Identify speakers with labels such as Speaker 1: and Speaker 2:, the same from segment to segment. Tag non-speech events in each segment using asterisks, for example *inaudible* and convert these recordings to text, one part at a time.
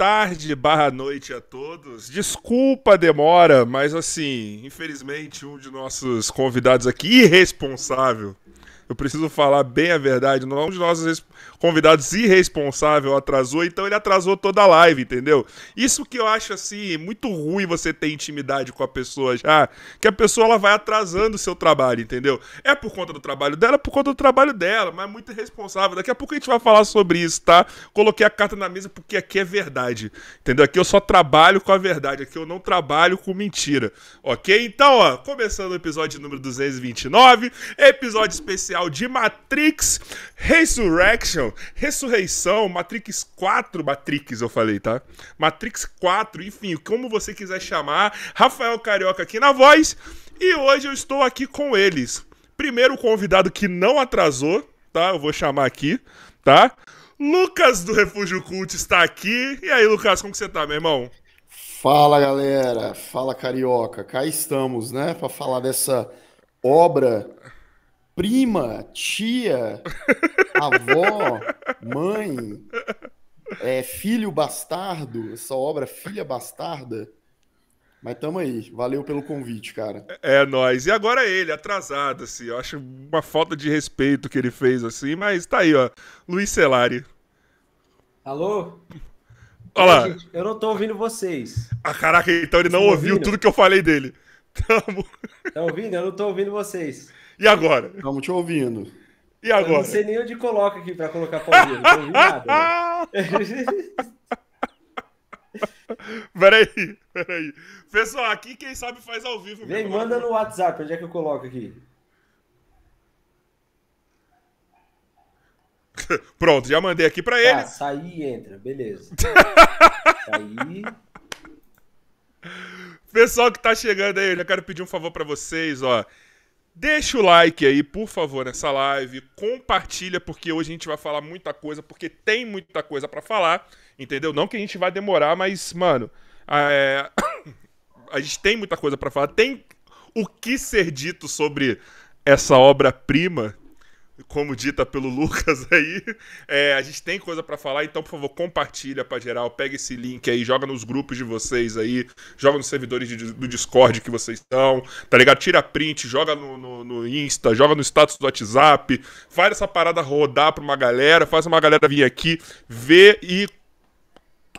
Speaker 1: Tarde barra noite a todos. Desculpa a demora, mas assim, infelizmente um de nossos convidados aqui, irresponsável, eu preciso falar bem a verdade, é um de nossos convidados irresponsável atrasou, então ele atrasou toda a live, entendeu? Isso que eu acho assim, muito ruim você ter intimidade com a pessoa já, que a pessoa ela vai atrasando o seu trabalho, entendeu? É por conta do trabalho dela, é por conta do trabalho dela, mas é muito irresponsável. Daqui a pouco a gente vai falar sobre isso, tá? Coloquei a carta na mesa porque aqui é verdade, entendeu? Aqui eu só trabalho com a verdade, aqui eu não trabalho com mentira, ok? Então, ó, começando o episódio número 229, episódio especial de Matrix Resurrection, Ressurreição, Matrix 4, Matrix eu falei, tá? Matrix 4, enfim, como você quiser chamar. Rafael Carioca aqui na voz. E hoje eu estou aqui com eles. Primeiro convidado que não atrasou, tá? Eu vou chamar aqui, tá? Lucas do Refúgio Cult está aqui. E aí, Lucas, como que você tá, meu irmão?
Speaker 2: Fala, galera. Fala, Carioca. Cá estamos, né, para falar dessa obra prima, tia, *laughs* avó, mãe, é, filho bastardo, essa obra Filha Bastarda. Mas tamo aí, valeu pelo convite, cara.
Speaker 1: É, nós. E agora ele, atrasado, assim. Eu acho uma falta de respeito que ele fez, assim, mas tá aí, ó. Luiz Celari.
Speaker 3: Alô?
Speaker 1: Olha lá.
Speaker 3: Gente, eu não tô ouvindo vocês.
Speaker 1: Ah, caraca, então ele não ouviu tudo que eu falei dele. *laughs*
Speaker 3: Tamo. Tá ouvindo? Eu não tô ouvindo vocês.
Speaker 1: E agora?
Speaker 2: Estamos te ouvindo.
Speaker 1: E agora? Eu
Speaker 3: não sei nem onde coloca aqui para colocar pauzinho, não tô ouvindo nada. Né? *laughs*
Speaker 1: peraí, peraí. Pessoal, aqui quem sabe faz ao vivo.
Speaker 3: Vem, manda no WhatsApp, onde é que eu coloco aqui? *laughs*
Speaker 1: Pronto, já mandei aqui para ele. Ah,
Speaker 3: sair e entra, beleza. *laughs* sair.
Speaker 1: Pessoal que tá chegando aí, eu já quero pedir um favor para vocês, ó. Deixa o like aí, por favor, nessa live. Compartilha, porque hoje a gente vai falar muita coisa, porque tem muita coisa para falar, entendeu? Não que a gente vai demorar, mas, mano, é... *coughs* a gente tem muita coisa para falar. Tem o que ser dito sobre essa obra-prima como dita pelo *laughs* Lucas aí, é, a gente tem coisa para falar, então por favor compartilha para geral, pega esse link aí, joga nos grupos de vocês aí, joga nos servidores de, do Discord que vocês estão, tá ligado? Tira print, joga no, no, no, Insta, joga no status do WhatsApp, faz essa parada rodar pra uma galera, faz uma galera vir aqui ver e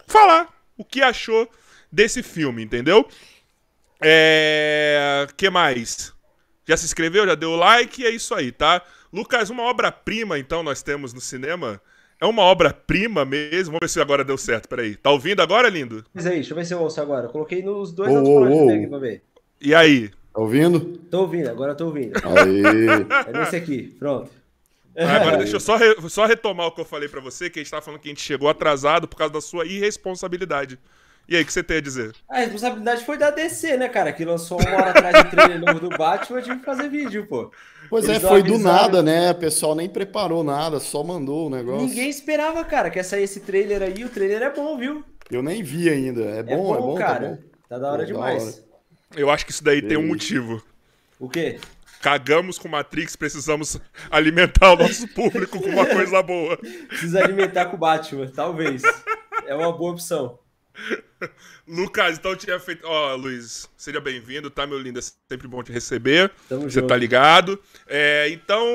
Speaker 1: falar o que achou desse filme, entendeu? É... que mais? Já se inscreveu? Já deu like? É isso aí, tá? Lucas, uma obra-prima, então, nós temos no cinema. É uma obra-prima mesmo? Vamos ver se agora deu certo, peraí. Tá ouvindo agora, lindo?
Speaker 3: Mas aí, deixa eu ver se eu ouço agora. Eu coloquei nos dois oh, outros oh, aqui pra ver.
Speaker 1: E aí?
Speaker 2: Tá ouvindo?
Speaker 3: Tô ouvindo, agora tô ouvindo. Aí. *laughs* É nesse aqui, pronto.
Speaker 1: Ah, agora deixa eu só, re, só retomar o que eu falei para você, que a gente tava falando que a gente chegou atrasado por causa da sua irresponsabilidade. E aí, o que você tem a dizer?
Speaker 3: A responsabilidade foi da DC, né, cara? Que lançou uma hora atrás do trailer novo do Batman, eu tive que fazer vídeo, pô.
Speaker 2: Pois Eles é, foi do nada, né? O pessoal nem preparou nada, só mandou o negócio.
Speaker 3: Ninguém esperava, cara, que ia sair esse trailer aí. O trailer é bom, viu?
Speaker 2: Eu nem vi ainda. É bom, é bom, é bom
Speaker 3: cara. Tá, bom. tá da hora Pô, demais. Da hora.
Speaker 1: Eu acho que isso daí tem um motivo.
Speaker 3: O quê?
Speaker 1: Cagamos com Matrix, precisamos alimentar o *laughs* nosso público com uma coisa boa.
Speaker 3: Precisa alimentar com o Batman, talvez. É uma boa opção. *laughs*
Speaker 1: Lucas, então tinha feito. Ó, oh, Luiz, seja bem-vindo, tá, meu lindo? É sempre bom te receber.
Speaker 3: Tamo
Speaker 1: Você
Speaker 3: junto.
Speaker 1: tá ligado? É, então,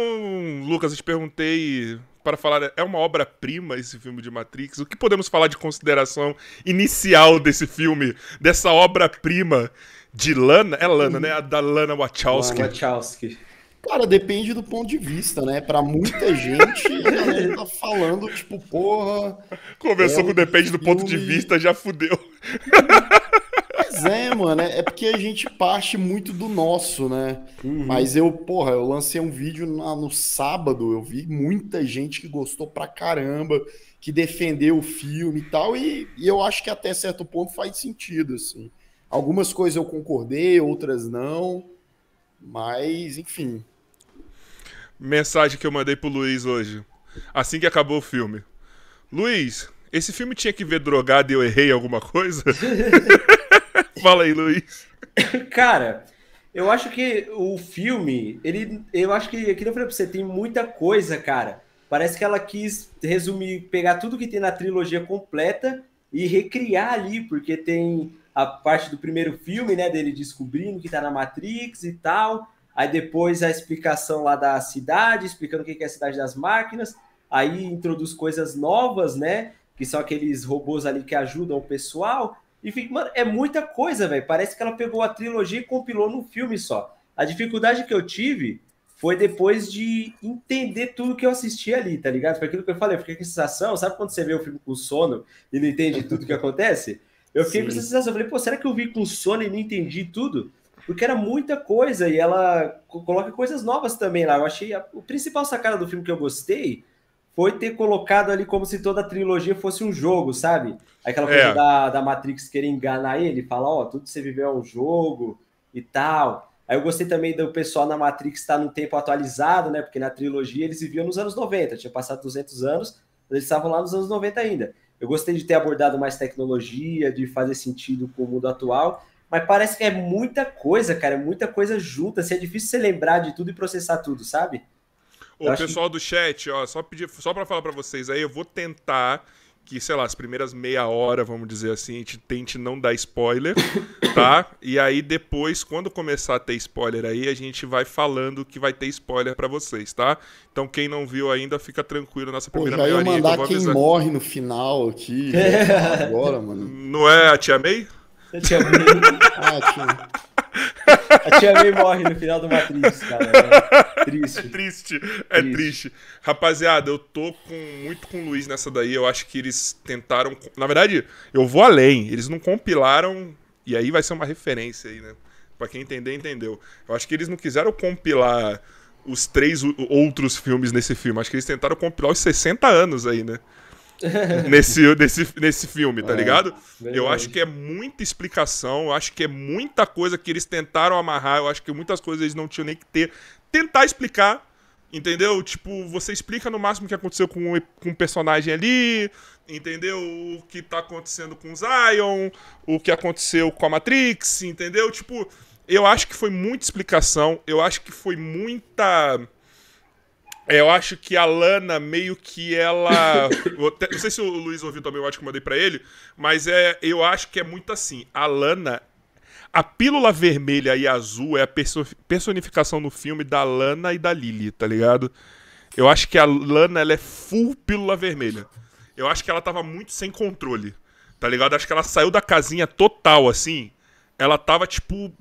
Speaker 1: Lucas, eu te perguntei para falar. É uma obra-prima esse filme de Matrix. O que podemos falar de consideração inicial desse filme, dessa obra-prima de Lana? É Lana, né? A da Lana Wachowski.
Speaker 3: Lana Wachowski.
Speaker 2: Cara, depende do ponto de vista, né? Pra muita gente, *laughs* a tá falando, tipo, porra.
Speaker 1: Começou é com depende do ponto de vista, já fudeu.
Speaker 2: Pois é, mano, é, é porque a gente parte muito do nosso, né? Uhum. Mas eu, porra, eu lancei um vídeo na, no sábado, eu vi muita gente que gostou pra caramba, que defendeu o filme e tal, e, e eu acho que até certo ponto faz sentido, assim. Algumas coisas eu concordei, outras não, mas, enfim,
Speaker 1: Mensagem que eu mandei pro Luiz hoje. Assim que acabou o filme. Luiz, esse filme tinha que ver drogado e eu errei alguma coisa? *laughs* Fala aí, Luiz.
Speaker 3: Cara, eu acho que o filme, ele. Eu acho que, aqui eu falei pra você, tem muita coisa, cara, Parece que ela quis resumir, pegar tudo que tem na trilogia completa e recriar ali, porque tem a parte do primeiro filme, né, dele descobrindo que tá na Matrix e tal. Aí depois a explicação lá da cidade, explicando o que é a cidade das máquinas. Aí introduz coisas novas, né? Que são aqueles robôs ali que ajudam o pessoal. Enfim, mano, é muita coisa, velho. Parece que ela pegou a trilogia e compilou num filme só. A dificuldade que eu tive foi depois de entender tudo que eu assisti ali, tá ligado? Foi aquilo que eu falei, eu fiquei com a sensação, sabe quando você vê o filme com sono e não entende tudo que acontece? Eu fiquei Sim. com essa sensação, eu falei, pô, será que eu vi com sono e não entendi tudo? Porque era muita coisa e ela coloca coisas novas também lá. Eu achei a, o principal sacada do filme que eu gostei foi ter colocado ali como se toda a trilogia fosse um jogo, sabe? Aquela coisa é. da, da Matrix querer enganar ele, falar, ó, oh, tudo que você viveu é um jogo e tal. Aí eu gostei também do pessoal na Matrix estar no tempo atualizado, né? Porque na trilogia eles viviam nos anos 90, tinha passado 200 anos, eles estavam lá nos anos 90 ainda. Eu gostei de ter abordado mais tecnologia, de fazer sentido com o mundo atual, mas parece que é muita coisa, cara, é muita coisa junta, assim, é difícil você lembrar de tudo e processar tudo, sabe?
Speaker 1: O pessoal que... do chat, ó, só pedir, só para falar para vocês aí, eu vou tentar que, sei lá, as primeiras meia hora, vamos dizer assim, a gente tente não dar spoiler, *coughs* tá? E aí depois, quando começar a ter spoiler aí, a gente vai falando que vai ter spoiler para vocês, tá? Então quem não viu ainda, fica tranquilo nessa primeira Pô, já
Speaker 2: meia hora. mandar que quem avisar. morre no final aqui, *laughs* agora, mano.
Speaker 1: Não é a Tia May?
Speaker 3: A Tia May. ah, tia. A tia May morre no final do Matrix, cara. É triste.
Speaker 1: É triste. É triste. triste. Rapaziada, eu tô com, muito com o Luiz nessa daí. Eu acho que eles tentaram. Na verdade, eu vou além. Eles não compilaram. E aí vai ser uma referência aí, né? Pra quem entender, entendeu. Eu acho que eles não quiseram compilar os três outros filmes nesse filme. Acho que eles tentaram compilar os 60 anos aí, né? *laughs* nesse, nesse, nesse filme, tá é, ligado? Verdade. Eu acho que é muita explicação, eu acho que é muita coisa que eles tentaram amarrar, eu acho que muitas coisas eles não tinham nem que ter. Tentar explicar, entendeu? Tipo, você explica no máximo o que aconteceu com, com um personagem ali, entendeu? O que tá acontecendo com o Zion, o que aconteceu com a Matrix, entendeu? Tipo, eu acho que foi muita explicação, eu acho que foi muita eu acho que a Lana meio que ela. *coughs* não sei se o Luiz ouviu também, eu acho que eu mandei pra ele, mas é, eu acho que é muito assim. A Lana. A pílula vermelha e azul é a personificação no filme da Lana e da Lily, tá ligado? Eu acho que a Lana ela é full pílula vermelha. Eu acho que ela tava muito sem controle, tá ligado? Acho que ela saiu da casinha total, assim. Ela tava, tipo,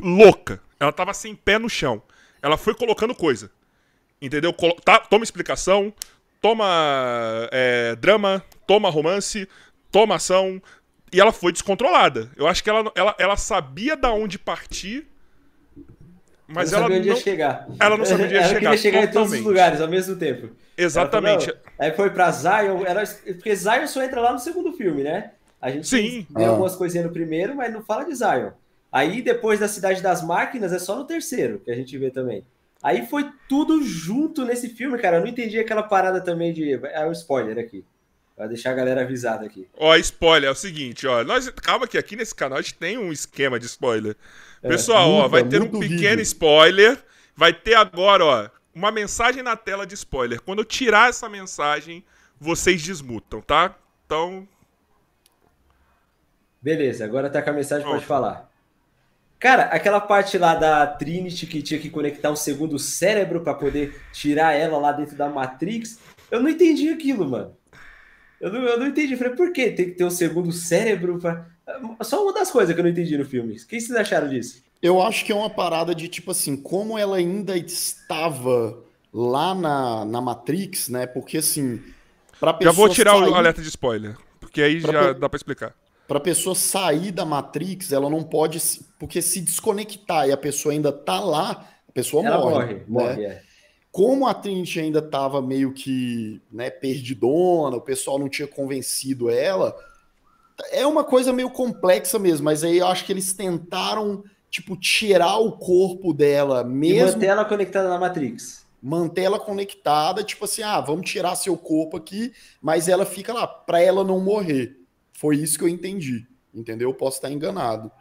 Speaker 1: louca. Ela tava sem pé no chão. Ela foi colocando coisa. Entendeu? Tá, toma explicação, toma é, drama, toma romance, toma ação. E ela foi descontrolada. Eu acho que ela, ela, ela sabia da onde partir. Mas não ela
Speaker 3: sabia onde
Speaker 1: não,
Speaker 3: ia chegar.
Speaker 1: Ela não sabia onde ia chegar.
Speaker 3: Ela queria chegar totalmente. em todos os lugares ao mesmo tempo.
Speaker 1: Exatamente.
Speaker 3: Falou, aí foi pra Zion. Era, porque Zion só entra lá no segundo filme, né? A gente
Speaker 1: Sim.
Speaker 3: vê ah. algumas coisinhas no primeiro, mas não fala de Zion. Aí depois da Cidade das Máquinas é só no terceiro que a gente vê também. Aí foi tudo junto nesse filme, cara. Eu não entendi aquela parada também de. É um spoiler aqui. Pra deixar a galera avisada aqui.
Speaker 1: Ó, spoiler, é o seguinte, ó. Nós, calma que aqui nesse canal a gente tem um esquema de spoiler. É, Pessoal, muda, ó, vai ter um pequeno spoiler. Vai ter agora, ó, uma mensagem na tela de spoiler. Quando eu tirar essa mensagem, vocês desmutam, tá? Então.
Speaker 3: Beleza, agora tá com a mensagem, pode falar. Cara, aquela parte lá da Trinity que tinha que conectar um segundo cérebro para poder tirar ela lá dentro da Matrix, eu não entendi aquilo, mano. Eu não, eu não entendi. falei, por que tem que ter um segundo cérebro? Pra... Só uma das coisas que eu não entendi no filme. O que vocês acharam disso?
Speaker 2: Eu acho que é uma parada de tipo assim, como ela ainda estava lá na, na Matrix, né? Porque assim.
Speaker 1: Pra já vou tirar sair... o alerta de spoiler, porque aí pra já pe... dá para explicar
Speaker 2: para a pessoa sair da Matrix, ela não pode, porque se desconectar e a pessoa ainda tá lá, a pessoa ela morre. Morre, né? morre é. Como a Trinity ainda estava meio que né, perdidona, o pessoal não tinha convencido ela, é uma coisa meio complexa mesmo, mas aí eu acho que eles tentaram, tipo, tirar o corpo dela mesmo. E
Speaker 3: manter ela conectada na Matrix.
Speaker 2: Manter ela conectada, tipo assim, ah, vamos tirar seu corpo aqui, mas ela fica lá, para ela não morrer. Foi isso que eu entendi, entendeu? posso estar enganado.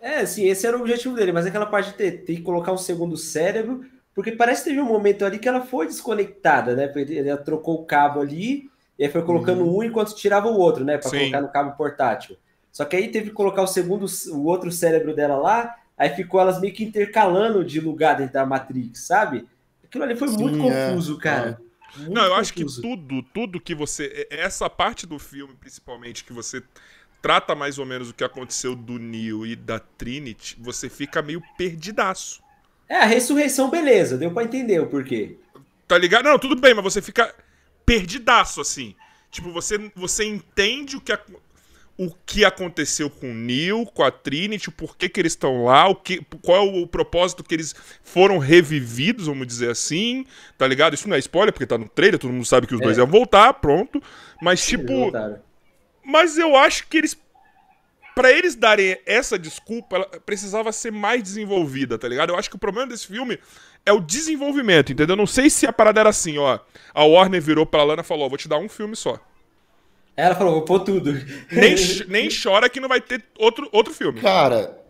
Speaker 3: É, sim, esse era o objetivo dele, mas aquela parte de ter, ter que colocar um segundo cérebro Porque parece que teve um momento ali que ela foi desconectada, né? Ela trocou o cabo ali e aí foi colocando uhum. um enquanto tirava o outro, né? Para colocar no cabo portátil. Só que aí teve que colocar o segundo, o outro cérebro dela lá, aí ficou elas meio que intercalando de lugar dentro da Matrix, sabe? Aquilo ali foi Sim, muito é. confuso, cara.
Speaker 1: É. Muito Não, eu confuso. acho que tudo, tudo que você. Essa parte do filme, principalmente, que você trata mais ou menos o que aconteceu do Neo e da Trinity, você fica meio perdidaço.
Speaker 3: É, a ressurreição, beleza, deu para entender o porquê.
Speaker 1: Tá ligado? Não, tudo bem, mas você fica perdidaço, assim. Tipo, você, você entende o que, o que aconteceu com o Neil, com a Trinity, o porquê que eles estão lá, o que, qual é o propósito que eles foram revividos, vamos dizer assim, tá ligado? Isso não é spoiler, porque tá no trailer, todo mundo sabe que os é. dois iam voltar, pronto. Mas, tipo. Mas eu acho que eles. Pra eles darem essa desculpa, ela precisava ser mais desenvolvida, tá ligado? Eu acho que o problema desse filme é o desenvolvimento, entendeu? Não sei se a parada era assim, ó. A Warner virou pra Lana e falou: ó, vou te dar um filme só.
Speaker 3: Ela falou, vou pôr tudo.
Speaker 1: Nem, *laughs* nem chora que não vai ter outro, outro filme.
Speaker 2: Cara,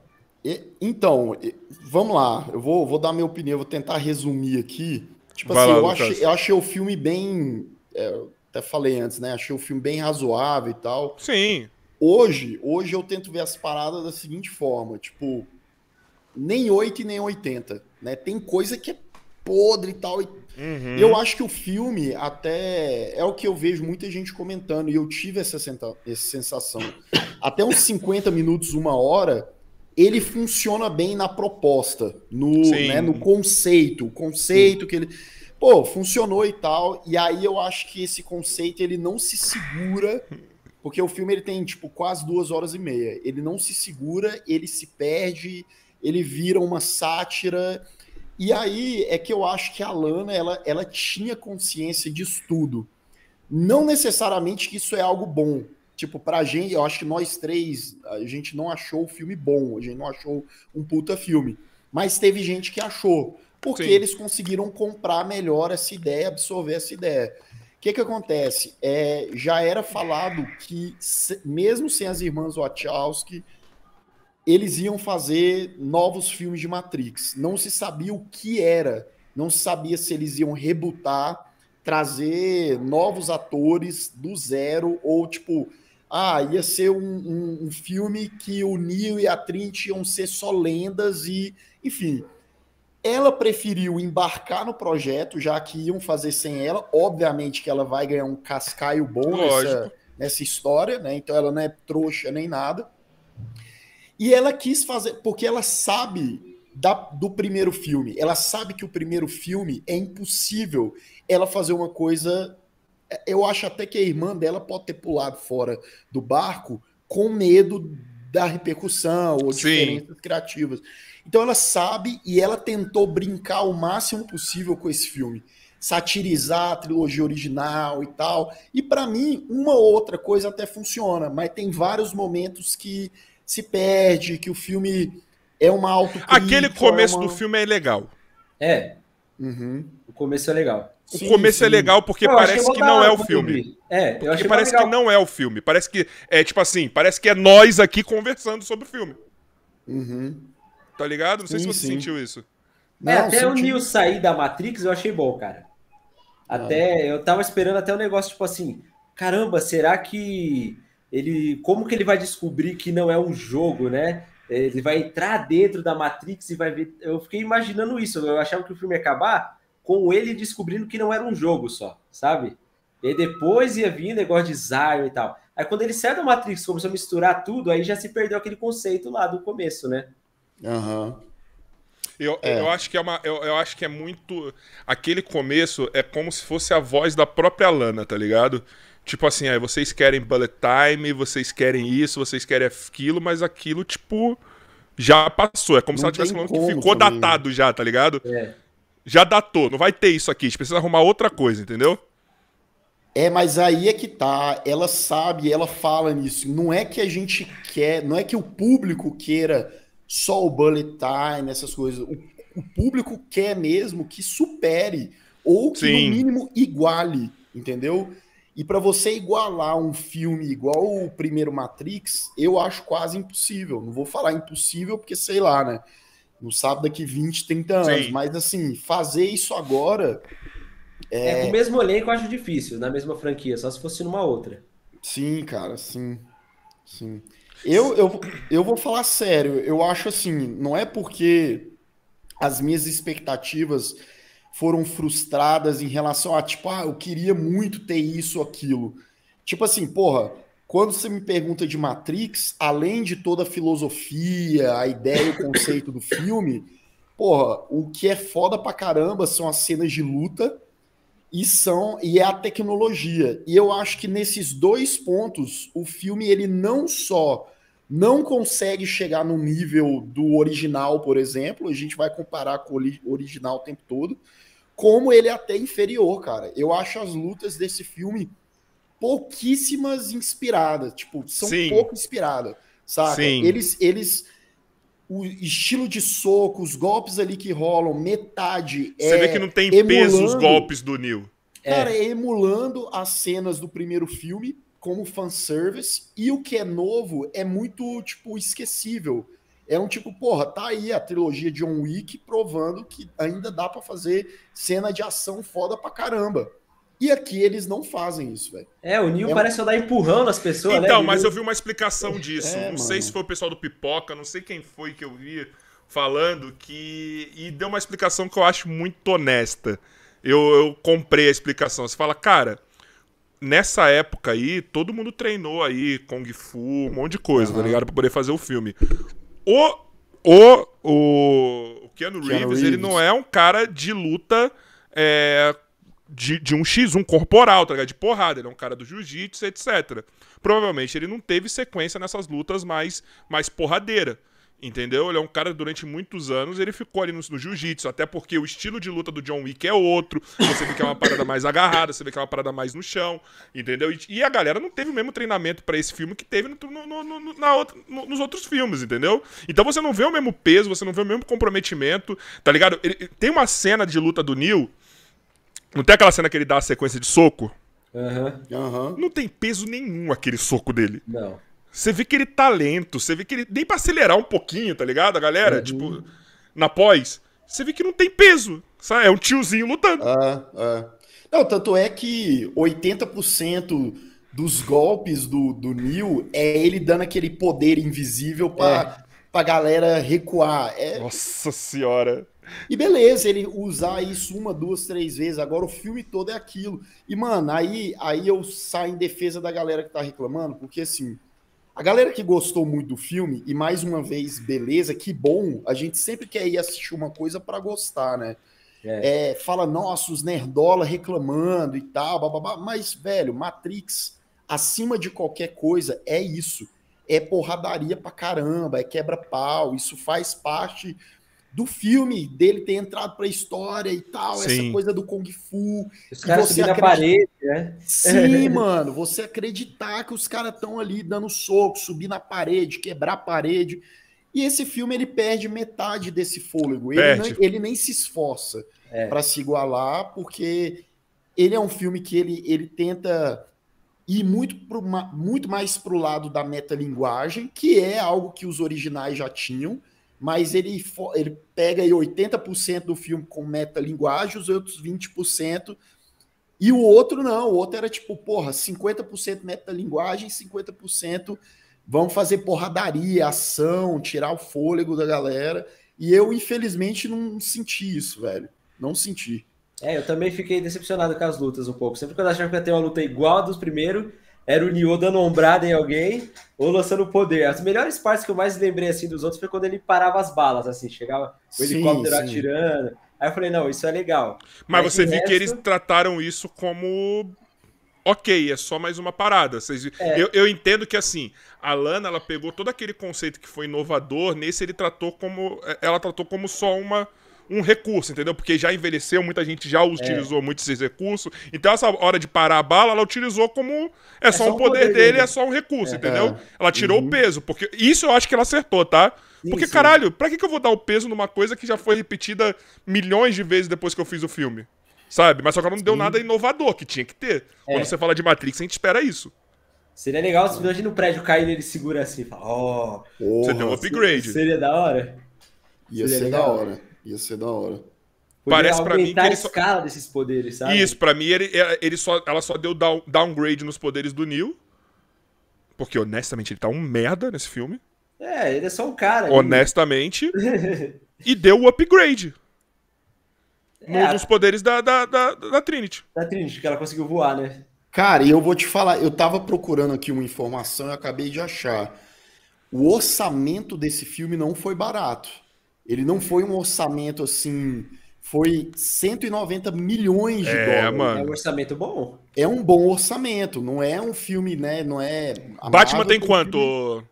Speaker 2: então, vamos lá. Eu vou, vou dar minha opinião, vou tentar resumir aqui. Tipo vai assim, lá, eu, achei, eu achei o filme bem. É, até falei antes, né? Achei o filme bem razoável e tal.
Speaker 1: Sim.
Speaker 2: Hoje, hoje eu tento ver as paradas da seguinte forma: tipo, nem 8 e nem 80. Né? Tem coisa que é podre e tal. Uhum. Eu acho que o filme até é o que eu vejo muita gente comentando, e eu tive essa, essa sensação. Até uns 50 minutos, uma hora, ele funciona bem na proposta, no, né, no conceito, o conceito Sim. que ele. Pô, funcionou e tal. E aí eu acho que esse conceito ele não se segura, porque o filme ele tem tipo quase duas horas e meia. Ele não se segura, ele se perde ele vira uma sátira. E aí é que eu acho que a Lana ela, ela tinha consciência disso tudo. Não necessariamente que isso é algo bom. Tipo, pra gente, eu acho que nós três, a gente não achou o filme bom, a gente não achou um puta filme. Mas teve gente que achou, porque Sim. eles conseguiram comprar melhor essa ideia, absorver essa ideia. O que que acontece? É, já era falado que, mesmo sem as irmãs Wachowski, eles iam fazer novos filmes de Matrix. Não se sabia o que era, não se sabia se eles iam rebutar, trazer novos atores do zero, ou tipo, ah, ia ser um, um, um filme que o Neo e a Trinity iam ser só lendas e, enfim. Ela preferiu embarcar no projeto, já que iam fazer sem ela. Obviamente que ela vai ganhar um cascaio bom nessa, nessa história, né? Então ela não é trouxa nem nada. E ela quis fazer, porque ela sabe da, do primeiro filme, ela sabe que o primeiro filme é impossível ela fazer uma coisa. Eu acho até que a irmã dela pode ter pulado fora do barco com medo da repercussão ou Sim. diferenças criativas. Então ela sabe e ela tentou brincar o máximo possível com esse filme satirizar a trilogia original e tal. E para mim, uma ou outra coisa até funciona, mas tem vários momentos que se perde, que o filme é uma auto
Speaker 1: Aquele começo é uma... do filme é legal.
Speaker 3: É. Uhum. O começo é legal.
Speaker 1: O sim, começo é sim. é legal porque eu parece que não é o filme.
Speaker 3: É, eu
Speaker 1: porque parece que não é o filme. Parece que é tipo assim, parece que é nós aqui conversando sobre o filme.
Speaker 2: Uhum.
Speaker 1: Tá ligado? Não sei sim, se você sentiu isso.
Speaker 3: É, não, até senti... o Neo sair da Matrix eu achei bom, cara. Até ah. eu tava esperando até um negócio tipo assim, caramba, será que ele como que ele vai descobrir que não é um jogo, né? Ele vai entrar dentro da Matrix e vai ver. Eu fiquei imaginando isso. Eu achava que o filme ia acabar com ele descobrindo que não era um jogo só, sabe? E depois ia vir negócio de Zion e tal. Aí quando ele sai da Matrix, começou a misturar tudo, aí já se perdeu aquele conceito lá do começo, né?
Speaker 2: Aham. Uhum.
Speaker 1: Eu, é. eu acho que é uma. Eu, eu, acho que é muito. Aquele começo é como se fosse a voz da própria Lana, tá ligado? Tipo assim, aí vocês querem bullet time, vocês querem isso, vocês querem aquilo, mas aquilo, tipo, já passou. É como não se ela estivesse falando que ficou também. datado já, tá ligado? É. Já datou, não vai ter isso aqui, a gente precisa arrumar outra coisa, entendeu?
Speaker 2: É, mas aí é que tá, ela sabe, ela fala nisso. Não é que a gente quer, não é que o público queira só o bullet time, essas coisas. O, o público quer mesmo que supere, ou que Sim. no mínimo iguale, entendeu? E para você igualar um filme igual o primeiro Matrix, eu acho quase impossível. Não vou falar impossível porque sei lá, né? Não sabe daqui 20, 30 anos.
Speaker 1: Sim.
Speaker 2: Mas assim, fazer isso agora.
Speaker 3: É, com o mesmo elenco eu acho difícil, na mesma franquia, só se fosse numa outra.
Speaker 2: Sim, cara, sim. Sim. Eu, eu, eu vou falar sério, eu acho assim, não é porque as minhas expectativas foram frustradas em relação a, tipo, ah, eu queria muito ter isso aquilo. Tipo assim, porra, quando você me pergunta de Matrix, além de toda a filosofia, a ideia e o conceito do filme, porra, o que é foda pra caramba são as cenas de luta e são e é a tecnologia. E eu acho que nesses dois pontos, o filme ele não só não consegue chegar no nível do original, por exemplo, a gente vai comparar com o original o tempo todo, como ele é até inferior, cara. Eu acho as lutas desse filme pouquíssimas inspiradas, tipo, são
Speaker 1: Sim.
Speaker 2: pouco inspiradas, sabe?
Speaker 1: Sim.
Speaker 2: Eles eles o estilo de soco, os golpes ali que rolam, metade
Speaker 1: Você
Speaker 2: é
Speaker 1: vê que não tem peso os
Speaker 2: emulando-
Speaker 1: golpes do Neil.
Speaker 2: Cara, é emulando as cenas do primeiro filme como fanservice, e o que é novo é muito, tipo, esquecível. É um tipo, porra, tá aí a trilogia John Wick provando que ainda dá pra fazer cena de ação foda pra caramba. E aqui eles não fazem isso, velho.
Speaker 3: É, o Neil
Speaker 2: É
Speaker 3: parece só dar empurrão nas pessoas, né?
Speaker 1: Então,
Speaker 3: Ele
Speaker 1: mas eu vi uma explicação disso.
Speaker 2: É,
Speaker 1: não sei
Speaker 2: mano.
Speaker 1: se foi o pessoal do Pipoca, não sei quem foi que eu vi falando que. E deu uma explicação que eu acho muito honesta. Eu, eu comprei a explicação. Você fala, cara, nessa época aí, todo mundo treinou aí Kung Fu, um monte de coisa, tá
Speaker 2: Aham.
Speaker 1: ligado? Pra poder fazer o filme. O. O, o, o Keanu,
Speaker 2: Keanu
Speaker 1: Reeves, ele
Speaker 2: Reeves.
Speaker 1: não é um cara de luta é, de, de um X1 corporal, tá ligado? De porrada. Ele é um cara do jiu-jitsu, etc. Provavelmente ele não teve sequência nessas lutas mais, mais porradeira. Entendeu? Ele é um cara que durante muitos anos ele ficou ali no, no jiu-jitsu, até porque o estilo de luta do John Wick é outro. Você vê que é uma parada mais agarrada, você vê que é uma parada mais no chão, entendeu? E, e a galera não teve o mesmo treinamento pra esse filme que teve no- no- no- no- na outra- no- nos outros filmes, entendeu? Então você não vê o mesmo peso, você não vê o mesmo comprometimento, tá ligado? Ele- tem uma cena de luta do Neil, não tem aquela cena que ele dá a sequência de soco?
Speaker 3: Aham,
Speaker 2: Aham.
Speaker 1: Não tem peso nenhum aquele soco dele.
Speaker 3: Não.
Speaker 1: Você vê que ele tá lento, você vê que ele. Nem pra acelerar um pouquinho, tá ligado, a galera? Tipo, na pós. Você vê que não tem peso. Sabe? É um tiozinho lutando.
Speaker 2: Ah, ah. Não, tanto é que 80% dos golpes do, do Neil é ele dando aquele poder invisível pra, pra galera recuar. É,
Speaker 1: Nossa senhora.
Speaker 2: E beleza, ele usar isso uma, duas, três vezes. Agora o filme todo é aquilo. E, mano, aí, aí eu saio em defesa da galera que tá reclamando, porque assim, a galera que gostou muito do filme, e mais uma vez, beleza, que bom, a gente sempre quer ir assistir uma coisa pra gostar, né? É, fala, nossa, os nerdola reclamando e tal, bababá. mas, velho, Matrix, acima de qualquer coisa, é isso. É porradaria pra caramba, é quebra-pau, isso faz parte do filme dele ter entrado pra história e tal,
Speaker 1: Sim.
Speaker 2: essa coisa do Kung Fu.
Speaker 3: Os caras
Speaker 2: você
Speaker 3: subindo na
Speaker 2: acredita-
Speaker 3: parede, né?
Speaker 2: Sim, *laughs* mano, você acreditar que os caras estão ali dando soco, subir na parede, quebrar a parede. E esse filme ele perde metade desse fôlego. Ele, não- ele nem se esforça
Speaker 3: É.
Speaker 2: pra se igualar, porque ele é um filme que ele, ele tenta ir muito, pro, muito mais pro lado da metalinguagem, que é algo que os originais já tinham, mas ele, ele pega aí 80% do filme com metalinguagem, os outros 20%. E o outro não, o outro era tipo, porra, 50% metalinguagem, 50% vão fazer porradaria, ação, tirar o fôlego da galera. E eu, infelizmente, não senti isso, velho. Não senti.
Speaker 3: É, eu também fiquei decepcionado com as lutas um pouco. Sempre quando eu achava que ia ter uma luta igual a dos primeiros, era o Nioh dando ombrada em alguém ou lançando poder. As melhores partes que eu mais lembrei assim dos outros foi quando ele parava as balas, assim, chegava o
Speaker 2: Sim,
Speaker 3: helicóptero
Speaker 2: sim.
Speaker 3: atirando. Aí eu falei, não, isso é legal.
Speaker 1: Mas,
Speaker 3: Mas
Speaker 1: você viu que
Speaker 3: resto-
Speaker 1: eles trataram isso como. Ok, é só mais uma parada. Vocês...
Speaker 3: É.
Speaker 1: Eu, eu entendo que assim, a Lana ela pegou todo aquele conceito que foi inovador, nesse ele tratou como. Ela tratou como só uma. Um recurso, entendeu? Porque já envelheceu, muita gente já utilizou muito esses recursos. Então, essa hora de parar a bala, ela utilizou como. É, só, um poder, dele, é só um recurso, entendeu? Ela tirou o peso. Porque isso eu acho que ela acertou, tá?
Speaker 3: Sim,
Speaker 1: porque,
Speaker 3: sim.
Speaker 1: caralho, pra que, que eu vou dar o peso numa coisa que já foi repetida milhões de vezes depois que eu fiz o filme? Sabe? Mas só que ela não deu nada inovador, que tinha que ter.
Speaker 3: É.
Speaker 1: Quando você fala de Matrix, a gente espera isso.
Speaker 3: Seria legal se imagina o prédio caindo e ele segura assim, fala, ó,
Speaker 1: Você tem um upgrade.
Speaker 3: seria da hora.
Speaker 2: Ia
Speaker 3: Seria
Speaker 2: ser da
Speaker 3: legal.
Speaker 2: hora. Ia ser da hora.
Speaker 3: Podia
Speaker 1: Parece pra mim que
Speaker 3: a
Speaker 1: ele só-
Speaker 3: escala desses poderes, sabe?
Speaker 1: Isso, pra mim, ele, ele só, ela só deu down- downgrade nos poderes do Neil. Porque, honestamente, ele tá um merda nesse filme.
Speaker 3: É, ele é só um cara.
Speaker 1: Honestamente. *laughs* e deu o upgrade
Speaker 3: É,
Speaker 1: nos,
Speaker 3: a-
Speaker 1: poderes da, da, da, da Trinity.
Speaker 3: da Trinity, que ela conseguiu voar, né?
Speaker 2: Cara, e eu vou te falar, eu tava procurando aqui uma informação e eu acabei de achar. O orçamento desse filme não foi barato. Ele não foi um orçamento assim. Foi 190 milhões de
Speaker 1: É,
Speaker 2: dólares.
Speaker 3: É
Speaker 1: mano.
Speaker 3: um orçamento bom.
Speaker 2: É um bom orçamento, não é um filme, né? Não é. a
Speaker 1: Batman
Speaker 2: Marvel
Speaker 1: tem quanto,
Speaker 2: filme-
Speaker 1: ô,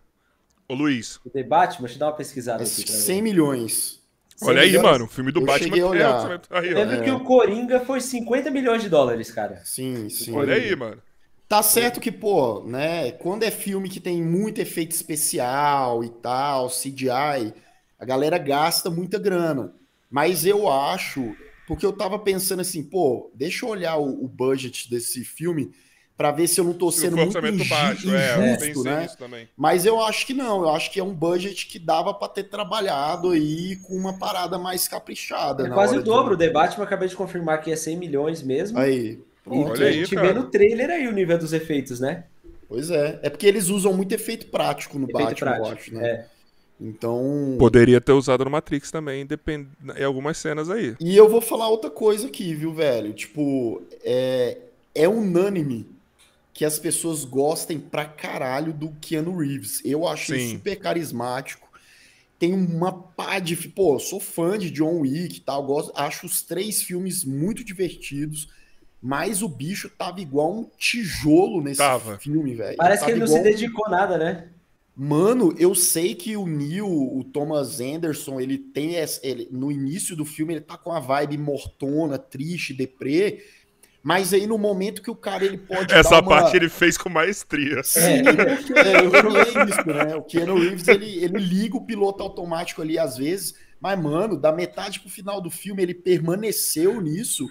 Speaker 1: ô Luiz?
Speaker 3: O The Batman, deixa eu dar uma pesquisada
Speaker 2: É
Speaker 3: aqui pra
Speaker 2: 100
Speaker 3: ver.
Speaker 2: milhões.
Speaker 1: Olha aí,
Speaker 3: milhões?
Speaker 1: mano. O filme do
Speaker 2: Eu
Speaker 1: Batman
Speaker 2: cheguei a
Speaker 1: é
Speaker 2: olhar.
Speaker 1: aí,
Speaker 3: Eu
Speaker 1: ó.
Speaker 3: lembro que o Coringa foi 50 milhões de dólares, cara.
Speaker 2: Sim, sim.
Speaker 1: Olha aí, mano.
Speaker 2: Tá certo que, pô, né? Quando é filme que tem muito efeito especial e tal, CGI, a galera gasta muita grana. Mas eu acho, porque eu tava pensando assim, pô, deixa eu olhar o, o budget desse filme pra ver se eu não tô
Speaker 1: Se
Speaker 2: sendo muito
Speaker 1: orçamento
Speaker 2: inju-
Speaker 1: baixo, é. Eu
Speaker 2: injusto, né? Mas eu acho que não, eu acho que é um budget que dava pra ter trabalhado aí com uma parada mais caprichada.
Speaker 3: É
Speaker 2: na
Speaker 3: quase
Speaker 2: hora
Speaker 3: o
Speaker 2: de-
Speaker 3: dobro. O The Batman acabei de confirmar que é 100 milhões mesmo.
Speaker 2: Aí,
Speaker 3: E
Speaker 2: pronto.
Speaker 1: Olha
Speaker 3: a
Speaker 1: aí,
Speaker 3: gente
Speaker 1: cara.
Speaker 3: vê no trailer aí o nível dos efeitos, né?
Speaker 2: Pois é. É porque eles usam muito efeito prático no
Speaker 3: Efeito
Speaker 2: Batman, eu
Speaker 3: prático,
Speaker 2: acho, né?
Speaker 3: é.
Speaker 2: Então.
Speaker 1: Poderia ter usado no Matrix também, depend... em algumas cenas aí.
Speaker 2: E eu vou falar outra coisa aqui, viu, velho? Tipo, é, é unânime que as pessoas gostem pra caralho do Keanu Reeves. Eu acho ele
Speaker 1: Sim.
Speaker 2: super carismático. Tem uma pá de. Pô, eu sou fã de John Wick e tal. Gosto, acho os três filmes muito divertidos. Mas o bicho tava igual um tijolo nesse
Speaker 1: Tava.
Speaker 2: filme, velho.
Speaker 3: Parece
Speaker 2: Tava
Speaker 3: que ele não
Speaker 2: igual
Speaker 3: se
Speaker 2: um-
Speaker 3: dedicou nada, né?
Speaker 2: Mano, eu sei que o Neil, o Thomas Anderson, ele tem essa, ele, no início do filme ele tá com a vibe mortona, triste, deprê, mas aí no momento que o cara ele pode
Speaker 1: Essa
Speaker 2: dar uma...
Speaker 1: parte ele fez com maestria.
Speaker 2: Sim, porque eu falei isso, né? O Keanu Reeves, ele, ele liga o piloto automático ali às vezes, mas, mano, da metade pro final do filme ele permaneceu nisso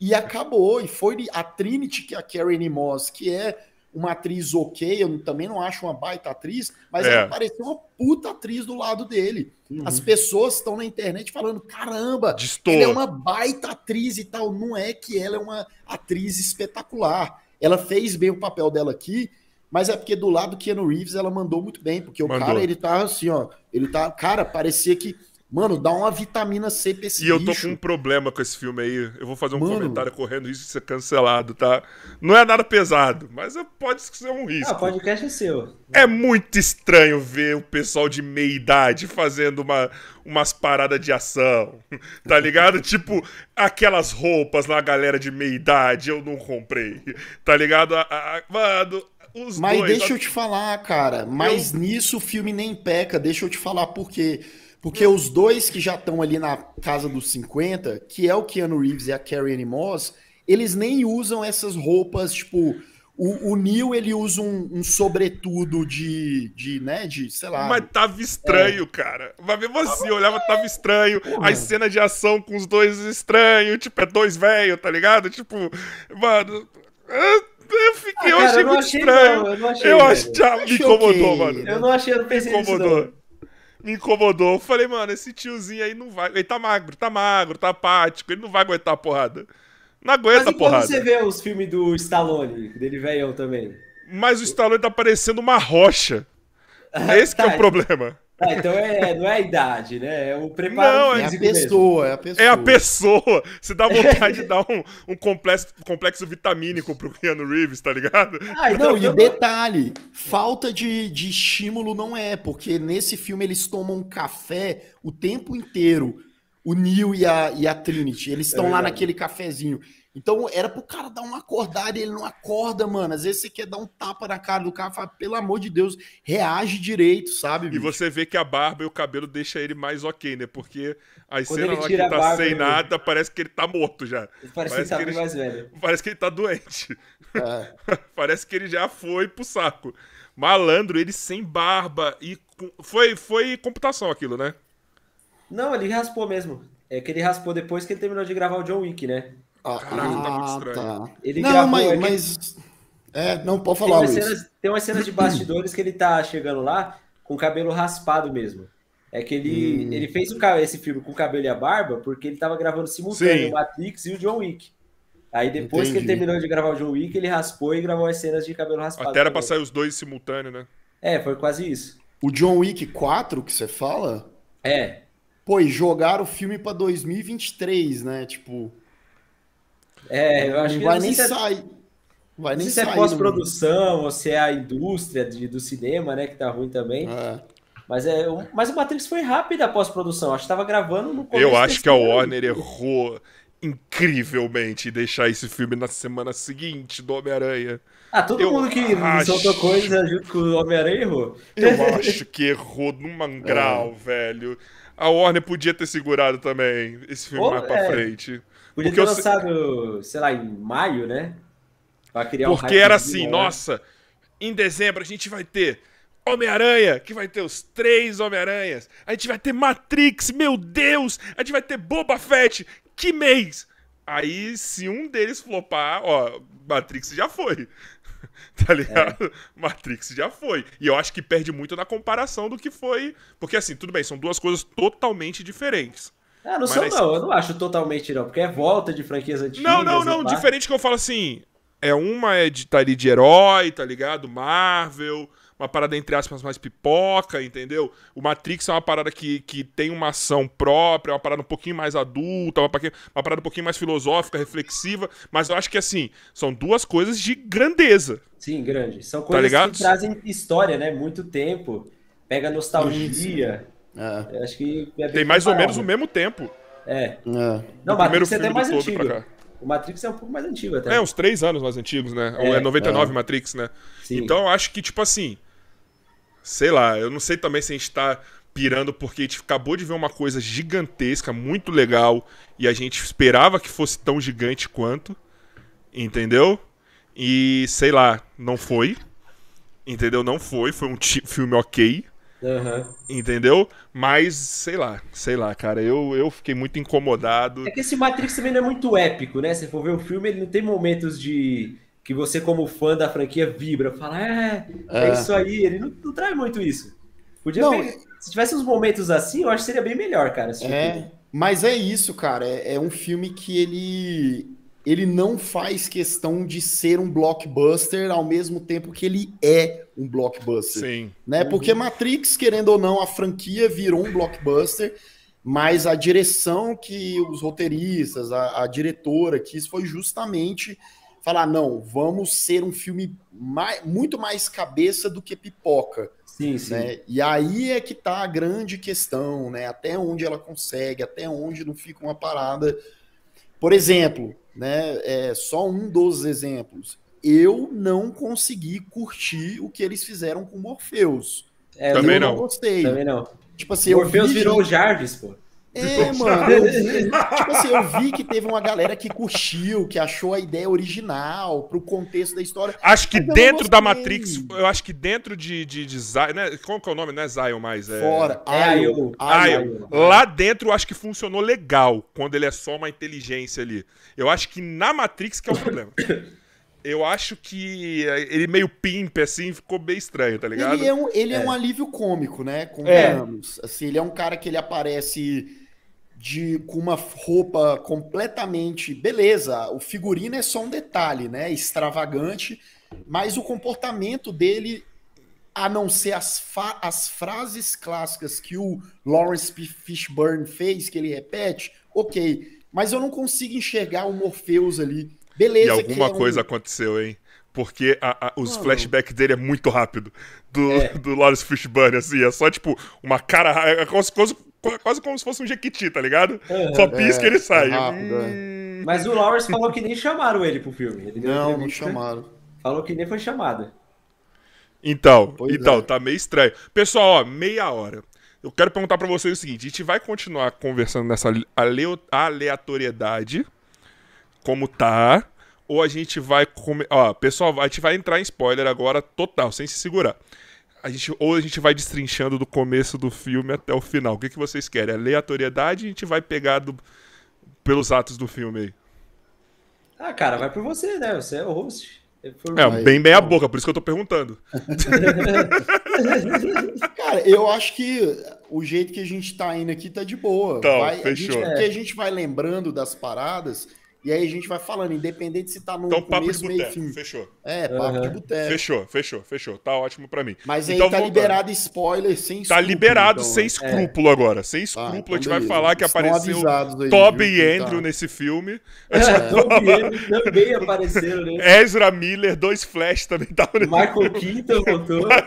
Speaker 2: e acabou. E foi a Trinity, que é a Karen Moss, que é uma atriz ok, eu também não acho uma baita atriz, mas
Speaker 1: É.
Speaker 2: ela pareceu uma puta atriz do lado dele. As pessoas estão na internet falando: caramba,
Speaker 1: Distor.
Speaker 2: ela é uma baita atriz e tal. Não é que ela é uma atriz espetacular. Ela fez bem o papel dela aqui, mas é porque do lado do Keanu Reeves ela mandou muito bem, porque o
Speaker 1: Mandou.
Speaker 2: cara, ele tá assim, ó. Ele tá. Cara, parecia que. Mano, dá uma vitamina C pra esse
Speaker 1: E eu tô
Speaker 2: bicho.
Speaker 1: com um problema com esse filme aí. Eu vou fazer um
Speaker 2: Mano.
Speaker 1: comentário correndo risco de ser cancelado, tá? Não é nada pesado, mas pode ser um risco.
Speaker 3: Ah, o podcast é seu.
Speaker 1: É muito estranho ver o pessoal de meia idade fazendo uma, umas paradas de ação, *laughs* tá ligado? tipo, aquelas roupas na galera de meia idade eu não comprei, tá ligado? A- a- a- mano, os
Speaker 2: Mas
Speaker 1: dois...
Speaker 2: deixa eu te falar, cara. Mas nisso o filme nem peca. Deixa eu te falar por quê. Porque os dois que já estão ali na casa dos 50, que é o Keanu Reeves e a Carrie Ann Moss, eles nem usam essas roupas, tipo. O, o Neil, ele usa um, um sobretudo de, de, né, de, sei lá...
Speaker 1: Mas tava estranho, cara. Mas mesmo assim, eu olhava, tava estranho.
Speaker 2: Porra.
Speaker 1: As cenas de ação com os dois estranho, tipo, é dois velhos, tá ligado? Tipo, mano. Eu fiquei,
Speaker 3: Ah,
Speaker 1: eu
Speaker 3: cara,
Speaker 1: achei
Speaker 3: eu não
Speaker 1: muito
Speaker 3: achei,
Speaker 1: estranho.
Speaker 3: não, eu não achei,
Speaker 1: eu
Speaker 3: velho.
Speaker 1: acho já me
Speaker 2: Achei
Speaker 1: incomodou, mano.
Speaker 3: Eu não achei, eu não
Speaker 1: Me
Speaker 3: pensei nisso,
Speaker 1: incomodou. Me incomodou. Eu falei, mano, esse tiozinho aí não vai. Ele tá magro, tá magro, tá apático. Ele não vai aguentar a porrada. Não
Speaker 3: Mas
Speaker 1: aguenta
Speaker 3: e
Speaker 1: a
Speaker 3: quando
Speaker 1: porrada.
Speaker 3: você vê os filmes do Stallone, dele velhão também?
Speaker 1: Mas o Stallone tá parecendo uma rocha. Esse que é
Speaker 3: Tá,
Speaker 1: o problema. *laughs*
Speaker 3: Ah, então é, não é a idade, né? É o preparo
Speaker 1: Não,
Speaker 2: É a
Speaker 3: mesmo.
Speaker 2: pessoa, é a pessoa.
Speaker 1: É a pessoa. Você dá vontade de dar um, um complexo, complexo vitamínico pro Keanu Reeves, tá ligado?
Speaker 3: Ah, então,
Speaker 2: Não, e detalhe, falta de, de estímulo não é, porque nesse filme eles tomam café o tempo inteiro. O Neil e a, e a Trinity, eles estão lá
Speaker 3: verdade.
Speaker 2: naquele cafezinho. Então era pro cara dar uma acordada e ele não acorda, mano. Às vezes você quer dar um tapa na cara do cara e fala, pelo amor de Deus, reage direito, sabe?
Speaker 1: E
Speaker 2: bicho?
Speaker 1: você vê que a barba e o cabelo deixa ele mais ok, né? Porque as
Speaker 3: Quando
Speaker 1: cenas
Speaker 3: ele
Speaker 1: lá que
Speaker 3: tira a
Speaker 1: tá
Speaker 3: barba,
Speaker 1: sem
Speaker 3: ele-
Speaker 1: nada, parece que ele tá morto já.
Speaker 3: Parece,
Speaker 1: Parece
Speaker 3: que tá
Speaker 1: que
Speaker 3: bem
Speaker 1: eles-
Speaker 3: mais velho.
Speaker 1: Parece que ele tá doente.
Speaker 2: É. *laughs*
Speaker 1: Parece que ele já foi pro saco. Malandro, ele sem barba e. Foi, foi computação aquilo, né?
Speaker 3: Não, ele raspou mesmo. É que ele raspou depois que ele terminou de gravar o John Wick, né?
Speaker 2: Ah,
Speaker 1: Caraca, tá muito
Speaker 2: ah,
Speaker 1: estranho.
Speaker 2: tá.
Speaker 3: Ele
Speaker 2: não,
Speaker 3: gravou,
Speaker 2: mas,
Speaker 3: é
Speaker 2: mas- É, não, pode
Speaker 3: Tem
Speaker 2: falar,
Speaker 3: umas,
Speaker 2: Luiz.
Speaker 3: cenas, tem umas cenas de bastidores que ele tá chegando lá com o cabelo raspado mesmo. É que ele,
Speaker 2: Hum.
Speaker 3: ele fez o, esse filme com o cabelo e a barba porque ele tava gravando simultâneo
Speaker 1: Sim.
Speaker 3: o Matrix e o John Wick. Aí depois que ele
Speaker 2: Entendi.
Speaker 3: terminou de gravar o John Wick, ele raspou e gravou as cenas de cabelo raspado.
Speaker 1: Até era pra sair os dois simultâneos, né?
Speaker 3: É, foi quase isso.
Speaker 2: O John Wick 4 que você fala?
Speaker 3: É.
Speaker 2: Pô, e jogaram o filme pra 2023, né? Tipo,
Speaker 3: É, eu acho
Speaker 2: não
Speaker 3: que
Speaker 2: vai nem
Speaker 3: se é-
Speaker 2: sair. Vai
Speaker 3: não
Speaker 2: nem
Speaker 3: sei se é
Speaker 2: sair.
Speaker 3: pós-produção ou se é a indústria de- do cinema, né, que tá ruim também.
Speaker 2: no- É.
Speaker 3: Mas, é, o- mas o Matrix foi rápido a pós-produção. Acho que tava gravando no começo
Speaker 1: Eu acho que a
Speaker 3: ano.
Speaker 1: Warner errou incrivelmente em deixar esse filme na semana seguinte do Homem-Aranha.
Speaker 3: Ah, todo
Speaker 1: Eu
Speaker 3: mundo que
Speaker 1: acho-
Speaker 3: soltou coisa junto com o Homem-Aranha errou.
Speaker 1: Eu acho que errou num *laughs* grau, velho. A Warner podia ter segurado também esse filme
Speaker 3: Ou,
Speaker 1: mais pra
Speaker 3: é.
Speaker 1: frente.
Speaker 3: Podia
Speaker 1: Porque
Speaker 3: ter
Speaker 1: eu sei-
Speaker 3: lançado, sei lá, em maio, né? Pra criar um
Speaker 1: Porque era
Speaker 3: hypezinho
Speaker 1: assim,
Speaker 3: maior.
Speaker 1: nossa, em dezembro a gente vai ter Homem-Aranha, que vai ter os três Homem-Aranhas. A gente vai ter Matrix, meu Deus! A gente vai ter Boba Fett, que mês! Aí, se um deles flopar, ó, Matrix já foi. *laughs* Tá ligado?
Speaker 3: É.
Speaker 1: Matrix já foi. E eu acho que perde muito na comparação do que foi. Porque, assim, tudo bem, são duas coisas totalmente diferentes.
Speaker 3: Ah, não
Speaker 1: Mas
Speaker 3: sou
Speaker 1: aí-
Speaker 3: não, eu não acho totalmente não, porque é volta de franquias antigas.
Speaker 1: Não, não, não.
Speaker 3: e pá.
Speaker 1: Diferente que eu falo assim. É uma é de, tá ali de herói, tá ligado? Marvel. Uma parada, entre aspas, mais pipoca, entendeu? O Matrix é uma parada que, que tem uma ação própria, é uma parada um pouquinho mais adulta, uma, parada um pouquinho mais filosófica, reflexiva. Mas eu acho que, assim, são duas coisas de grandeza.
Speaker 3: Sim, grande. São coisas
Speaker 1: ligado?
Speaker 3: que trazem história, né? Muito tempo. Pega nostalgia.
Speaker 2: É,
Speaker 3: Eu acho que é
Speaker 1: Tem mais ou menos o mesmo tempo.
Speaker 3: É.
Speaker 2: é.
Speaker 3: Não, o
Speaker 1: primeiro
Speaker 3: Matrix é até mais antigo. O Matrix é um pouco mais antigo até.
Speaker 1: É, uns três anos mais antigos, né?
Speaker 3: É,
Speaker 1: É, 99 Matrix, né?
Speaker 3: Sim.
Speaker 1: Então eu acho que, tipo assim. Sei lá, eu não sei também se a gente tá pirando porque a gente acabou de ver uma coisa gigantesca, muito legal, e a gente esperava que fosse tão gigante quanto. Entendeu? E sei lá, não foi. Entendeu? Não foi. Foi um filme ok.
Speaker 3: Aham.
Speaker 1: Entendeu? Mas, sei lá, sei lá, cara. Eu, eu fiquei muito incomodado.
Speaker 3: É que esse Matrix também não é muito épico, né? Se for ver o filme, ele não tem momentos de que você, como fã da franquia, vibra, fala, é, é,
Speaker 2: É.
Speaker 3: isso aí. Ele não, não traz muito isso. Podia
Speaker 2: Não,
Speaker 3: ver- Se tivesse uns momentos assim, eu acho que seria bem melhor, cara. filme.
Speaker 2: É, mas é isso, cara. É, é um filme que ele ele não faz questão de ser um blockbuster ao mesmo tempo que ele é um blockbuster,
Speaker 1: Sim.
Speaker 2: né? Porque Matrix, querendo ou não, a franquia virou um blockbuster, mas a direção que os roteiristas, a, a diretora quis foi justamente falar não, vamos ser um filme mai- muito mais cabeça do que pipoca.
Speaker 3: Sim, sim.
Speaker 2: né? E aí é que tá a grande questão, né? Até onde ela consegue, até onde não fica uma parada. Por exemplo, né? É só um dos exemplos. Eu não consegui curtir o que eles fizeram com Morpheus.
Speaker 3: É,
Speaker 1: Também
Speaker 2: eu
Speaker 1: não.
Speaker 2: gostei.
Speaker 3: Também não.
Speaker 2: Tipo assim, eu
Speaker 3: Morpheus
Speaker 2: vi
Speaker 3: virou Jarvis, pô.
Speaker 2: É, mano. Eu vi, tipo assim, eu vi que teve uma galera que curtiu, que achou a ideia original pro contexto da história.
Speaker 1: Acho que dentro da. Matrix, eu acho que dentro de, de, de Zion, né? Como que é o nome? Não é Zion mais, é...
Speaker 2: Fora.
Speaker 3: É, eu-
Speaker 1: lá dentro eu acho que funcionou legal, quando ele é só uma inteligência ali. Eu acho que na Matrix que é o problema. *coughs* Eu acho que ele meio pimp, assim, ficou bem estranho, tá ligado?
Speaker 2: Ele é um, ele é.
Speaker 3: É.
Speaker 2: um alívio cômico, né? Convenhamos. Assim, ele é um cara que ele aparece de com uma roupa completamente. Beleza, o figurino é só um detalhe, né? Extravagante, mas o comportamento dele, a não ser as, as frases clássicas que o Lawrence P. Fishburne fez, que ele repete, ok. Mas eu não consigo enxergar o Morpheus ali. Beleza,
Speaker 1: E
Speaker 2: que
Speaker 1: alguma
Speaker 2: é um-
Speaker 1: coisa aconteceu, hein? Porque a- a- os
Speaker 2: Mano.
Speaker 1: flashbacks dele é muito rápido. Do,
Speaker 3: É.
Speaker 1: do Lawrence Fishburne, assim. É só, tipo, uma cara... É quase, quase, quase como se fosse um jequiti, tá ligado?
Speaker 3: Aham.
Speaker 1: Só pisca e ele sai.
Speaker 2: rápido, é.
Speaker 1: Hum,
Speaker 3: Mas o Lawrence falou que nem chamaram ele pro filme. Ele
Speaker 2: Não, não chamaram.
Speaker 3: Falou que nem foi chamado.
Speaker 1: Então,
Speaker 2: Pois
Speaker 1: então,
Speaker 2: é.
Speaker 1: tá meio estranho. Pessoal, ó, meia hora. Eu quero perguntar pra vocês o seguinte: a gente vai continuar conversando nessa aleatoriedade, como tá, ou a gente vai. Come... Ó, pessoal, a gente vai entrar em spoiler agora total, sem se segurar. A gente, ou a gente vai destrinchando do começo do filme até o final. O que, que vocês querem? Aleatoriedade a gente vai pegar do- pelos atos do filme aí.
Speaker 3: Ah, cara, vai por você, né? Você é o host.
Speaker 1: É, bem meia boca, por isso que eu tô perguntando. *laughs*
Speaker 2: Cara, eu acho que o jeito que a gente tá indo aqui tá de boa.
Speaker 1: Então,
Speaker 2: vai,
Speaker 1: fechou.
Speaker 2: A gente, porque a gente vai lembrando das paradas e aí a gente vai falando, independente se tá no
Speaker 1: Então, papo de
Speaker 2: começo, meio e
Speaker 1: boteco,
Speaker 2: fim.
Speaker 1: fechou.
Speaker 2: É, papo de
Speaker 3: Uhum.
Speaker 2: boteco.
Speaker 1: Fechou, fechou, fechou. Tá ótimo pra mim.
Speaker 2: Mas aí
Speaker 1: Então,
Speaker 2: tá
Speaker 1: voltando.
Speaker 2: liberado spoiler sem
Speaker 1: Tá
Speaker 2: escrúpulo,
Speaker 1: liberado
Speaker 2: então,
Speaker 1: sem
Speaker 2: né?
Speaker 1: escrúpulo agora. Sem
Speaker 2: Tá,
Speaker 1: escrúpulo,
Speaker 2: então
Speaker 1: a gente vai
Speaker 2: beleza.
Speaker 1: falar que
Speaker 2: Estão
Speaker 1: apareceu
Speaker 2: aí,
Speaker 1: Toby
Speaker 2: viu,
Speaker 1: e
Speaker 2: quem
Speaker 1: Andrew
Speaker 2: tá.
Speaker 1: nesse filme.
Speaker 3: Também, também apareceram, né? *laughs*
Speaker 1: Ezra Miller, dois Flash também estavam nesse
Speaker 3: Michael Keaton voltou. *laughs*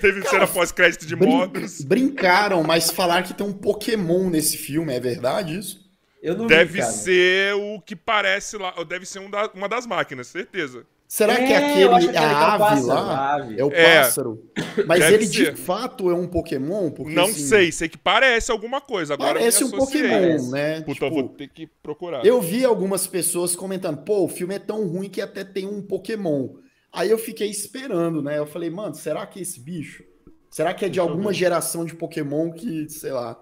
Speaker 1: Teve cena pós-crédito de
Speaker 2: Brin-. Brincaram, mas falaram que tem um Pokémon nesse filme, é verdade isso?
Speaker 3: Eu não
Speaker 1: Deve
Speaker 3: vi,
Speaker 1: ser o que parece lá. ou Deve ser um da- uma das máquinas, certeza.
Speaker 2: Será que
Speaker 3: É,
Speaker 2: é
Speaker 3: eu acho
Speaker 2: aquele,
Speaker 3: que é
Speaker 2: a
Speaker 3: o
Speaker 2: ave
Speaker 3: pássaro,
Speaker 2: lá?
Speaker 3: a ave.
Speaker 2: É o
Speaker 1: É.
Speaker 2: pássaro. Mas
Speaker 1: Deve
Speaker 2: ele
Speaker 1: ser.
Speaker 2: de fato é um Pokémon? Porque,
Speaker 1: não
Speaker 2: assim,
Speaker 1: sei, sei que parece alguma coisa. Agora
Speaker 2: Parece
Speaker 1: eu
Speaker 2: um. Pokémon, né?
Speaker 1: Puta,
Speaker 2: Tipo,
Speaker 1: eu vou ter que procurar.
Speaker 2: Eu vi algumas pessoas comentando, pô, o filme é tão ruim que até tem um Pokémon. Aí eu fiquei esperando, né? Eu falei, mano, será que é esse bicho? Será que é de alguma geração de Pokémon que, sei lá.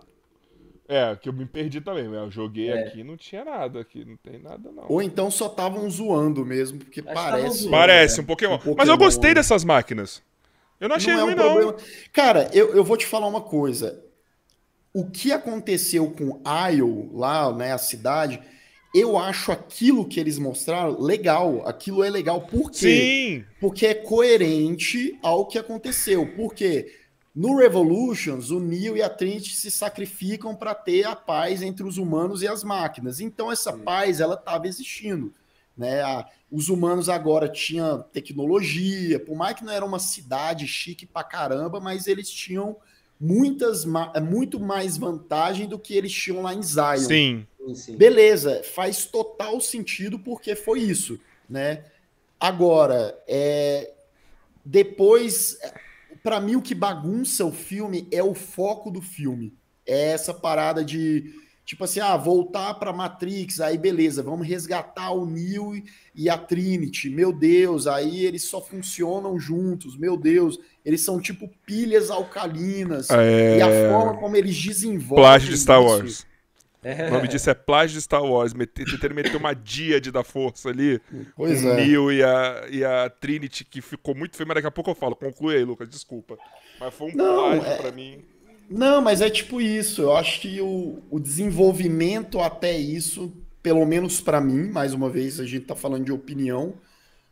Speaker 1: É, que eu me perdi também. né? Eu joguei
Speaker 3: É.
Speaker 1: aqui não tinha nada aqui. Não tem nada, não.
Speaker 2: Ou então só estavam zoando mesmo, porque
Speaker 3: que
Speaker 2: parece.
Speaker 3: zoando.
Speaker 1: Parece
Speaker 2: né?
Speaker 1: um Pokémon.
Speaker 2: Um Pokémon.
Speaker 1: Mas eu gostei dessas máquinas. Eu não achei
Speaker 2: Não é um
Speaker 1: ruim, não.
Speaker 2: problema. Cara, eu, eu vou te falar uma coisa. O que aconteceu com Isle, lá, né, a cidade, eu acho aquilo que eles mostraram legal. Aquilo é legal. Por quê?
Speaker 1: Sim!
Speaker 2: Porque é coerente ao que aconteceu. Porque no Revolutions, o Neo e a Trinity se sacrificam para ter a paz entre os humanos e as máquinas. Então essa paz ela estava existindo. Né? A- os humanos agora tinham tecnologia, por mais que não era uma cidade chique pra caramba, mas eles tinham muitas ma- muito mais vantagem do que eles tinham lá em Zion.
Speaker 1: Sim.
Speaker 3: Sim, sim.
Speaker 2: Beleza, faz total sentido porque foi isso, né? Agora, é, depois, para mim o que bagunça o filme é o foco do filme. É essa parada de tipo assim, ah, voltar para Matrix, aí beleza, vamos resgatar o Neo e a Trinity. Meu Deus, aí eles só funcionam juntos. Meu Deus, eles são tipo pilhas alcalinas.
Speaker 1: É...
Speaker 2: E a forma como eles desenvolvem
Speaker 1: Plágio de Star
Speaker 2: isso-
Speaker 1: Wars. O nome disso é plágio de Star Wars. Tentaram meter uma díade da força ali.
Speaker 2: Pois
Speaker 1: o
Speaker 2: é.
Speaker 1: Neo e a, e a Trinity, que ficou muito feio, mas daqui a pouco eu falo. Conclui aí, Lucas, desculpa. Mas foi um
Speaker 2: Não,
Speaker 1: plágio
Speaker 2: é-
Speaker 1: pra mim.
Speaker 2: Não, mas é tipo isso. Eu acho que o, o desenvolvimento até isso, pelo menos pra mim, mais uma vez a gente tá falando de opinião,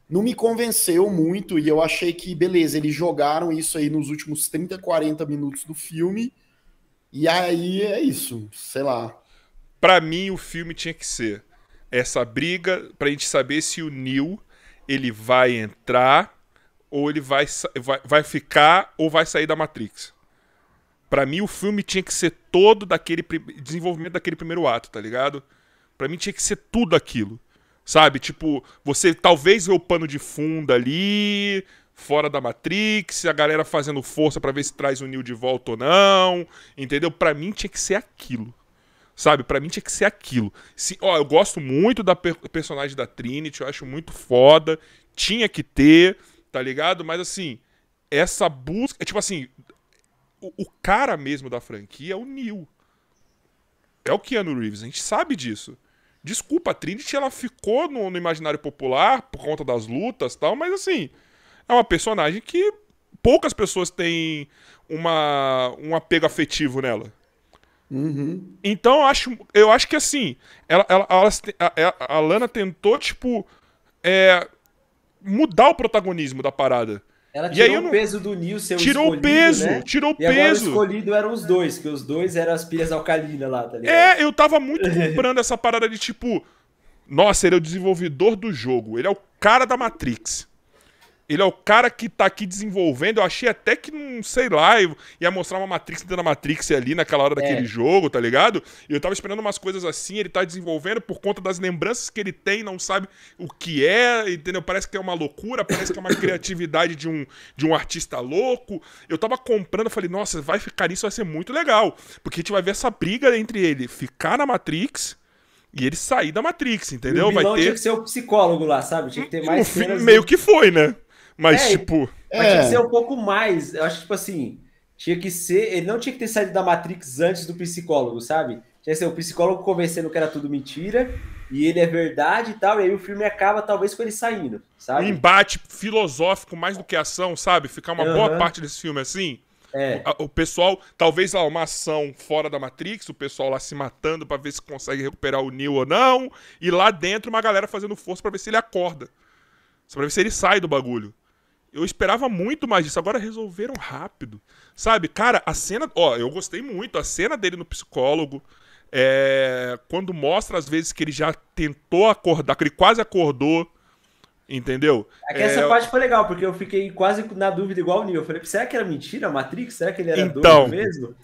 Speaker 2: não me convenceu muito e eu achei que, beleza, eles jogaram isso aí nos últimos 30, 40 minutos do filme e aí é isso, sei lá.
Speaker 1: Pra mim, o filme tinha que ser essa briga pra gente saber se o Neo ele vai entrar ou ele vai, vai, vai ficar ou vai sair da Matrix. Pra mim, o filme tinha que ser todo daquele desenvolvimento daquele primeiro ato, tá ligado? Pra mim tinha que ser tudo aquilo. Sabe? Tipo, você talvez vê o pano de fundo ali, fora da Matrix, a galera fazendo força pra ver se traz o Neo de volta ou não. Entendeu? Pra mim tinha que ser aquilo. Sabe? Pra mim tinha que ser aquilo. Se, ó, eu gosto muito da per- personagem da Trinity, eu acho muito foda. Tinha que ter, tá ligado? Mas assim, essa busca. É tipo assim, o, o cara mesmo da franquia é o Neo. É o Keanu Reeves, a gente sabe disso. Desculpa, a Trinity ela ficou no, no imaginário popular por conta das lutas tal, mas assim, é uma personagem que poucas pessoas têm uma, um apego afetivo nela.
Speaker 2: Uhum.
Speaker 1: Então eu acho, eu acho que assim, ela, ela- elas te- a, a- a Lana tentou, tipo, é, mudar o protagonismo da parada.
Speaker 3: Ela
Speaker 1: E
Speaker 3: tirou
Speaker 1: aí eu não-
Speaker 3: o peso do ser o
Speaker 1: Tirou o
Speaker 3: escolhido,
Speaker 1: peso,
Speaker 3: né?
Speaker 1: tirou o
Speaker 3: E agora o
Speaker 1: peso.
Speaker 3: escolhido eram os dois, que os dois eram as pilhas alcalinas lá, tá ligado?
Speaker 1: É, eu tava muito comprando essa parada de tipo. Nossa, ele é o desenvolvedor do jogo. Ele é o cara da Matrix. Ele é o cara que tá aqui desenvolvendo. Eu achei até que, não sei lá, ia mostrar uma Matrix dentro da Matrix ali naquela hora daquele
Speaker 3: É.
Speaker 1: jogo, tá ligado? E eu tava esperando umas coisas assim. Ele tá desenvolvendo por conta das lembranças que ele tem, não sabe o que é, entendeu? Parece que é uma loucura, parece que é uma *coughs* criatividade de um, de um artista louco. Eu tava comprando, falei, nossa, vai ficar isso, vai ser muito legal. Porque a gente vai ver essa briga entre ele ficar na Matrix e ele sair da Matrix, entendeu?
Speaker 3: o
Speaker 1: Vai
Speaker 3: vilão tinha
Speaker 1: ter.
Speaker 3: que ser o psicólogo lá, sabe? Tinha que ter mais cenas
Speaker 1: meio que foi, né? Mas,
Speaker 3: É,
Speaker 1: tipo.
Speaker 3: Mas tinha
Speaker 2: É.
Speaker 3: que ser um pouco mais. Eu acho que, tipo assim, tinha que ser. Ele não tinha que ter saído da Matrix antes do psicólogo, sabe? tinha que ser o psicólogo convencendo que era tudo mentira, e ele é verdade e tal, e aí o filme acaba talvez com ele saindo, sabe?
Speaker 1: Um embate filosófico mais do que ação, sabe? Ficar uma boa parte desse filme assim.
Speaker 3: É.
Speaker 1: O, o, pessoal, talvez lá uma ação fora da Matrix, o pessoal lá se matando para ver se consegue recuperar o Neo ou não, e lá dentro uma galera fazendo força para ver se ele acorda. Pra ver se ele sai do bagulho. Eu esperava muito mais disso, agora resolveram rápido. Sabe, cara, a cena. Ó, eu gostei muito. A cena dele no psicólogo. É, quando mostra às vezes que ele já tentou acordar, que ele quase acordou. Entendeu?
Speaker 3: É que essa é... parte foi legal, porque eu fiquei quase na dúvida igual o Neo. Eu falei, será que era mentira a Matrix? Será que ele era
Speaker 1: então,
Speaker 3: doido mesmo?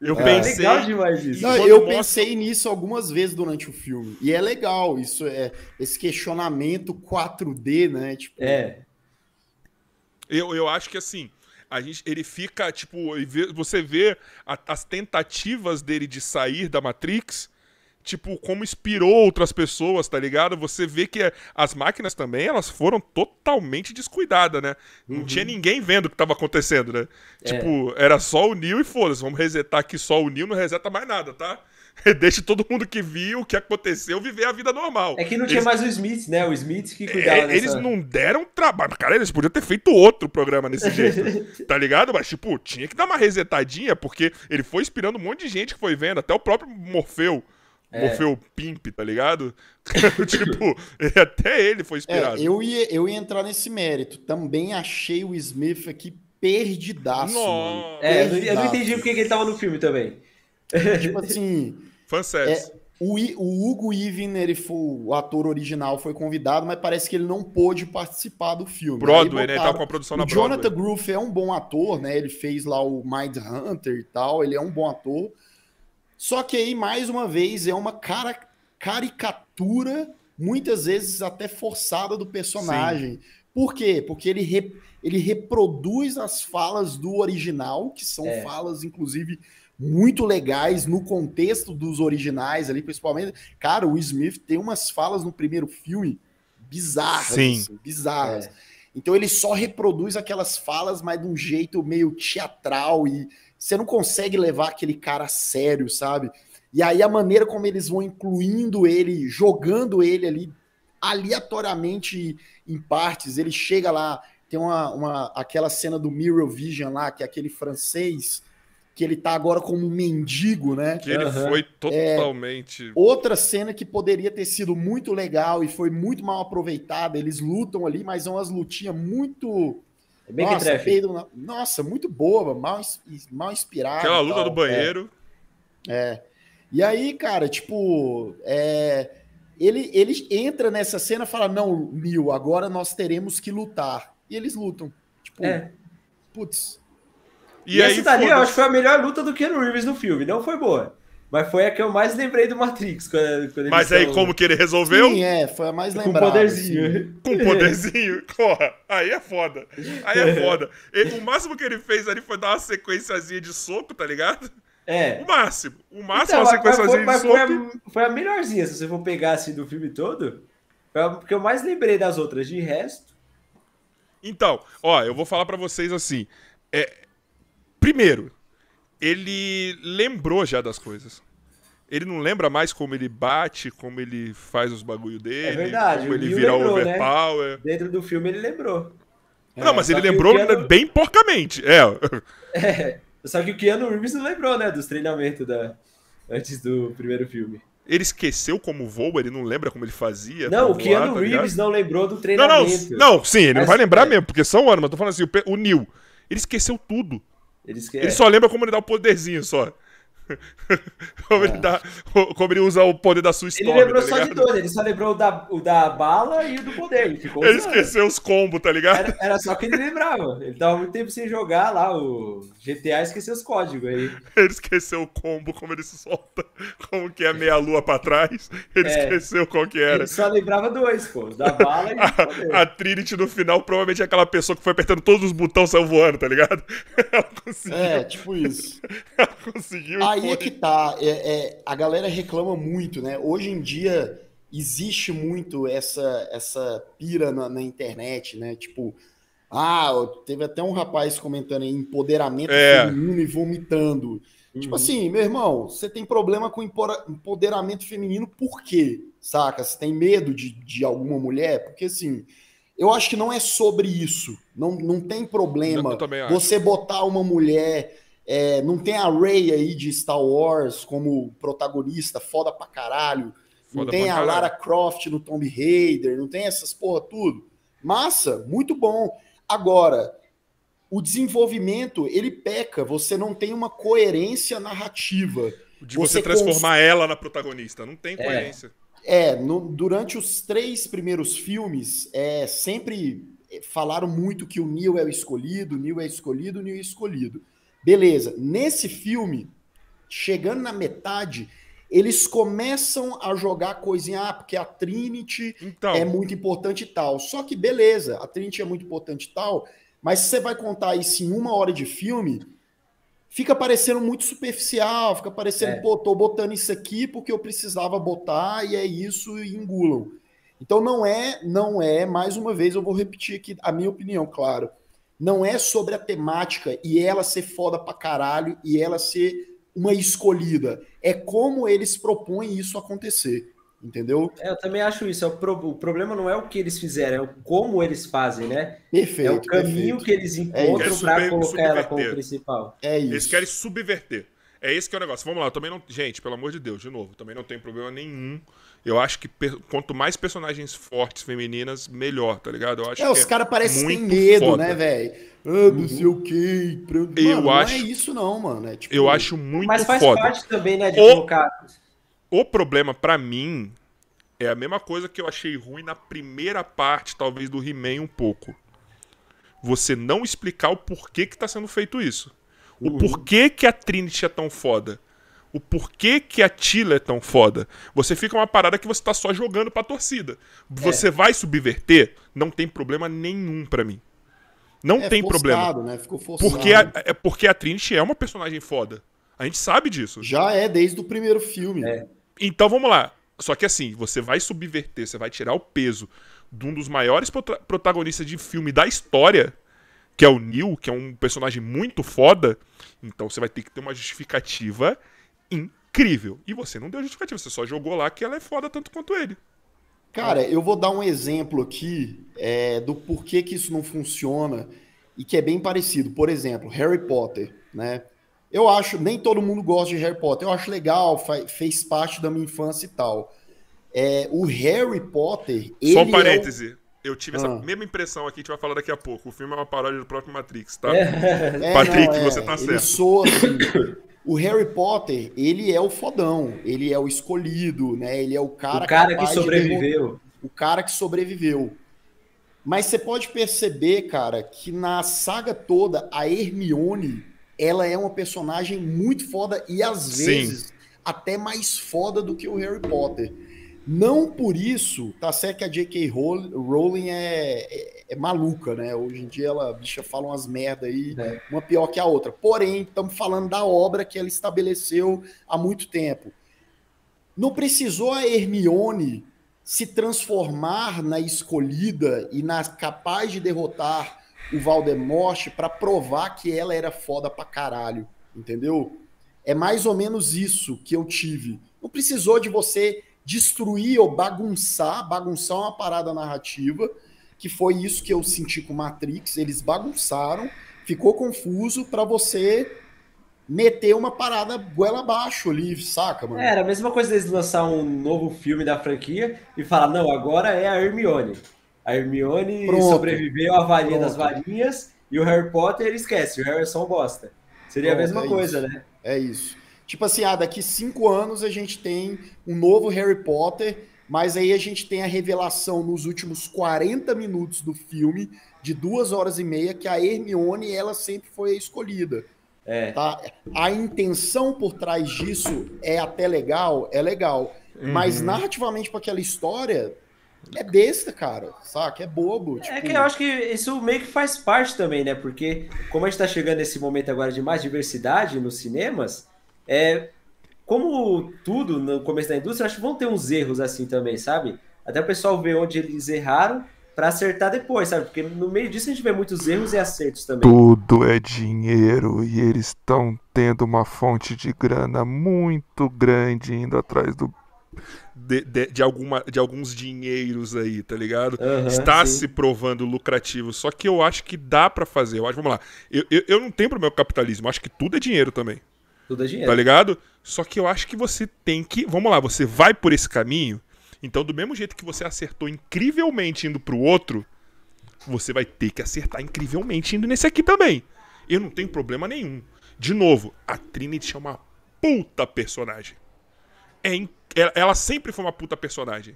Speaker 1: Eu é. pensei.
Speaker 3: legal demais isso.
Speaker 2: Não, eu mostra... pensei nisso algumas vezes durante o filme. E é legal, isso é esse questionamento 4D, né? Tipo...
Speaker 3: É.
Speaker 1: Eu, eu acho que assim, a gente, ele fica, tipo, você vê a, as tentativas dele de sair da Matrix tipo, como inspirou outras pessoas, tá ligado? Você vê que as máquinas também, elas foram totalmente descuidadas, né? Não uhum. tinha ninguém vendo o que tava acontecendo, né? É. Tipo, era só o Neo e foda-se, vamos resetar aqui só o Neo, não reseta mais nada, tá? *laughs* Deixa todo mundo que viu o que aconteceu viver a vida normal.
Speaker 3: É que não tinha eles... mais o Smith, né? O Smith que cuidava é,
Speaker 1: dessa... Eles não deram trabalho. Cara, eles podiam ter feito outro programa nesse jeito, *laughs* tá ligado? Mas, tipo, tinha que dar uma resetadinha, porque ele foi inspirando um monte de gente que foi vendo, até o próprio Morfeu é. Morfeu Pimp, tá ligado? *laughs* tipo, até ele foi inspirado.
Speaker 2: É, eu, ia, eu ia entrar nesse mérito. Também achei o Smith aqui perdidaço. Mano.
Speaker 3: É, perdidaço. eu não entendi porque ele tava no filme também. *laughs*
Speaker 2: Tipo assim.
Speaker 1: Fanservice.
Speaker 2: É, o, o, Hugo Even, ele foi, o ator original, foi convidado, mas parece que ele não pôde participar do filme.
Speaker 1: Broadway, né? Ele tava com a produção na
Speaker 2: Broadway. Jonathan Groove é um bom ator, né? Ele fez lá o Mind Hunter e tal. Ele é um bom ator. Só que aí, mais uma vez, é uma cara, caricatura, muitas vezes até forçada do personagem. Sim. Por quê? Porque ele, re, ele reproduz as falas do original, que são é. falas, inclusive, muito legais no contexto dos originais ali, principalmente. Cara, o Smith tem umas falas no primeiro filme bizarras,
Speaker 1: Sim.
Speaker 2: Assim, bizarras. É. Então ele só reproduz aquelas falas, mas de um jeito meio teatral e você não consegue levar aquele cara a sério, sabe? E aí a maneira como eles vão incluindo ele, jogando ele ali aleatoriamente em partes, ele chega lá, tem uma, uma aquela cena do Mirror Vision lá, que é aquele francês que ele tá agora como um mendigo, né?
Speaker 1: Que ele uhum. foi totalmente.
Speaker 2: É, outra cena que poderia ter sido muito legal e foi muito mal aproveitada. Eles lutam ali, mas é umas lutinhas muito
Speaker 3: é bem nossa, que
Speaker 2: nossa, muito boa, mal, mal inspirada.
Speaker 1: Aquela luta do banheiro.
Speaker 2: É. é. E aí, cara, tipo, é, ele, ele entra nessa cena e fala: Não, Mil, agora nós teremos que lutar. E eles lutam. Tipo,
Speaker 3: é.
Speaker 2: putz.
Speaker 3: E, e aí, essa dali, eu acho que foi a melhor luta do Keanu Reeves no filme. Não foi boa. Mas foi a que eu mais lembrei do Matrix. Quando, quando
Speaker 1: Mas aí, como que ele resolveu?
Speaker 2: Sim, é, foi a mais lembrada.
Speaker 3: Com poderzinho. Assim.
Speaker 1: Com *laughs* poderzinho. Porra, aí é foda. Aí é foda. Ele, o máximo que ele fez ali foi dar uma sequenciazinha de soco, tá ligado?
Speaker 3: É.
Speaker 1: O máximo. O máximo então, uma sequenciazinha
Speaker 3: mas
Speaker 1: foi, de
Speaker 3: soco. Foi a, foi a, melhorzinha, se você for pegar assim do filme todo. Foi a que eu mais lembrei das outras. De resto.
Speaker 1: Então, ó, eu vou falar para vocês assim. É, primeiro, ele lembrou já das coisas. Ele não lembra mais como ele bate, como ele faz os bagulho dele, é
Speaker 3: verdade,
Speaker 1: como ele vira
Speaker 3: lembrou,
Speaker 1: overpower.
Speaker 3: Né? Dentro do filme ele lembrou.
Speaker 1: Não, é, mas ele lembrou Keanu... bem porcamente. É. *laughs*
Speaker 3: é. Só que o Keanu Reeves não lembrou, né? Dos treinamentos da... antes do primeiro filme.
Speaker 1: Ele esqueceu como voa, ele não lembra como ele fazia.
Speaker 3: Não, o Keanu voar, tá Reeves não lembrou do treinamento.
Speaker 1: Não, não, não sim, ele mas, não vai lembrar é. mesmo, porque são anos, mas tô falando assim, o, o Neil, ele esqueceu tudo.
Speaker 3: Ele, esque...
Speaker 1: ele só lembra como ele dá o poderzinho só. *laughs* como, é. ele dá, como ele usa o poder da sua história.
Speaker 3: Ele lembrou
Speaker 1: tá
Speaker 3: só de dois, ele só lembrou o da, o da bala e o do poder. Ele, ficou
Speaker 1: ele esqueceu os combos, tá ligado?
Speaker 3: Era, era, só que ele lembrava. Ele tava muito tempo sem jogar lá o GTA esqueceu os códigos aí. *laughs*
Speaker 1: Ele esqueceu o combo, como ele se solta, *laughs* como que é meia lua pra trás. Ele é, esqueceu qual que era. Ele
Speaker 3: só lembrava dois, pô, da bala e do
Speaker 1: poder. A Trinity no final provavelmente é aquela pessoa que foi apertando todos os botões e saiu voando, tá ligado?
Speaker 2: Ela conseguiu. É, tipo isso.
Speaker 1: Ela conseguiu.
Speaker 2: Aí é que tá. É, é, a galera reclama muito, né? Hoje em dia existe muito essa, essa pira na, na internet, né? Tipo, ah, teve até um rapaz comentando aí, empoderamento é. feminino e vomitando. Uhum. Tipo assim, meu irmão, você tem problema com empoderamento feminino por quê? Saca? Você tem medo de, de alguma mulher? Porque assim, eu acho que não é sobre isso. Não, não tem problema você botar uma mulher. É, não tem a Ray aí de Star Wars como protagonista, foda pra caralho. Foda não tem a Lara Croft no Tomb Raider, não tem essas porra tudo. Massa, muito bom. Agora, o desenvolvimento, ele peca, você não tem uma coerência narrativa.
Speaker 1: De você, você transformar cons... ela na protagonista, não tem é. coerência.
Speaker 2: É, é no, durante os três primeiros filmes, é, sempre falaram muito que o Neil é o escolhido, o Neil é escolhido, o Neil é escolhido. Beleza, nesse filme, chegando na metade, eles começam a jogar coisinha, ah, porque a Trinity então. é muito importante e tal. Só que beleza, a Trinity é muito importante e tal, mas se você vai contar isso em uma hora de filme, fica parecendo muito superficial, fica parecendo, é. pô, tô botando isso aqui porque eu precisava botar e é isso e engulam. Então não é, não é, mais uma vez eu vou repetir aqui a minha opinião, claro. Não é sobre a temática e ela ser foda pra caralho e ela ser uma escolhida. É como eles propõem isso acontecer entendeu?
Speaker 3: É, eu também acho isso. É o, pro, o, problema não é o que eles fizeram, é o como eles fazem, né?
Speaker 2: Perfeito.
Speaker 3: É o caminho perfeito. que eles é encontram é para colocar ela como principal.
Speaker 1: É isso. Eles querem subverter. É esse que é o negócio. Vamos lá, eu também não. Gente, pelo amor de Deus, de novo, também não tem problema nenhum. Eu acho que quanto mais personagens fortes femininas, melhor, tá ligado? Eu acho
Speaker 2: é, os
Speaker 1: é
Speaker 2: caras parecem que têm medo, foda. né, velho? Ah, não sei o quê. Mano,
Speaker 1: eu acho...
Speaker 2: não é isso, não, mano. É,
Speaker 1: tipo... Eu acho muito
Speaker 3: Mas faz
Speaker 1: foda.
Speaker 3: parte também, né, de o... colocar.
Speaker 1: O problema, para mim, é a mesma coisa que eu achei ruim na primeira parte, talvez, do He-Man um pouco. Você não explicar o porquê que tá sendo feito isso. O uhum. porquê que a Trinity é tão foda. O porquê que a Tila é tão foda. Você fica uma parada que você tá só jogando pra torcida. Você é. vai subverter? Não tem problema nenhum para mim. Não é tem forçado,
Speaker 2: problema. Né? Ficou forçado.
Speaker 1: Porque a, é porque a Trinity é uma personagem foda. A gente sabe disso.
Speaker 2: Já é desde o primeiro filme. É.
Speaker 1: Então vamos lá. Só que assim, você vai subverter, você vai tirar o peso de um dos maiores protagonistas de filme da história, que é o Neil, que é um personagem muito foda. Então você vai ter que ter uma justificativa incrível. E você não deu justificativa, você só jogou lá que ela é foda tanto quanto ele.
Speaker 2: Cara, eu vou dar um exemplo aqui é, do porquê que isso não funciona e que é bem parecido. Por exemplo, Harry Potter, né? Eu acho, nem todo mundo gosta de Harry Potter. Eu acho legal, fez parte da minha infância e tal. É, o Harry Potter.
Speaker 1: Só um parêntese. É o... Eu tive essa ah. mesma impressão aqui, a gente vai falar daqui a pouco. O filme é uma paródia do próprio Matrix, tá? É. Patrick, não, é, você tá certo.
Speaker 2: Soa, assim, o Harry Potter, ele é o fodão, ele é o escolhido, né? Ele é o cara,
Speaker 3: o cara que sobreviveu.
Speaker 2: o cara que sobreviveu. Mas você pode perceber, cara, que na saga toda, a Hermione ela é uma personagem muito foda e às vezes Sim. até mais foda do que o Harry Potter. Não por isso, tá certo que a J.K. Rowling é, é, é, maluca, né? Hoje em dia ela, bicha, fala umas merda aí, é. uma pior que a outra. Porém, estamos falando da obra que ela estabeleceu há muito tempo. Não precisou a Hermione se transformar na escolhida e na capaz de derrotar o Valdemorte para provar que ela era foda pra caralho, entendeu? É mais ou menos isso que eu tive. Não precisou de você destruir ou bagunçar, bagunçar uma parada narrativa, que foi isso que eu senti com Matrix, eles bagunçaram, ficou confuso para você meter uma parada goela abaixo ali, saca, mano?
Speaker 3: É, era a mesma coisa deles lançar um novo filme da franquia e falar, não, agora é a Hermione. A Hermione Pronto. sobreviveu à varinha das varinhas e o Harry Potter esquece, o Harry é bosta. Seria Pronto, a mesma é coisa,
Speaker 2: isso.
Speaker 3: né?
Speaker 2: É isso. Tipo assim, ah, daqui cinco anos a gente tem um novo Harry Potter, mas aí a gente tem a revelação nos últimos 40 minutos do filme, de duas horas e meia, que a Hermione, ela sempre foi a escolhida. É. Tá? A intenção por trás disso é até legal, é legal. Uhum. Mas narrativamente para aquela história, é besta, cara, saca? É bobo.
Speaker 3: É tipo... que eu acho que isso meio que faz parte também, né? Porque como a gente tá chegando nesse momento agora de mais diversidade nos cinemas, é como tudo no começo da indústria, acho que vão ter uns erros assim também, sabe? Até o pessoal ver onde eles erraram para acertar depois, sabe? Porque no meio disso a gente vê muitos erros e acertos também.
Speaker 1: Tudo é dinheiro e eles estão tendo uma fonte de grana muito grande indo atrás do de, de, de, alguma, de alguns dinheiros aí, tá ligado? Uhum, Está sim. se provando lucrativo. Só que eu acho que dá para fazer. Eu acho, vamos lá. Eu, eu, eu não tenho problema com capitalismo. Eu acho que tudo é dinheiro também.
Speaker 3: Tudo é dinheiro.
Speaker 1: Tá ligado? Só que eu acho que você tem que. Vamos lá, você vai por esse caminho. Então, do mesmo jeito que você acertou incrivelmente indo pro outro, você vai ter que acertar incrivelmente indo nesse aqui também. Eu não tenho problema nenhum. De novo, a Trinity é uma puta personagem. É, ela sempre foi uma puta personagem.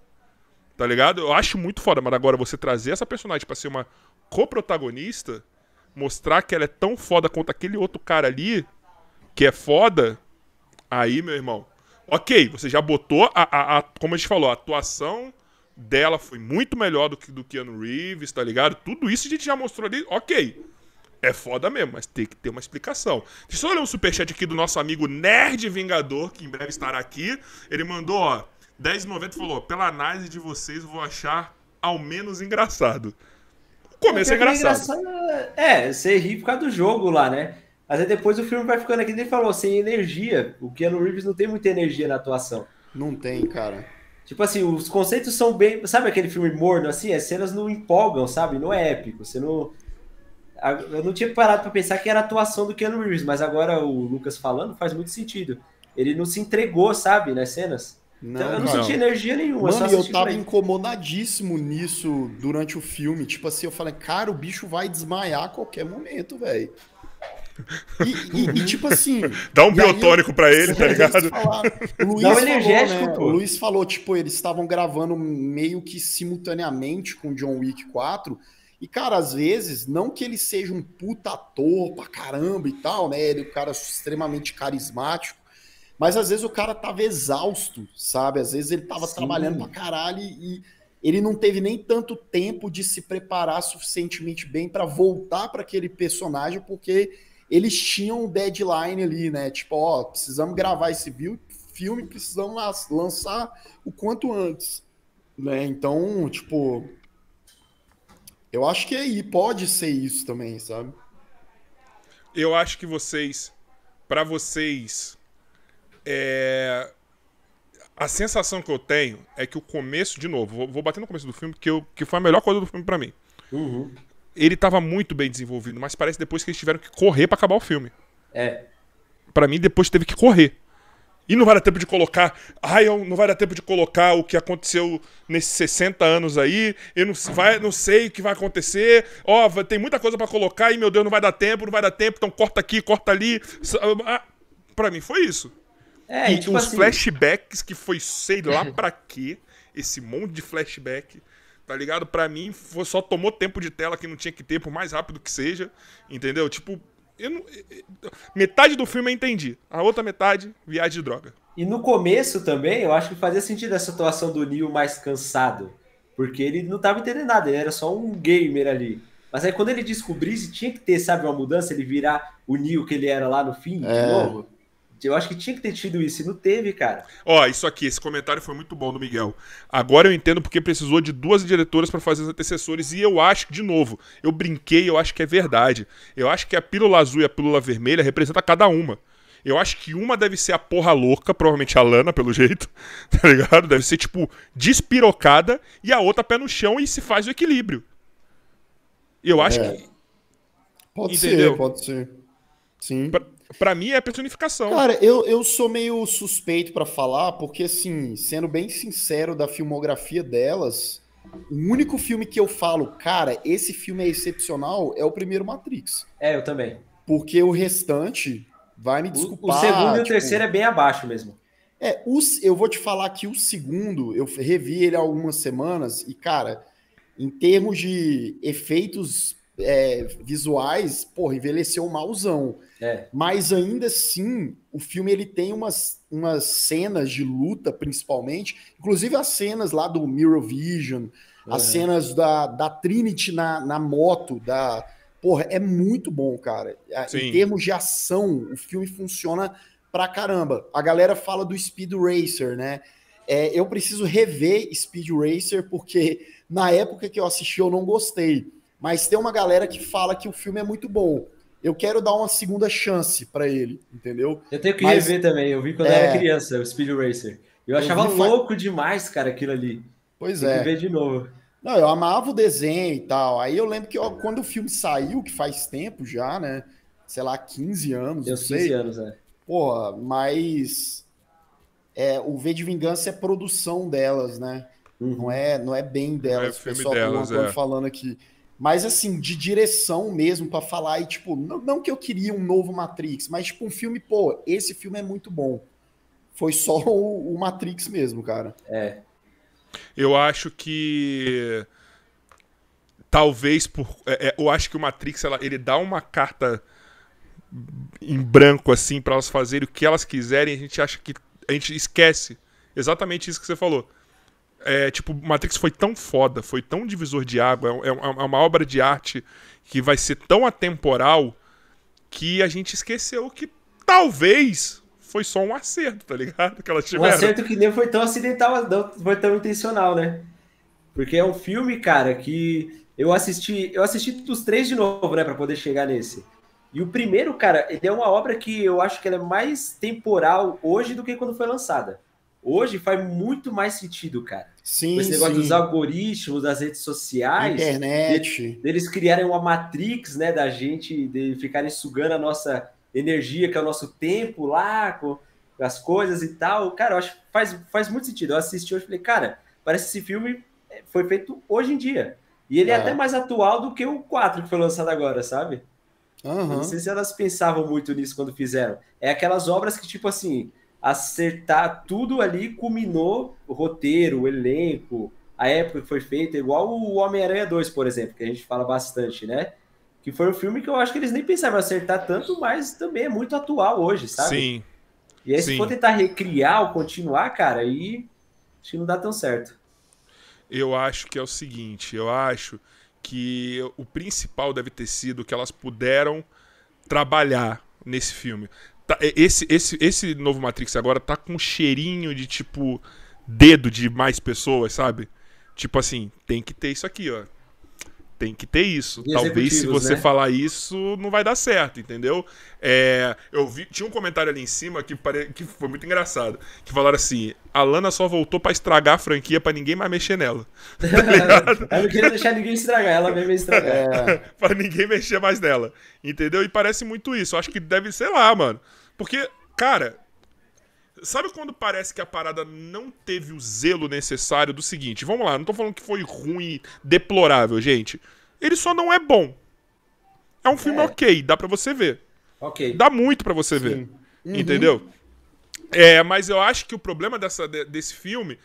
Speaker 1: Tá ligado? Eu acho muito foda, mas agora você trazer essa personagem para ser uma coprotagonista, mostrar que ela é tão foda quanto aquele outro cara ali, que é foda, aí, meu irmão, Ok, você já botou a, a, a, Como a gente falou, a atuação dela foi muito melhor do que do Keanu Reeves, tá ligado? Tudo isso a gente já mostrou ali. Ok. É foda mesmo, mas tem que ter uma explicação. Deixa eu só ler um superchat aqui do nosso amigo Nerd Vingador, que em breve estará aqui. Ele mandou, ó, 10,90 falou: pela análise de vocês, eu vou achar ao menos engraçado. O começo é, é engraçado.
Speaker 3: engraçado. É, você ri por causa do jogo lá, né? Aí depois o filme vai ficando aqui, ele falou, sem energia. O Keanu Reeves não tem muita energia na atuação.
Speaker 2: Não tem, cara.
Speaker 3: Tipo assim, os conceitos são bem. Sabe aquele filme morno assim? As cenas não empolgam, sabe? Não é épico. Você não. Eu não tinha parado para pensar que era a atuação do Keanu Reeves, mas agora o Lucas falando faz muito sentido. Ele não se entregou, sabe, nas cenas. Não, então, eu não, não senti energia nenhuma.
Speaker 2: Mano, eu tava incomodadíssimo nisso durante o filme. Tipo assim, eu falei, cara, o bicho vai desmaiar a qualquer momento, velho. E, e, e, tipo assim. *laughs*
Speaker 1: Dá um biotônico eu, pra ele, tá *laughs* ligado?
Speaker 2: Luiz Dá um energético, falou, né? O Luiz falou, tipo, eles estavam gravando meio que simultaneamente com John Wick 4. E, cara, às vezes, não que ele seja um puta ator pra caramba e tal, né? Ele é um cara extremamente carismático. Mas às vezes o cara tava exausto, sabe? Às vezes ele tava Sim. trabalhando pra caralho e ele não teve nem tanto tempo de se preparar suficientemente bem para voltar para aquele personagem, porque eles tinham um deadline ali, né? Tipo, ó, precisamos gravar esse filme, precisamos lançar o quanto antes, né? Então, tipo, eu acho que aí pode ser isso também, sabe?
Speaker 1: Eu acho que vocês, para vocês, é... a sensação que eu tenho é que o começo, de novo, vou, vou bater no começo do filme, que, eu, que foi a melhor coisa do filme para mim. Uhum ele estava muito bem desenvolvido, mas parece depois que eles tiveram que correr para acabar o filme.
Speaker 3: É.
Speaker 1: Para mim, depois teve que correr. E não vai dar tempo de colocar. Ai, não vai dar tempo de colocar o que aconteceu nesses 60 anos aí. Eu não, vai, não sei o que vai acontecer. Ó, oh, tem muita coisa para colocar e, meu Deus, não vai dar tempo, não vai dar tempo. Então corta aqui, corta ali. Ah, para mim foi isso. É, e tipo uns assim... flashbacks que foi sei lá *laughs* pra quê. Esse monte de flashback tá ligado? Pra mim, só tomou tempo de tela que não tinha que ter, por mais rápido que seja, entendeu? Tipo, eu não... metade do filme eu entendi, a outra metade, viagem de droga.
Speaker 3: E no começo também, eu acho que fazia sentido essa situação do Neo mais cansado, porque ele não tava entendendo nada, ele era só um gamer ali. Mas aí quando ele descobrisse, tinha que ter, sabe, uma mudança, ele virar o Neo que ele era lá no fim, é. de novo. Eu acho que tinha que ter tido isso e não teve, cara.
Speaker 1: Ó, isso aqui, esse comentário foi muito bom do Miguel. Agora eu entendo porque precisou de duas diretoras para fazer os antecessores e eu acho, de novo, eu brinquei, eu acho que é verdade. Eu acho que a pílula azul e a pílula vermelha representam cada uma. Eu acho que uma deve ser a porra louca, provavelmente a Lana, pelo *laughs* jeito, tá ligado? Deve ser, tipo, despirocada, e a outra pé no chão e se faz o equilíbrio. Eu acho é. que.
Speaker 2: Pode Entendeu? ser, pode ser. Sim.
Speaker 1: Pra, Pra mim é a personificação.
Speaker 2: Cara, eu, eu sou meio suspeito para falar, porque, assim, sendo bem sincero da filmografia delas, o único filme que eu falo, cara, esse filme é excepcional, é o primeiro Matrix.
Speaker 3: É, eu também.
Speaker 2: Porque o restante, vai me desculpar.
Speaker 3: O, segundo e o tipo, terceiro é bem abaixo mesmo.
Speaker 2: É, os, eu vou te falar que o segundo, eu revi ele há algumas semanas, e, cara, em termos de efeitos é, visuais, porra, envelheceu malzão. É. Mas ainda assim, o filme ele tem umas, umas cenas de luta, principalmente, inclusive as cenas lá do Mirror Vision, uhum. as cenas da, da Trinity na, na moto, da. Porra, é muito bom, cara. Sim. Em termos de ação, o filme funciona pra caramba. A galera fala do Speed Racer, né? é, eu preciso rever Speed Racer, porque na época que eu assisti eu não gostei. Mas tem uma galera que fala que o filme é muito bom. Eu quero dar uma segunda chance para ele, entendeu?
Speaker 3: Eu tenho que
Speaker 2: Mas-
Speaker 3: rever também. Eu vi quando
Speaker 2: É.
Speaker 3: eu era criança, o Speed Racer. Eu
Speaker 2: Eu
Speaker 3: achava louco demais, cara, aquilo ali.
Speaker 2: Pois
Speaker 3: Tem
Speaker 2: é.
Speaker 3: que ver de novo.
Speaker 2: Não, eu amava o desenho e tal. Aí eu lembro que ó, quando o filme saiu, que faz tempo já, né? Sei lá, 15 anos,
Speaker 3: Tem
Speaker 2: não
Speaker 3: uns
Speaker 2: sei.
Speaker 3: 15 anos, né?
Speaker 2: Porra, mas é, o V de Vingança é produção delas, né? Não é, não é bem delas,
Speaker 1: é filme
Speaker 2: pessoal, como o
Speaker 1: delas,
Speaker 2: Antônio
Speaker 1: é.
Speaker 2: falando aqui. Mas assim, de direção mesmo pra falar e tipo, não, não que eu queria um novo Matrix, mas tipo um filme, pô, esse filme é muito bom. Foi só *laughs* o, o Matrix mesmo, cara.
Speaker 3: É.
Speaker 1: Eu acho que. Talvez por. é, é, eu acho que o Matrix ela- ele dá uma carta em branco, assim, pra elas fazerem o que elas quiserem. A gente acha que. A gente esquece. Exatamente isso que você falou. É, tipo, Matrix foi tão foda, foi tão divisor de água, é, é uma- é uma obra de arte que vai ser tão atemporal que a gente esqueceu que talvez foi só um acerto, tá ligado? Que elas
Speaker 3: Um acerto que nem foi tão acidental, não foi tão intencional, né? Porque é um filme, cara, que eu assisti, eu assisti os três de novo, né, Pra poder chegar nesse. E o primeiro, cara, ele é uma obra que eu acho que ela é mais temporal hoje do que quando foi lançada. Hoje faz muito mais sentido, cara.
Speaker 2: Sim,
Speaker 3: esse negócio
Speaker 2: sim.
Speaker 3: dos algoritmos, das redes sociais,
Speaker 2: Internet.
Speaker 3: deles criarem uma matrix, né, da gente, de ficarem sugando a nossa energia, que é o nosso tempo lá, com as coisas e tal. Cara, eu acho que faz, faz muito sentido. Eu assisti hoje e falei, cara, parece que esse filme eh, foi feito hoje em dia. E ele é,
Speaker 2: É.
Speaker 3: até mais atual do que o 4 que foi lançado agora, sabe?
Speaker 2: Aham.
Speaker 3: Não sei se elas pensavam muito nisso quando fizeram. É aquelas obras que, tipo assim, acertar tudo ali culminou o roteiro, o elenco, a época que foi feita, igual o Homem-Aranha 2, por exemplo, que a gente fala bastante, né? Que foi um filme que eu acho que eles nem pensavam acertar tanto, mas também é muito atual hoje, sabe?
Speaker 1: Sim.
Speaker 3: E aí, se
Speaker 1: sim.
Speaker 3: for tentar recriar ou continuar, cara, aí acho que não dá tão certo.
Speaker 1: Eu acho que é o seguinte, eu acho que o principal deve ter sido que elas puderam trabalhar nesse filme. Tá, e- esse, esse, esse novo Matrix agora tá com um cheirinho de tipo dedo de mais pessoas, sabe? Tipo assim, tem que ter isso aqui, ó. Tem que ter isso.
Speaker 3: De
Speaker 1: Talvez se você
Speaker 3: né?
Speaker 1: falar isso, não vai dar certo, entendeu? É, eu vi, tinha um comentário ali em cima que, pare, que foi muito engraçado. Que falaram assim: a Lana só voltou pra estragar a franquia pra ninguém mais mexer nela. *laughs*
Speaker 3: Ela não queria deixar ninguém estragar, ela mesmo estragar.
Speaker 2: É, *laughs*
Speaker 1: pra ninguém mexer mais nela. Entendeu? E parece muito isso. Eu acho que deve ser lá, mano. Porque, cara, sabe quando parece que a parada não teve o zelo necessário do seguinte? Vamos lá, não tô falando que foi ruim, deplorável, gente. Ele só não é bom. É um filme
Speaker 3: É.
Speaker 1: ok, dá pra você ver.
Speaker 3: Ok.
Speaker 1: Dá muito pra você ver.
Speaker 2: Sim. Uhum.
Speaker 1: Entendeu? É, mas eu acho que o problema dessa, de- desse filme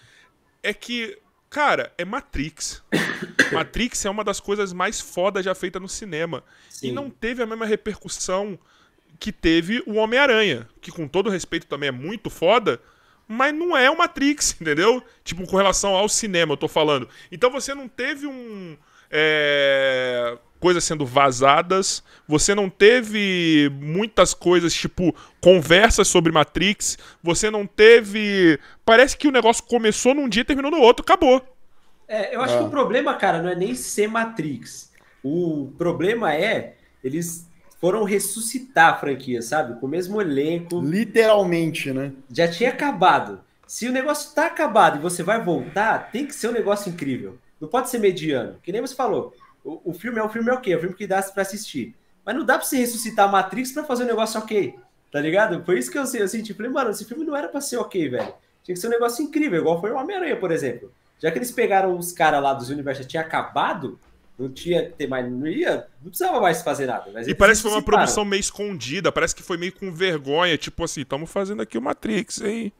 Speaker 1: é que, cara, é Matrix. *coughs* Matrix é uma das coisas mais fodas já feitas no cinema.
Speaker 3: Sim.
Speaker 1: E não teve a mesma repercussão que teve o Homem-Aranha, que com todo respeito também é muito foda, mas não é o Matrix, *laughs* entendeu? Tipo, com relação ao cinema, eu tô falando. Então você não teve um. é, coisas sendo vazadas, você não teve muitas coisas, tipo, conversas sobre Matrix, você não teve. Parece que o negócio começou num dia e terminou no outro, acabou.
Speaker 3: É, eu acho
Speaker 2: Ah.
Speaker 3: que o problema, cara, não é nem ser Matrix. O problema é eles foram ressuscitar a franquia, sabe? Com o mesmo elenco.
Speaker 2: literalmente, né?
Speaker 3: Já tinha acabado. Se o negócio tá acabado e você vai voltar, tem que ser um negócio incrível. Não pode ser mediano. Que nem você falou. O, o filme é um filme ok, é um filme que dá pra assistir. Mas não dá pra você ressuscitar a Matrix pra fazer um negócio ok. Tá ligado? Foi isso que eu, eu senti. Falei, mano, esse filme não era pra ser ok, velho. Tinha que ser um negócio incrível, igual foi o Homem-Aranha, por exemplo. Já que eles pegaram os caras lá dos universos, já tinha acabado, não tinha que ter mais, não ia, não precisava mais fazer nada. Mas
Speaker 1: E parece que foi uma produção meio escondida, parece que foi meio com vergonha, tipo assim, estamos fazendo aqui o Matrix, hein?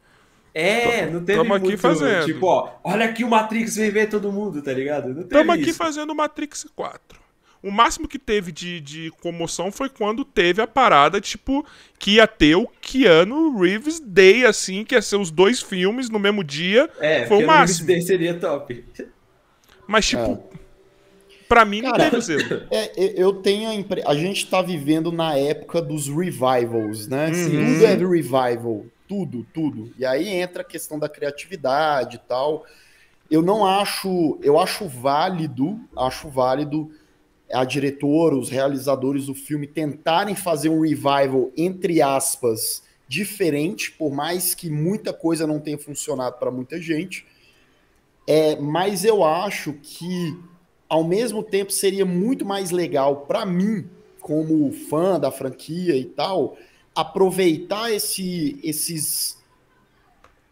Speaker 3: É, não teve
Speaker 1: Tamo aqui
Speaker 3: muito,
Speaker 1: fazendo.
Speaker 3: tipo, ó, olha aqui o Matrix vem ver todo mundo, tá ligado? Não teve
Speaker 1: Estamos aqui
Speaker 3: isso.
Speaker 1: fazendo o Matrix 4. O máximo que teve de, de comoção foi quando teve a parada, tipo, que ia ter o Keanu Reeves Day, assim, que ia ser os dois filmes no mesmo dia.
Speaker 3: É,
Speaker 1: foi o máximo.
Speaker 3: Daí seria top.
Speaker 1: Mas, tipo, pra mim não
Speaker 2: Cara,
Speaker 1: teve o zelo.
Speaker 2: É, eu tenho a impre... A gente tá vivendo na época dos revivals, né?
Speaker 1: Uhum.
Speaker 2: Tudo é revival. tudo, tudo. E aí entra a questão da criatividade e tal. Eu não acho, eu acho válido, acho válido a diretora, os realizadores do filme tentarem fazer um revival entre aspas diferente, por mais que muita coisa não tenha funcionado para muita gente. É, mas eu acho que ao mesmo tempo seria muito mais legal para mim, como fã da franquia e tal, aproveitar esse, esses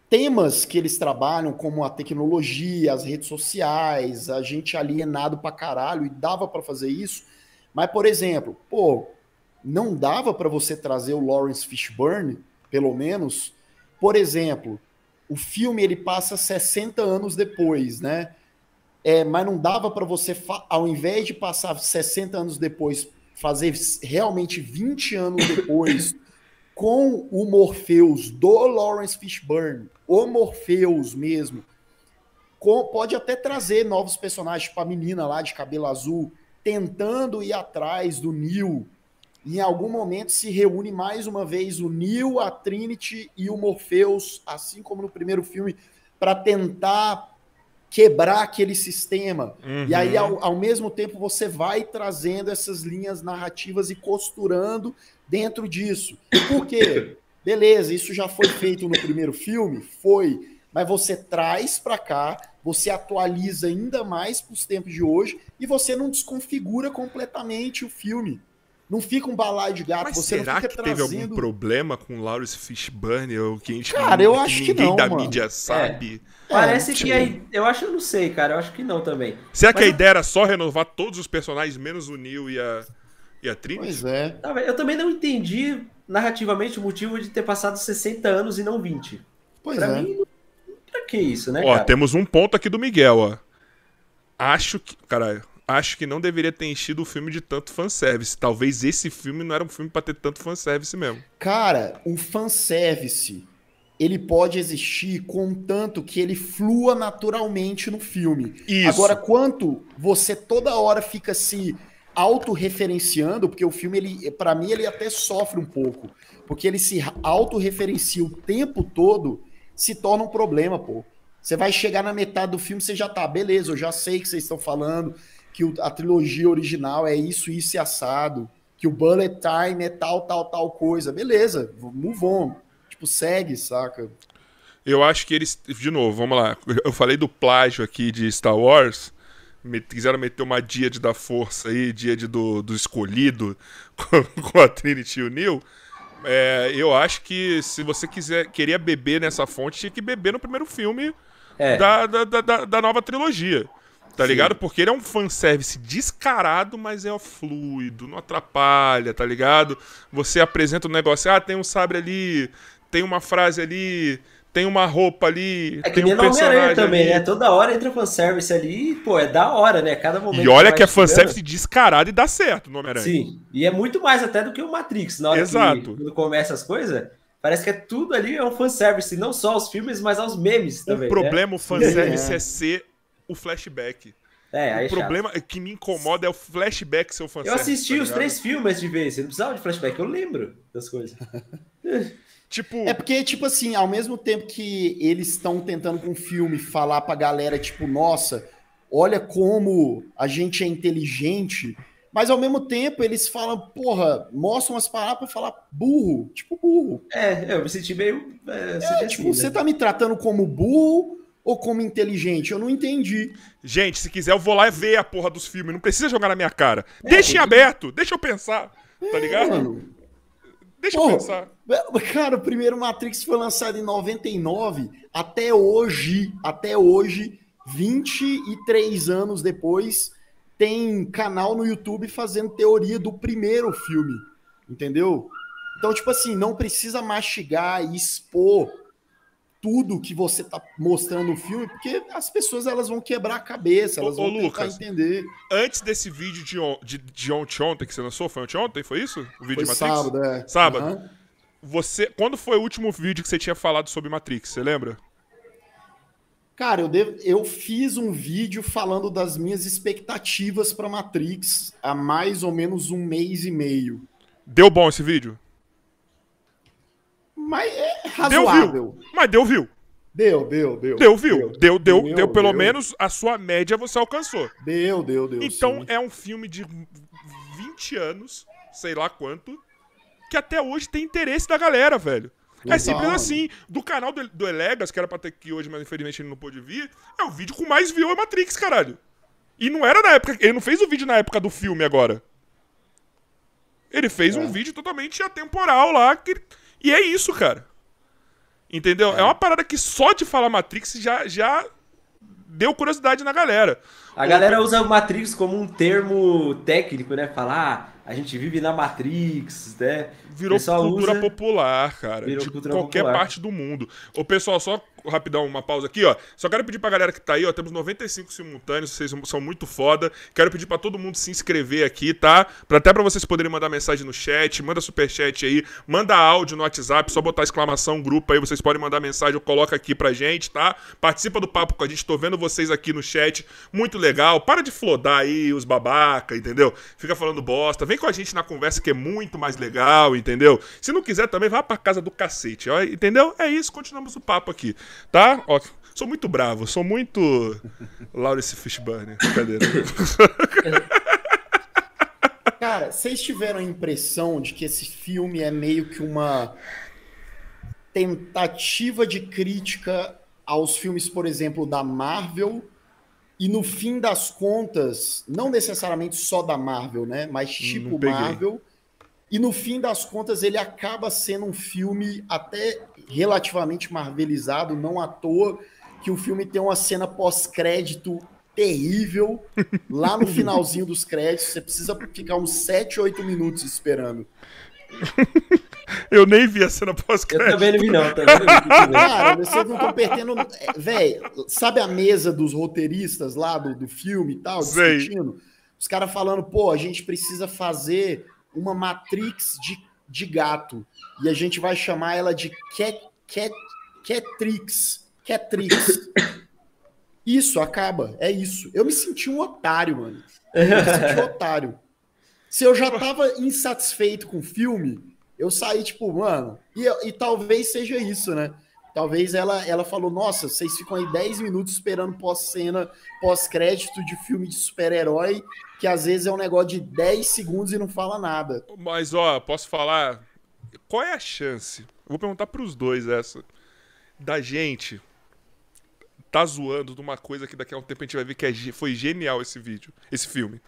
Speaker 2: temas que eles trabalham, como a tecnologia, as redes sociais, a gente alienado pra caralho, e dava para fazer isso. Mas, por exemplo, pô, não dava para você trazer o Lawrence Fishburne, pelo menos. Por exemplo, o filme ele passa 60 anos depois, né? É, mas não dava para você, ao invés de passar 60 anos depois, fazer realmente 20 anos depois *laughs* com o Morpheus do Lawrence Fishburne, o Morpheus mesmo, com, pode até trazer novos personagens, tipo a menina lá de cabelo azul, tentando ir atrás do Neil. Em algum momento se reúne mais uma vez o Neil, a Trinity e o Morpheus, assim como no primeiro filme, para tentar quebrar aquele sistema. Uhum. E aí, ao, ao mesmo tempo, você vai trazendo essas linhas narrativas e costurando dentro disso. Por quê? *coughs* Beleza, isso já foi feito no primeiro filme? Foi. Mas você traz para cá, você atualiza ainda mais para os tempos de hoje e você não desconfigura completamente o filme. Não fica um balaio de gato.
Speaker 1: Mas
Speaker 2: você
Speaker 1: será
Speaker 2: não fica
Speaker 1: que
Speaker 2: trazendo...
Speaker 1: teve algum problema com Lawrence Fishburne? Ou que a gente
Speaker 2: Cara, eu acho que
Speaker 1: ninguém
Speaker 2: não,
Speaker 1: da
Speaker 2: mano.
Speaker 1: mídia sabe?
Speaker 3: É, Parece
Speaker 2: tipo-
Speaker 3: que aí. Eu acho, eu não sei, cara. Eu acho que não também.
Speaker 1: Será que
Speaker 3: Mas
Speaker 1: a
Speaker 3: eu-
Speaker 1: ideia era só renovar todos os personagens, menos o Neil e a, e a Trinity?
Speaker 2: Pois é.
Speaker 3: Tá, Eu também não entendi narrativamente o motivo de ter passado 60 anos e não 20.
Speaker 2: Pois
Speaker 3: Pra
Speaker 2: é.
Speaker 3: mim, pra que isso, né,
Speaker 1: Ó,
Speaker 3: cara?
Speaker 1: temos um ponto aqui do Miguel, ó. Acho que. Caralho. Acho que não deveria ter enchido o filme de tanto fanservice. Talvez esse filme não era um filme pra ter tanto fanservice mesmo.
Speaker 2: Cara, o fanservice, ele pode existir contanto que ele flua naturalmente no filme.
Speaker 1: Isso.
Speaker 2: Agora, quanto você toda hora fica se autorreferenciando, porque o filme, ele, para mim, ele até sofre um pouco. Porque ele se autorreferencia o tempo todo, se torna um problema, pô. Você vai chegar na metade do filme, você já tá, beleza, eu já sei que vocês estão falando, que o- a trilogia original é isso, isso e assado, que o bullet time é tal, tal, tal coisa. Beleza, move on. Tipo, segue, saca?
Speaker 1: Eu acho que eles. De novo, vamos lá. Eu falei do plágio aqui de Star Wars. Me- quiseram meter uma Díade da Força aí, Díade do, do Escolhido, *laughs* com, com a Trinity e o Neil. É, eu acho que se você quiser queria beber nessa fonte, tinha que beber no primeiro filme
Speaker 3: É.
Speaker 1: da, da- da, da nova trilogia. Tá ligado? Porque ele é um fanservice descarado, mas é fluido, não atrapalha, tá ligado? Você apresenta um negócio, ah, tem um sabre ali, tem uma frase ali, tem uma roupa ali,
Speaker 3: É que
Speaker 1: tem
Speaker 3: nem
Speaker 1: um personagem
Speaker 3: também,
Speaker 1: ali.
Speaker 3: né? Toda hora entra fanservice ali e, pô, é da hora, né? Cada momento.
Speaker 1: E olha
Speaker 3: vai
Speaker 1: que é
Speaker 3: chegando.
Speaker 1: fanservice descarado e dá certo no Homem-Aranha.
Speaker 3: Sim, e é muito mais até do que o Matrix. Na hora
Speaker 1: Exato.
Speaker 3: que quando começa as coisas, parece que é tudo ali é um fanservice, não só aos filmes, mas aos memes também.
Speaker 1: O
Speaker 3: né?
Speaker 1: problema, o fanservice *laughs*
Speaker 2: É.
Speaker 1: é ser o flashback.
Speaker 3: É, aí é
Speaker 1: o
Speaker 3: chato.
Speaker 1: problema que me incomoda é o flashback ser o
Speaker 3: Eu
Speaker 1: fanservice.
Speaker 3: assisti
Speaker 1: tá
Speaker 3: os três filmes de vez, você não precisava de flashback, eu lembro das coisas. *laughs*
Speaker 1: Tipo,
Speaker 2: É porque, tipo assim, ao mesmo tempo que eles estão tentando com o filme falar pra galera, tipo, nossa, olha como a gente é inteligente, mas ao mesmo tempo eles falam, porra, mostram as palavras pra falar burro, tipo burro.
Speaker 3: É, eu me senti meio. É, senti
Speaker 2: É,
Speaker 3: assim,
Speaker 2: tipo,
Speaker 3: né?
Speaker 2: você tá me tratando como burro ou como inteligente? Eu não entendi.
Speaker 1: gente, se quiser eu vou lá e ver a porra dos filmes. Não precisa jogar na minha cara. deixa em aberto, deixa eu pensar. Tá ligado?
Speaker 2: Mano,
Speaker 1: deixa eu
Speaker 2: porra,
Speaker 1: pensar.
Speaker 2: Cara, o primeiro Matrix foi lançado em 99, até hoje, até hoje, 23 anos depois, tem canal no YouTube fazendo teoria do primeiro filme, entendeu? Então, tipo assim, não precisa mastigar e expor tudo que você tá mostrando no filme, porque as pessoas elas vão quebrar a cabeça, elas
Speaker 1: Ô,
Speaker 2: vão tentar
Speaker 1: Lucas,
Speaker 2: entender.
Speaker 1: Antes desse vídeo de, on, de, de ontem, ontem que você lançou, foi ontem, ontem foi isso? O vídeo
Speaker 2: Foi
Speaker 1: de Matrix?
Speaker 2: sábado, é.
Speaker 1: Sábado.
Speaker 2: Aham.
Speaker 1: Você, quando foi o último vídeo que você tinha falado sobre Matrix, você lembra?
Speaker 2: Cara, eu, devo- eu fiz um vídeo falando das minhas expectativas para Matrix há mais ou menos um mês e meio.
Speaker 1: Deu bom esse vídeo?
Speaker 2: Mas é,
Speaker 1: Deu
Speaker 2: razoável.
Speaker 1: view. Mas deu view.
Speaker 2: Deu, deu, deu.
Speaker 1: Deu view. Deu, deu, deu,
Speaker 2: Deu,
Speaker 1: pelo
Speaker 2: deu.
Speaker 1: menos a sua média você alcançou.
Speaker 2: Deu, deu, deu.
Speaker 1: Então
Speaker 2: sim.
Speaker 1: é um filme de 20 anos, sei lá quanto, que até hoje tem interesse da galera, velho. É simples assim. Do canal do, do Elegas, que era pra ter aqui hoje, mas infelizmente ele não pôde vir, é o vídeo com mais view é Matrix, caralho. E não era na época. Ele não fez o vídeo na época do filme agora. Ele fez um vídeo totalmente atemporal lá. Que, e é isso, cara. Entendeu? É. uma parada que só de falar Matrix já, já deu curiosidade na galera.
Speaker 3: A galera usa o Matrix como um termo técnico, né? Falar, ah, a gente vive na Matrix, né?
Speaker 1: Virou
Speaker 3: O
Speaker 1: cultura
Speaker 3: usa-
Speaker 1: popular, cara.
Speaker 3: Virou
Speaker 1: de
Speaker 3: cultura
Speaker 1: qualquer
Speaker 3: popular.
Speaker 1: parte do mundo. Ô, pessoal, só rapidão, uma pausa aqui, ó. Só quero pedir pra galera que tá aí, ó. Temos 95 simultâneos, vocês são muito foda. Quero pedir pra todo mundo se inscrever aqui, tá? Pra, até pra vocês poderem mandar mensagem no chat, manda superchat aí, manda áudio no WhatsApp, só botar exclamação grupo aí, vocês podem mandar mensagem, eu coloco aqui pra gente, tá? Participa do papo com a gente, tô vendo vocês aqui no chat. Muito legal. Para de flodar aí os babaca, entendeu? Fica falando bosta. Vem com a gente na conversa que é muito mais legal, entendeu? Se não quiser também, vá pra casa do cacete, ó, entendeu? É isso, continuamos o papo aqui, tá? Ó, sou muito bravo, sou muito Lawrence Fishburne. Brincadeira. *laughs*
Speaker 2: Cara, vocês tiveram a impressão de que esse filme é meio que uma tentativa de crítica aos filmes, por exemplo, da Marvel, e no fim das contas, não necessariamente só da Marvel, né? Mas tipo
Speaker 1: não peguei.
Speaker 2: Marvel. E no fim das contas, ele acaba sendo um filme até relativamente marvelizado, não à toa que o filme tem uma cena pós-crédito terrível lá no finalzinho dos créditos. Você precisa ficar uns 7, 8 minutos esperando.
Speaker 1: Eu nem vi a cena
Speaker 3: Eu
Speaker 1: pós-crédito.
Speaker 3: também não vi, não. Também não vi, *laughs* também.
Speaker 2: Cara, vocês não estão perdendo. Véi, sabe a mesa dos roteiristas lá do, do filme e tal,
Speaker 1: Sei.
Speaker 2: discutindo? Os caras falando, pô, a gente precisa fazer uma Matrix de, de gato. E a gente vai chamar ela de Cat, Cat, Catrix. Catrix. Isso, acaba. É isso. Eu me senti um otário, mano. Eu me senti um otário. Se eu já tava insatisfeito com o filme, eu saí tipo, mano. E, e talvez seja isso, né? Talvez ela, ela falou: Nossa, vocês ficam aí 10 minutos esperando pós-cena, pós-crédito de filme de super-herói, que às vezes é um negócio de 10 segundos e não fala nada.
Speaker 1: Mas, ó, posso falar? Qual é a chance? Eu vou perguntar pros dois essa. Da gente tá zoando de uma coisa que daqui a um tempo a gente vai ver que é foi genial esse vídeo, esse filme.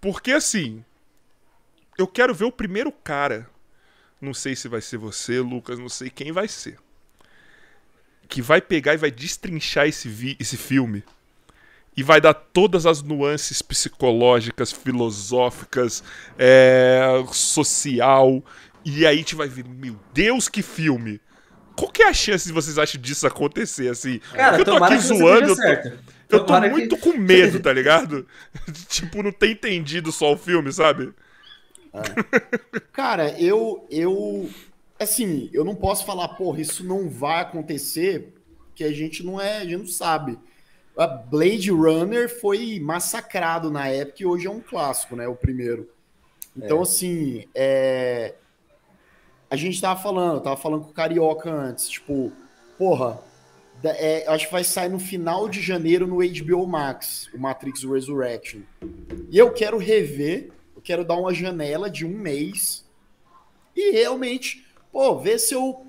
Speaker 1: Porque assim, eu quero ver o primeiro cara. Não sei se vai ser você, Lucas, não sei quem vai ser. Que vai pegar e vai destrinchar esse, vi- esse filme e vai dar todas as nuances psicológicas, filosóficas, é, social. E aí a gente vai ver, meu Deus, que filme! Qual que é a chance de vocês acham disso acontecer, assim?
Speaker 3: Cara,
Speaker 1: Porque eu tô aqui zoando, eu tô, eu tô
Speaker 3: Tomara que-
Speaker 1: muito com medo, tá ligado? *laughs* tipo, não ter entendido só o filme, sabe?
Speaker 2: Cara, eu, eu. Assim, eu não posso falar, porra, isso não vai acontecer, que a gente não é, a gente não sabe. A Blade Runner foi massacrado na época e hoje é um clássico, né? O primeiro. Então, assim, é... a gente tava falando, tava falando com o Carioca antes, tipo, porra, é, acho que vai sair no final de janeiro no HBO Max, o Matrix Resurrection. E eu quero rever, eu quero dar uma janela de um mês e realmente, pô, ver se eu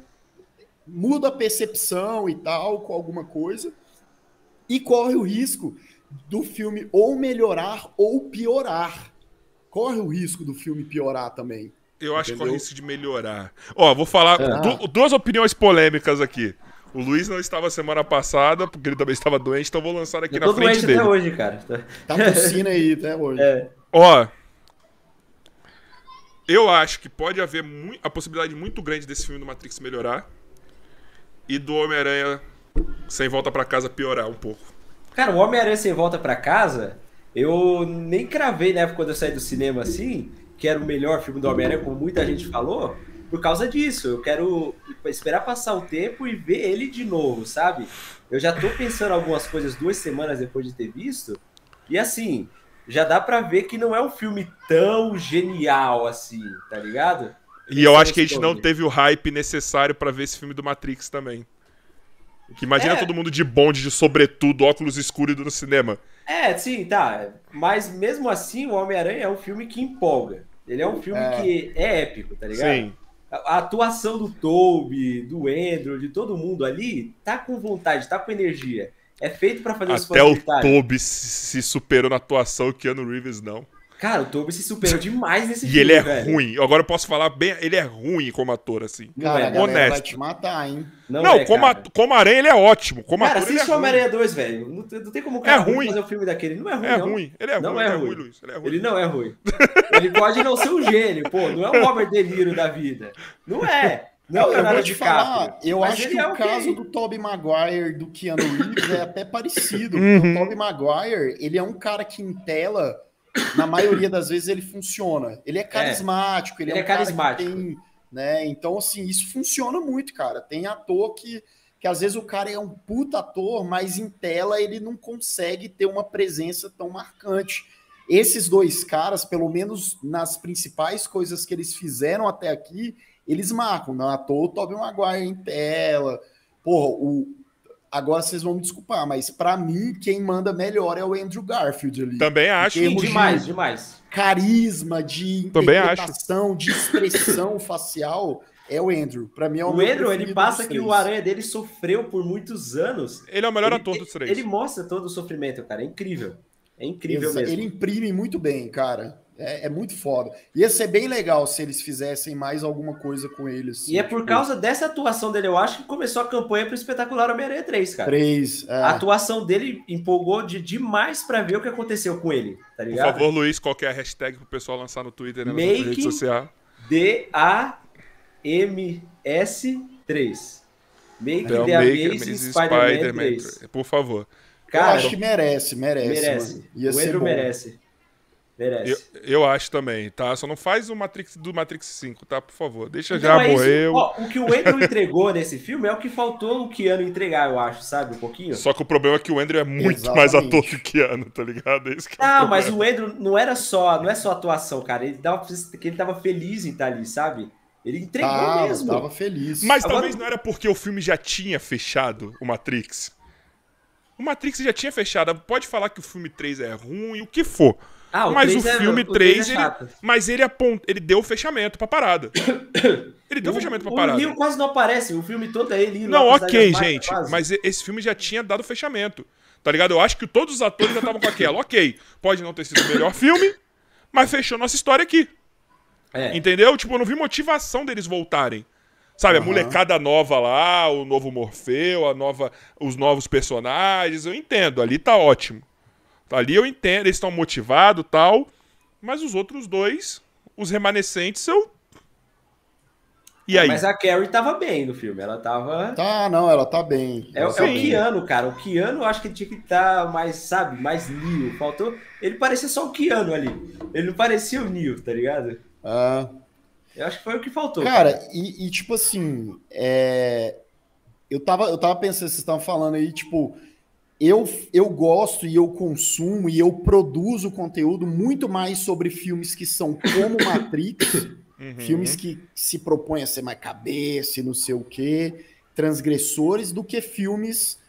Speaker 2: mudo a percepção e tal com alguma coisa e corre o risco do filme ou melhorar ou piorar. Corre o risco do filme piorar também.
Speaker 1: Eu acho que
Speaker 2: Entendeu?
Speaker 1: corre isso de melhorar. Ó, vou falar
Speaker 3: Ah.
Speaker 1: du- duas opiniões polêmicas aqui. O Luiz não estava semana passada, porque ele também estava doente, então eu vou lançar aqui
Speaker 3: Eu
Speaker 1: na
Speaker 3: tô
Speaker 1: frente
Speaker 3: doente
Speaker 1: dele.
Speaker 3: até hoje, cara.
Speaker 2: Tá tossindo aí até hoje.
Speaker 3: É.
Speaker 1: Ó, eu acho que pode haver a possibilidade muito grande desse filme do Matrix melhorar e do Homem-Aranha sem volta pra casa piorar um pouco.
Speaker 3: Cara, o Homem-Aranha sem volta pra casa, eu nem cravei, né, quando eu saí do cinema assim, que era o melhor filme do Homem-Aranha, como muita gente falou, por causa disso. Eu quero esperar passar o tempo e ver ele de novo, sabe? Eu já tô pensando algumas coisas duas semanas depois de ter visto, e assim, já dá pra ver que não é um filme tão genial assim, tá ligado?
Speaker 1: E eu acho que a gente não teve o hype necessário pra ver esse filme do Matrix também. Que imagina
Speaker 3: É.
Speaker 1: todo mundo de bonde, de sobretudo, óculos escuros no cinema.
Speaker 3: É, sim, tá. Mas mesmo assim, o Homem-Aranha é um filme que empolga. Ele é um filme
Speaker 2: É.
Speaker 3: que é épico, tá ligado?
Speaker 1: Sim.
Speaker 3: A atuação do Toby, do Andrew, de todo mundo ali, tá com vontade, tá com energia. É feito pra fazer os
Speaker 1: Até
Speaker 3: fãs
Speaker 1: o. Toby se se superou na atuação, o Keanu Reeves não.
Speaker 3: Cara, o Toby se superou demais nesse
Speaker 1: E
Speaker 3: filme,
Speaker 1: ele é
Speaker 3: velho.
Speaker 1: ruim. Agora eu posso falar bem, ele é ruim como ator, assim.
Speaker 2: Cara,
Speaker 3: é,
Speaker 2: a galera vai
Speaker 1: honesto.
Speaker 2: te matar, hein?
Speaker 3: Não,
Speaker 1: Não,
Speaker 3: é,
Speaker 1: como, at- como aranha ele é ótimo. Como
Speaker 3: Cara,
Speaker 1: ator é
Speaker 3: assiste o
Speaker 1: ruim.
Speaker 3: Homem-Aranha 2, velho. Não, tem- não tem como o
Speaker 1: É
Speaker 3: cara
Speaker 1: ruim.
Speaker 3: fazer um filme daquele. Não é ruim,
Speaker 1: É
Speaker 3: não.
Speaker 1: ruim, ele é
Speaker 3: Não
Speaker 1: ruim,
Speaker 3: é
Speaker 1: ele é
Speaker 3: ruim.
Speaker 1: ruim, Luiz. Ele é ruim.
Speaker 3: Ele não é ruim. Ele pode não ser um gênio, pô. Não é o Robert De Niro da vida. Não é. Não é
Speaker 2: eu vou te falar, eu acho que
Speaker 3: é
Speaker 2: o
Speaker 3: ok.
Speaker 2: caso do Tobey Maguire do Keanu Reeves é até parecido. *laughs*
Speaker 1: Uhum.
Speaker 2: O Tobey Maguire, ele é um cara que em tela, na maioria das vezes ele funciona. Ele é carismático, ele,
Speaker 3: Ele
Speaker 2: é,
Speaker 3: é
Speaker 2: um cara
Speaker 3: carismático.
Speaker 2: que tem, né? Então assim, isso funciona muito, cara. Tem ator que que às vezes o cara é um puta ator, mas em tela ele não consegue ter uma presença tão marcante. Esses dois caras, pelo menos nas principais coisas que eles fizeram até aqui, eles marcam. Não à toa o Tobey Maguire em tela. Porra, o... agora vocês vão me desculpar, mas pra mim quem manda melhor é o Andrew Garfield ali.
Speaker 1: Também acho.
Speaker 3: Sim,
Speaker 2: termos de
Speaker 3: demais, demais.
Speaker 2: Carisma, de
Speaker 1: Também
Speaker 2: interpretação, de expressão *coughs* facial, é o Andrew. Pra mim é o,
Speaker 3: O Andrew, ele passa que o aranha dele sofreu por muitos anos.
Speaker 1: Ele é o melhor
Speaker 3: ele,
Speaker 1: ator dos três.
Speaker 3: Ele mostra todo o sofrimento, cara. É incrível. É incrível
Speaker 2: Exa-
Speaker 3: mesmo.
Speaker 2: Ele imprime muito bem, cara. É, é muito foda. Ia ser bem legal se eles fizessem mais alguma coisa com eles.
Speaker 3: E é por causa dessa atuação dele, eu acho que começou a campanha pro espetacular Homem-Aranha 3, cara.
Speaker 2: Três. é.
Speaker 3: A atuação dele empolgou de demais pra ver o que aconteceu com ele, tá
Speaker 1: Por
Speaker 3: ligado?
Speaker 1: favor, Luiz, qual que é a hashtag pro pessoal lançar no Twitter, né, na rede social?
Speaker 3: D-A-M-S-3. Make
Speaker 1: Então,
Speaker 3: the
Speaker 1: Make
Speaker 3: Amazing Spider-Man
Speaker 1: Spider-Man
Speaker 3: 3.
Speaker 1: 3. Por favor.
Speaker 2: Eu
Speaker 3: Cara,
Speaker 2: acho que merece, merece.
Speaker 3: merece.
Speaker 2: mano. Ia
Speaker 3: o
Speaker 2: ser
Speaker 3: Andrew
Speaker 2: bom.
Speaker 3: merece. Merece.
Speaker 1: Eu, eu acho também, tá? Só não faz o Matrix do Matrix 5, tá? Por favor. Deixa
Speaker 3: Então,
Speaker 1: já,
Speaker 3: é. Ó, o que o Andrew entregou nesse filme é o que faltou o Keanu entregar, eu acho, sabe? Um pouquinho.
Speaker 1: Só que o problema é que o Andrew é muito mais
Speaker 2: Exatamente.
Speaker 1: ator que o Keanu, tá ligado? Esse que é o
Speaker 3: Ah, mas o Andrew não era só, não é só atuação, cara. Ele tava, que ele tava feliz em estar ali, sabe? Ele entregou
Speaker 2: Tava,
Speaker 3: mesmo.
Speaker 2: tava feliz.
Speaker 1: Mas
Speaker 3: Agora-
Speaker 1: talvez não era porque o filme já tinha fechado o Matrix. O Matrix já tinha fechado. Pode falar que o filme 3 é ruim, o que for.
Speaker 3: Ah,
Speaker 1: mas o
Speaker 3: é-
Speaker 1: filme
Speaker 3: o três
Speaker 1: 3,
Speaker 3: é
Speaker 1: ele, mas ele, apont, ele deu o fechamento pra parada. *coughs* Ele deu o fechamento pra
Speaker 3: o
Speaker 1: parada.
Speaker 3: Neo quase não aparece, o filme todo é ele indo
Speaker 1: Não, ok, gente. Mas esse filme já tinha dado fechamento. Tá ligado? Eu acho que todos os atores já estavam com aquela. Ok, pode não ter sido o melhor filme, mas fechou nossa história aqui.
Speaker 3: É.
Speaker 1: Entendeu? Tipo, eu não vi motivação deles voltarem. Sabe, a
Speaker 2: Aham.
Speaker 1: molecada nova lá, o novo Morfeu, a nova, os novos personagens, eu entendo, ali tá ótimo. Ali eu entendo, eles estão motivados e tal, mas os outros dois, os remanescentes, eu... E aí?
Speaker 3: Mas a Carrie tava bem no filme, ela tava...
Speaker 2: Tá, não, ela tá bem.
Speaker 3: É,
Speaker 2: tá
Speaker 3: é o. Keanu, cara. O Keanu eu acho que ele tinha que estar mais, sabe, mais Neo. Faltou. Ele parecia só o Keanu ali. Ele não parecia o Neo, tá ligado?
Speaker 2: Ah,
Speaker 3: Eu acho que foi o que faltou.
Speaker 2: Cara, e, e, tipo assim, é, eu, tava, eu tava pensando, vocês estavam falando aí, tipo, eu, eu gosto e eu consumo e eu produzo conteúdo muito mais sobre filmes que são como *coughs* Matrix,
Speaker 1: Uhum.
Speaker 2: filmes que se propõem a ser mais cabeça e não sei o quê, transgressores, do que filmes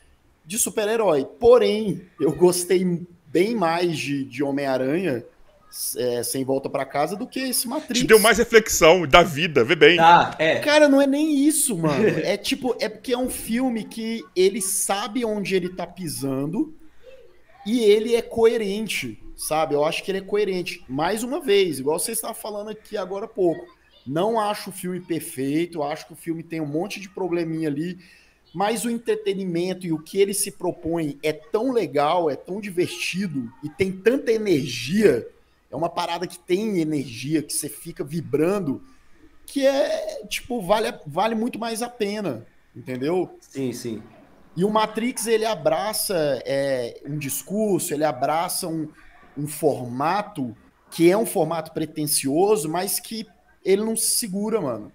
Speaker 2: de super-herói. Porém, eu gostei bem mais de, de Homem-Aranha é, Sem Volta pra Casa do que esse Matrix.
Speaker 1: Te deu mais reflexão da vida, vê bem.
Speaker 3: Tá, é.
Speaker 2: Cara, não é nem isso, mano. *laughs* É tipo, é porque é um filme que ele sabe onde ele tá pisando e ele é coerente, sabe? Eu acho que ele é coerente. Mais uma vez, igual você estava falando aqui agora há pouco. Não acho o filme perfeito, acho que o filme tem um monte de probleminha ali, mas o entretenimento e o que ele se propõe é tão legal, é tão divertido e tem tanta energia. É uma parada que tem energia, que você fica vibrando que é, tipo, vale, vale muito mais a pena, entendeu?
Speaker 3: Sim, sim.
Speaker 2: E o Matrix, ele abraça é, um discurso, ele abraça um, um formato que é um formato pretencioso, mas que ele não se segura, mano.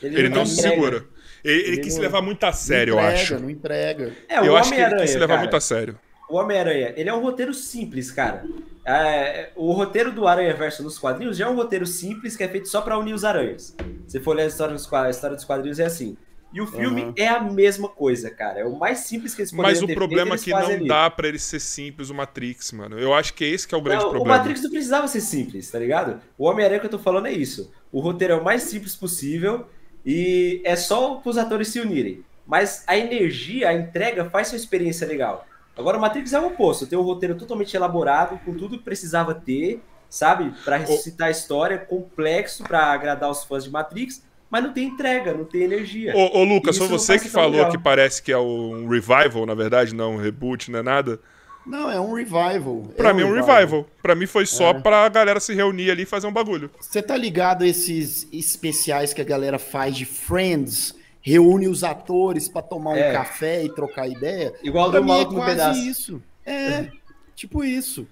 Speaker 1: Ele não se
Speaker 3: entrega.
Speaker 1: segura. Ele, ele
Speaker 2: Ele
Speaker 1: quis se
Speaker 2: não-
Speaker 1: levar muito a
Speaker 2: Não
Speaker 1: sério, eu
Speaker 2: entrega,
Speaker 1: acho.
Speaker 2: Não entrega.
Speaker 3: É, o
Speaker 1: Eu acho que ele quis se levar
Speaker 3: cara.
Speaker 1: muito a sério.
Speaker 3: O Homem-Aranha, ele é um roteiro simples, cara. É, o roteiro do Aranha Verso nos quadrinhos já é um roteiro simples que é feito só para unir os aranhas. Se for ler a história, dos, a história dos quadrinhos é assim. E o filme uhum. é a mesma coisa, cara. É o mais simples que eles poderiam
Speaker 1: Mas o problema é que não ali. dá para ele ser simples o Matrix, mano. Eu acho que esse que é o grande
Speaker 3: não,
Speaker 1: problema.
Speaker 3: O Matrix não precisava ser simples, tá ligado? O Homem-Aranha que eu tô falando é isso. O roteiro é o mais simples possível e é só pros atores se unirem. Mas a energia, a entrega faz sua experiência legal. Agora o Matrix é o oposto. Tem um roteiro totalmente elaborado, com tudo que precisava ter, sabe? para ressuscitar a história, complexo para agradar os fãs de Matrix mas não tem entrega, não tem energia.
Speaker 1: Ô, ô Lucas, foi você que falou legal. que parece que é um revival, na verdade, não um reboot, não é nada?
Speaker 2: Não, é um revival.
Speaker 1: Pra
Speaker 2: é
Speaker 1: mim é um revival. revival. Pra mim foi só é. pra galera se reunir ali e fazer um bagulho.
Speaker 2: Você tá ligado a esses especiais que a galera faz de Friends? Reúne os atores para tomar é. um café e trocar ideia?
Speaker 3: Igual
Speaker 2: pra
Speaker 3: do Maluco é no Pedaço.
Speaker 2: isso. É, tipo isso.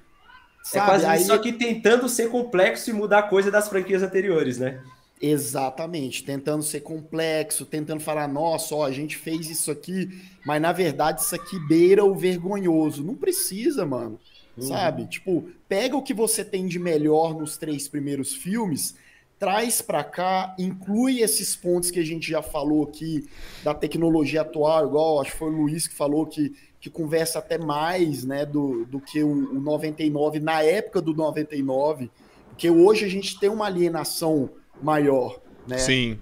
Speaker 3: Sabe? É quase Aí... isso, só que tentando ser complexo e mudar coisa das franquias anteriores, né?
Speaker 2: Exatamente, tentando ser complexo, tentando falar, nossa, ó, a gente fez isso aqui, mas na verdade isso aqui beira o vergonhoso. Não precisa, mano. Uhum. Sabe? Tipo, pega o que você tem de melhor nos três primeiros filmes, traz para cá, inclui esses pontos que a gente já falou aqui da tecnologia atual, igual acho que foi o Luiz que falou que, que conversa até mais, né, do, do que o, o 99 na época do 99, porque hoje a gente tem uma alienação maior, né?
Speaker 1: Sim.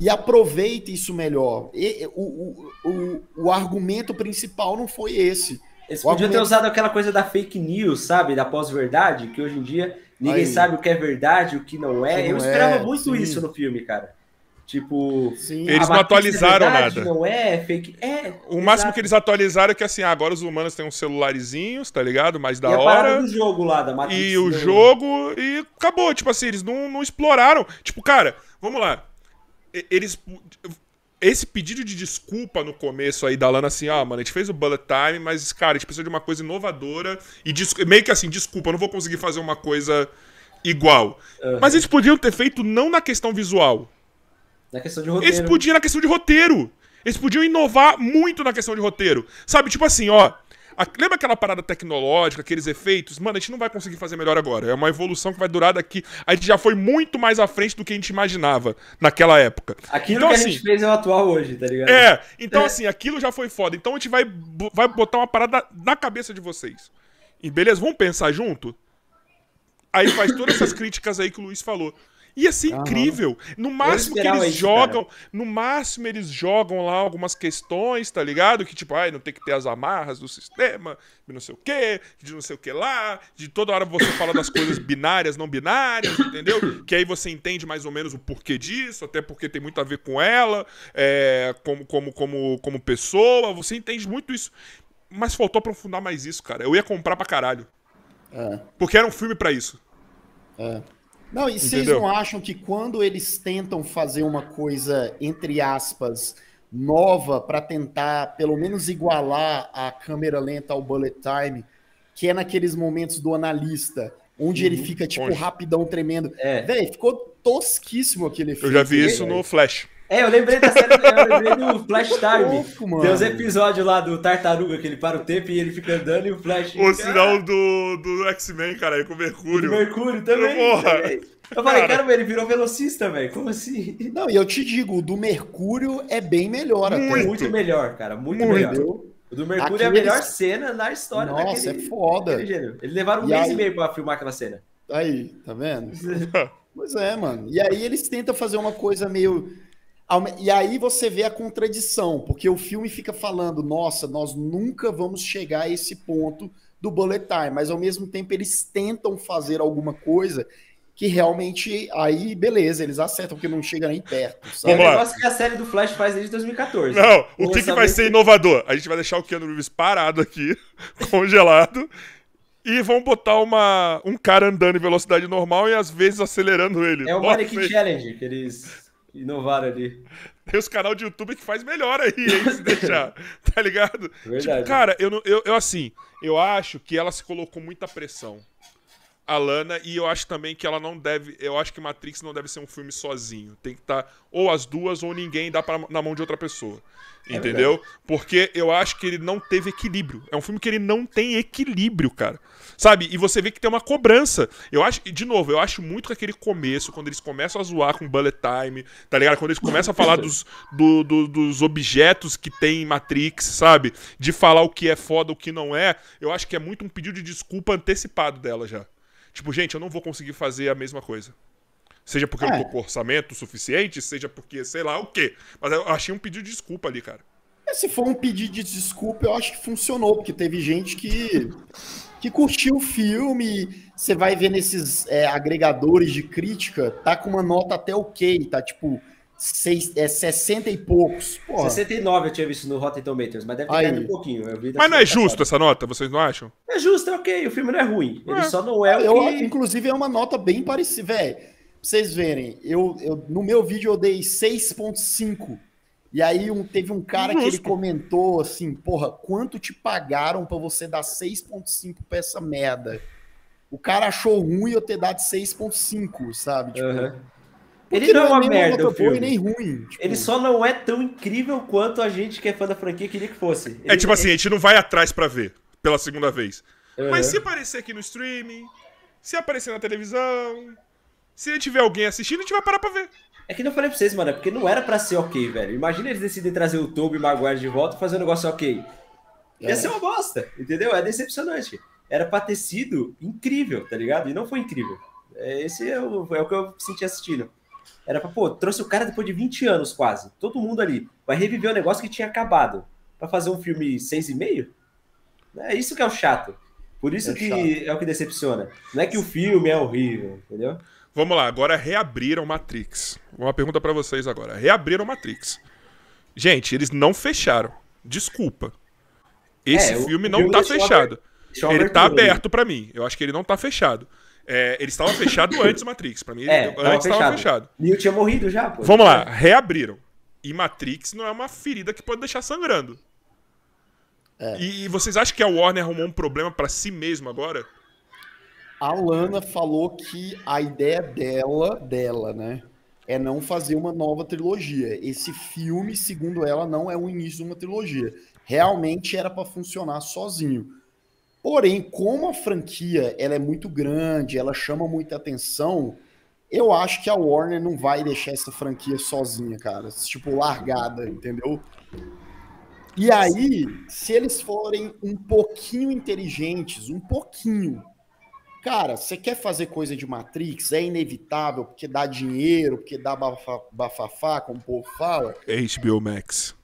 Speaker 2: E aproveite isso melhor. E, o, o, o, o argumento principal não foi esse.
Speaker 3: Eles podiam argumento... ter usado aquela coisa da fake news, sabe? Da pós-verdade, que hoje em dia ninguém Aí. sabe o que é verdade, o que não é. Não Eu esperava é, muito sim. isso no filme, cara. Tipo,
Speaker 1: Sim. eles não atualizaram é verdade,
Speaker 3: nada. Não é fake. É.
Speaker 1: O máximo exato. que eles atualizaram é que assim, agora os humanos têm uns celularizinhos, tá ligado? Mais da e hora.
Speaker 3: do jogo lá da Matrix.
Speaker 1: E o jogo e acabou, tipo assim, eles não, não exploraram. Tipo, cara, vamos lá. Eles esse pedido de desculpa no começo aí da Lana, assim, ah, mano, a gente fez o bullet time, mas, cara, a gente precisa de uma coisa inovadora e meio que assim, desculpa, eu não vou conseguir fazer uma coisa igual. Uhum. Mas eles podiam ter feito não na questão visual,
Speaker 3: na questão de roteiro.
Speaker 1: Eles podiam na questão de roteiro. Eles podiam inovar muito na questão de roteiro. Sabe, tipo assim, ó. A, lembra aquela parada tecnológica, aqueles efeitos? Mano, a gente não vai conseguir fazer melhor agora. É uma evolução que vai durar daqui. A gente já foi muito mais à frente do que a gente imaginava naquela época.
Speaker 3: Aquilo então, que assim, a gente fez é o atual hoje, tá ligado?
Speaker 1: É, então é. assim, aquilo já foi foda. Então a gente vai, vai botar uma parada na cabeça de vocês. E beleza, vamos pensar junto? Aí faz todas essas críticas aí que o Luiz falou. Ia ser incrível. No máximo que eles isso, jogam, cara. no máximo eles jogam lá algumas questões, tá ligado? Que tipo, ai, não tem que ter as amarras do sistema, de não sei o quê, de não sei o que lá, de toda hora você fala das coisas binárias, não binárias, entendeu? Que aí você entende mais ou menos o porquê disso, até porque tem muito a ver com ela, é, como, como, como, como pessoa, você entende muito isso. Mas faltou aprofundar mais isso, cara. Eu ia comprar pra caralho. É. Porque era um filme para isso.
Speaker 2: É. Não, e vocês não acham que quando eles tentam fazer uma coisa, entre aspas, nova para tentar pelo menos igualar a câmera lenta ao bullet time, que é naqueles momentos do analista, onde uhum, ele fica tipo onde? rapidão tremendo. É. Véi, ficou tosquíssimo aquele
Speaker 1: filme. Eu já vi isso no Flash.
Speaker 3: É, eu lembrei da série, eu lembrei do Flash Time. Louco, Tem os episódios lá do Tartaruga que ele para o tempo e ele fica andando e o Flash.
Speaker 1: O sinal do, do X-Men, cara, com o Mercúrio.
Speaker 3: O Mercúrio também. Porra. Também. Eu falei, cara, ele virou velocista, velho. Como assim?
Speaker 2: Não, e eu te digo, o do Mercúrio é bem melhor
Speaker 3: muito. até. Muito melhor, cara. Muito, muito. melhor. O do Mercúrio Aqui é a melhor eles... cena na história
Speaker 2: Nossa, daquele, é foda.
Speaker 3: Eles levaram um e mês aí... e meio pra filmar aquela cena.
Speaker 2: Aí, tá vendo? *laughs* pois é, mano. E aí eles tentam fazer uma coisa meio e aí você vê a contradição, porque o filme fica falando, nossa, nós nunca vamos chegar a esse ponto do bullet time, mas ao mesmo tempo eles tentam fazer alguma coisa que realmente aí, beleza, eles acertam, porque não chega nem perto.
Speaker 3: Sabe? Vamos lá. É o negócio que a série do Flash faz desde 2014.
Speaker 1: Não, o que, que vai ser inovador? A gente vai deixar o Keanu Reeves parado aqui, *laughs* congelado, e vão botar uma, um cara andando em velocidade normal e às vezes acelerando ele.
Speaker 3: É o Mannequin Challenge que eles Inovaram ali.
Speaker 1: Tem os canal de YouTube que faz melhor aí, hein, se deixar. *laughs* tá ligado? Verdade. Tipo, cara, eu, eu, eu assim, eu acho que ela se colocou muita pressão. A Lana e eu acho também que ela não deve, eu acho que Matrix não deve ser um filme sozinho. Tem que estar tá, ou as duas ou ninguém dá pra, na mão de outra pessoa. É entendeu? Verdade. Porque eu acho que ele não teve equilíbrio. É um filme que ele não tem equilíbrio, cara. Sabe? E você vê que tem uma cobrança. Eu acho, de novo, eu acho muito que aquele começo, quando eles começam a zoar com bullet time, tá ligado? Quando eles começam a falar *laughs* dos, do, do, dos objetos que tem em Matrix, sabe? De falar o que é foda, o que não é, eu acho que é muito um pedido de desculpa antecipado dela já. Tipo, gente, eu não vou conseguir fazer a mesma coisa. Seja porque é. eu não tô com orçamento suficiente, seja porque sei lá o quê. Mas eu achei um pedido de desculpa ali, cara.
Speaker 2: É, se for um pedido de desculpa, eu acho que funcionou, porque teve gente que, que curtiu o filme. Você vai ver nesses é, agregadores de crítica, tá com uma nota até ok, tá tipo seis, é, 60 e poucos.
Speaker 3: Porra. 69 eu tinha visto no Rotten Tomatoes, mas deve ter caído um pouquinho.
Speaker 1: mas não é justo essa nota, vocês não acham?
Speaker 3: É justo, é ok, o filme não é ruim. Ele é. só não é o eu, que...
Speaker 2: Inclusive é uma nota bem parecida, velho. Pra vocês verem, eu, eu, no meu vídeo eu dei 6.5. E aí um, teve um cara Justo. que ele comentou assim, porra, quanto te pagaram para você dar 6.5 pra essa merda? O cara achou ruim eu ter dado 6.5, sabe? Tipo, uhum.
Speaker 3: Ele não é uma merda, o filme. nem ruim. Tipo... Ele só não é tão incrível quanto a gente que é fã da franquia queria que fosse. Ele,
Speaker 1: é tipo assim, a gente não vai atrás para ver pela segunda vez. Uhum. Mas se aparecer aqui no streaming, se aparecer na televisão, se tiver alguém assistindo, a gente vai parar pra ver.
Speaker 3: É que não falei pra vocês, mano, é porque não era pra ser ok, velho. Imagina eles decidem trazer o Toby Maguire de volta e fazer um negócio ok. Ia é. ser uma bosta, entendeu? É decepcionante. Era pra ter sido incrível, tá ligado? E não foi incrível. É, esse é o, é o que eu senti assistindo. Era pra, pô, trouxe o cara depois de 20 anos quase. Todo mundo ali. Vai reviver o um negócio que tinha acabado. Pra fazer um filme 6,5? É isso que é o chato. Por isso é que chato. é o que decepciona. Não é que o filme é horrível, entendeu?
Speaker 1: Vamos lá, agora reabriram Matrix. Uma pergunta para vocês agora. Reabriram Matrix. Gente, eles não fecharam. Desculpa. Esse é, filme não tá fechado. Ele tá aberto para mim. Eu acho que ele não tá fechado. É, ele estava fechado antes do Matrix. Pra mim, é, antes estava fechado.
Speaker 3: Neo tinha morrido já, pô.
Speaker 1: Vamos lá, reabriram. E Matrix não é uma ferida que pode deixar sangrando. É. E, e, vocês acham que a Warner arrumou um problema para si mesmo agora?
Speaker 2: A Lana falou que a ideia dela, dela, né, é não fazer uma nova trilogia. Esse filme, segundo ela, não é o início de uma trilogia. Realmente era para funcionar sozinho. Porém, como a franquia ela é muito grande, ela chama muita atenção, eu acho que a Warner não vai deixar essa franquia sozinha, cara. Tipo, largada, entendeu? E aí, se eles forem um pouquinho inteligentes, um pouquinho, cara, você quer fazer coisa de Matrix? É inevitável, porque dá dinheiro, porque dá bafafá, como o povo fala.
Speaker 1: HBO Max.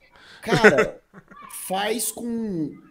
Speaker 2: Cara, *laughs* faz com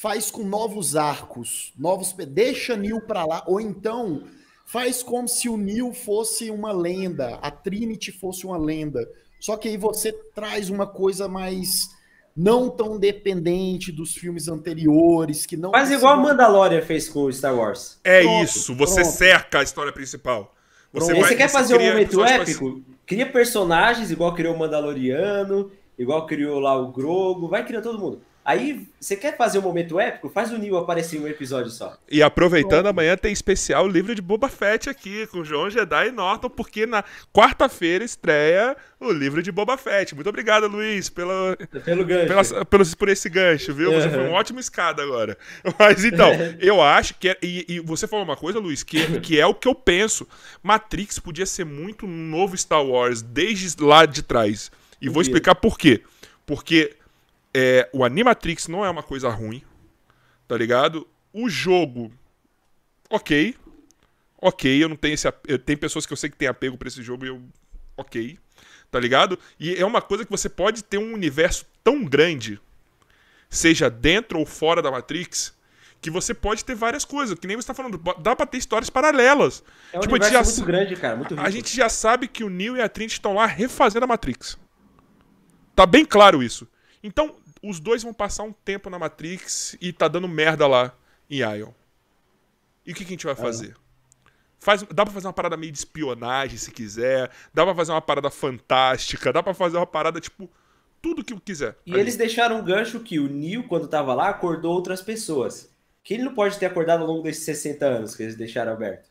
Speaker 2: faz com novos arcos, novos, deixa Neil para lá, ou então faz como se o Neil fosse uma lenda, a Trinity fosse uma lenda. Só que aí você traz uma coisa mais não tão dependente dos filmes anteriores, que não.
Speaker 3: Mas igual a Mandalorian fez com o Star Wars.
Speaker 1: É pronto, isso, você pronto. cerca a história principal.
Speaker 3: Você, vai, você quer você fazer um momento épico? Cria personagens igual criou o Mandaloriano, igual criou lá o Grogo, vai criar todo mundo. Aí, você quer fazer um momento épico? Faz o Neil aparecer em um episódio só.
Speaker 1: E aproveitando, amanhã tem especial livro de Boba Fett aqui, com João Jedi e Norton, porque na quarta-feira estreia o livro de Boba Fett. Muito obrigado, Luiz, pela,
Speaker 3: pelo gancho.
Speaker 1: Pela, pelo, por esse gancho, viu? Você uhum. foi um ótimo escada agora. *laughs* Mas então, *laughs* eu acho que. É, e, e, você falou uma coisa, Luiz, que, que é o que eu penso. Matrix podia ser muito novo Star Wars desde lá de trás. E vou explicar por quê. Porque é, o Animatrix não é uma coisa ruim, tá ligado? O jogo, ok. Ok, eu não tenho esse. Eu, tem pessoas que eu sei que tem apego pra esse jogo e eu. Ok. Tá ligado? E é uma coisa que você pode ter um universo tão grande, seja dentro ou fora da Matrix, que você pode ter várias coisas. Que nem você tá falando, dá pra ter histórias paralelas.
Speaker 3: É um tipo, universo já, muito grande, cara. Muito
Speaker 1: rico. A gente já sabe que o Neo e a Trinity estão lá refazendo a Matrix. Tá bem claro isso. Então, os dois vão passar um tempo na Matrix e tá dando merda lá em Ion. E o que, que a gente vai é. fazer? Faz, dá pra fazer uma parada meio de espionagem, se quiser. Dá pra fazer uma parada fantástica. Dá pra fazer uma parada, tipo, tudo que quiser.
Speaker 3: E ali. eles deixaram um gancho que o Neil, quando tava lá, acordou outras pessoas. que ele não pode ter acordado ao longo desses 60 anos que eles deixaram aberto?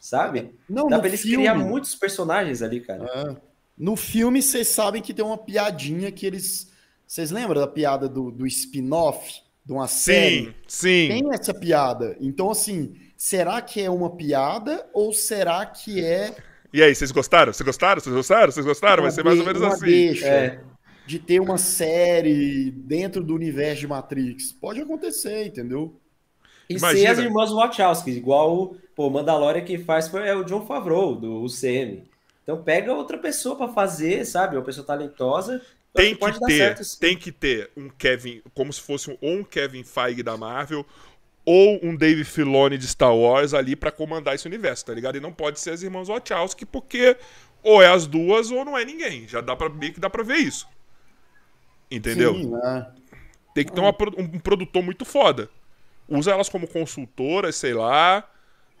Speaker 3: Sabe?
Speaker 2: Não,
Speaker 3: Dá
Speaker 2: no
Speaker 3: pra eles
Speaker 2: filme-
Speaker 3: criar muitos personagens ali, cara.
Speaker 2: É. No filme, vocês sabem que tem uma piadinha que eles. Vocês lembram da piada do, do spin-off de uma série?
Speaker 1: Sim, sim.
Speaker 2: Tem essa piada. Então, assim, será que é uma piada ou será que é
Speaker 1: E aí, vocês gostaram? Vocês gostaram? Vocês gostaram? Vocês gostaram? Vai ser mais ou menos assim.
Speaker 2: deixa
Speaker 3: É.
Speaker 2: de ter uma série dentro do universo de Matrix? Pode acontecer, entendeu?
Speaker 3: E
Speaker 1: Imagina.
Speaker 3: ser as irmãs Wachowski, igual o pô, Mandalorian que faz foi é o John Favreau, do UCM. Então pega outra pessoa pra fazer, sabe? Uma pessoa talentosa.
Speaker 1: Tem que
Speaker 3: dar
Speaker 1: ter,
Speaker 3: certo,
Speaker 1: tem que ter um Kevin, como se fosse um, ou um Kevin Feige da Marvel, ou um Dave Filoni de Star Wars ali pra comandar esse universo, tá ligado? E não pode ser as irmãs Wachowski, porque ou é as duas ou não é ninguém. Já dá pra ver que dá pra ver isso. Entendeu?
Speaker 2: Sim, né?
Speaker 1: Tem que ter uma pro- um produtor muito foda. Usa elas como consultoras, sei lá.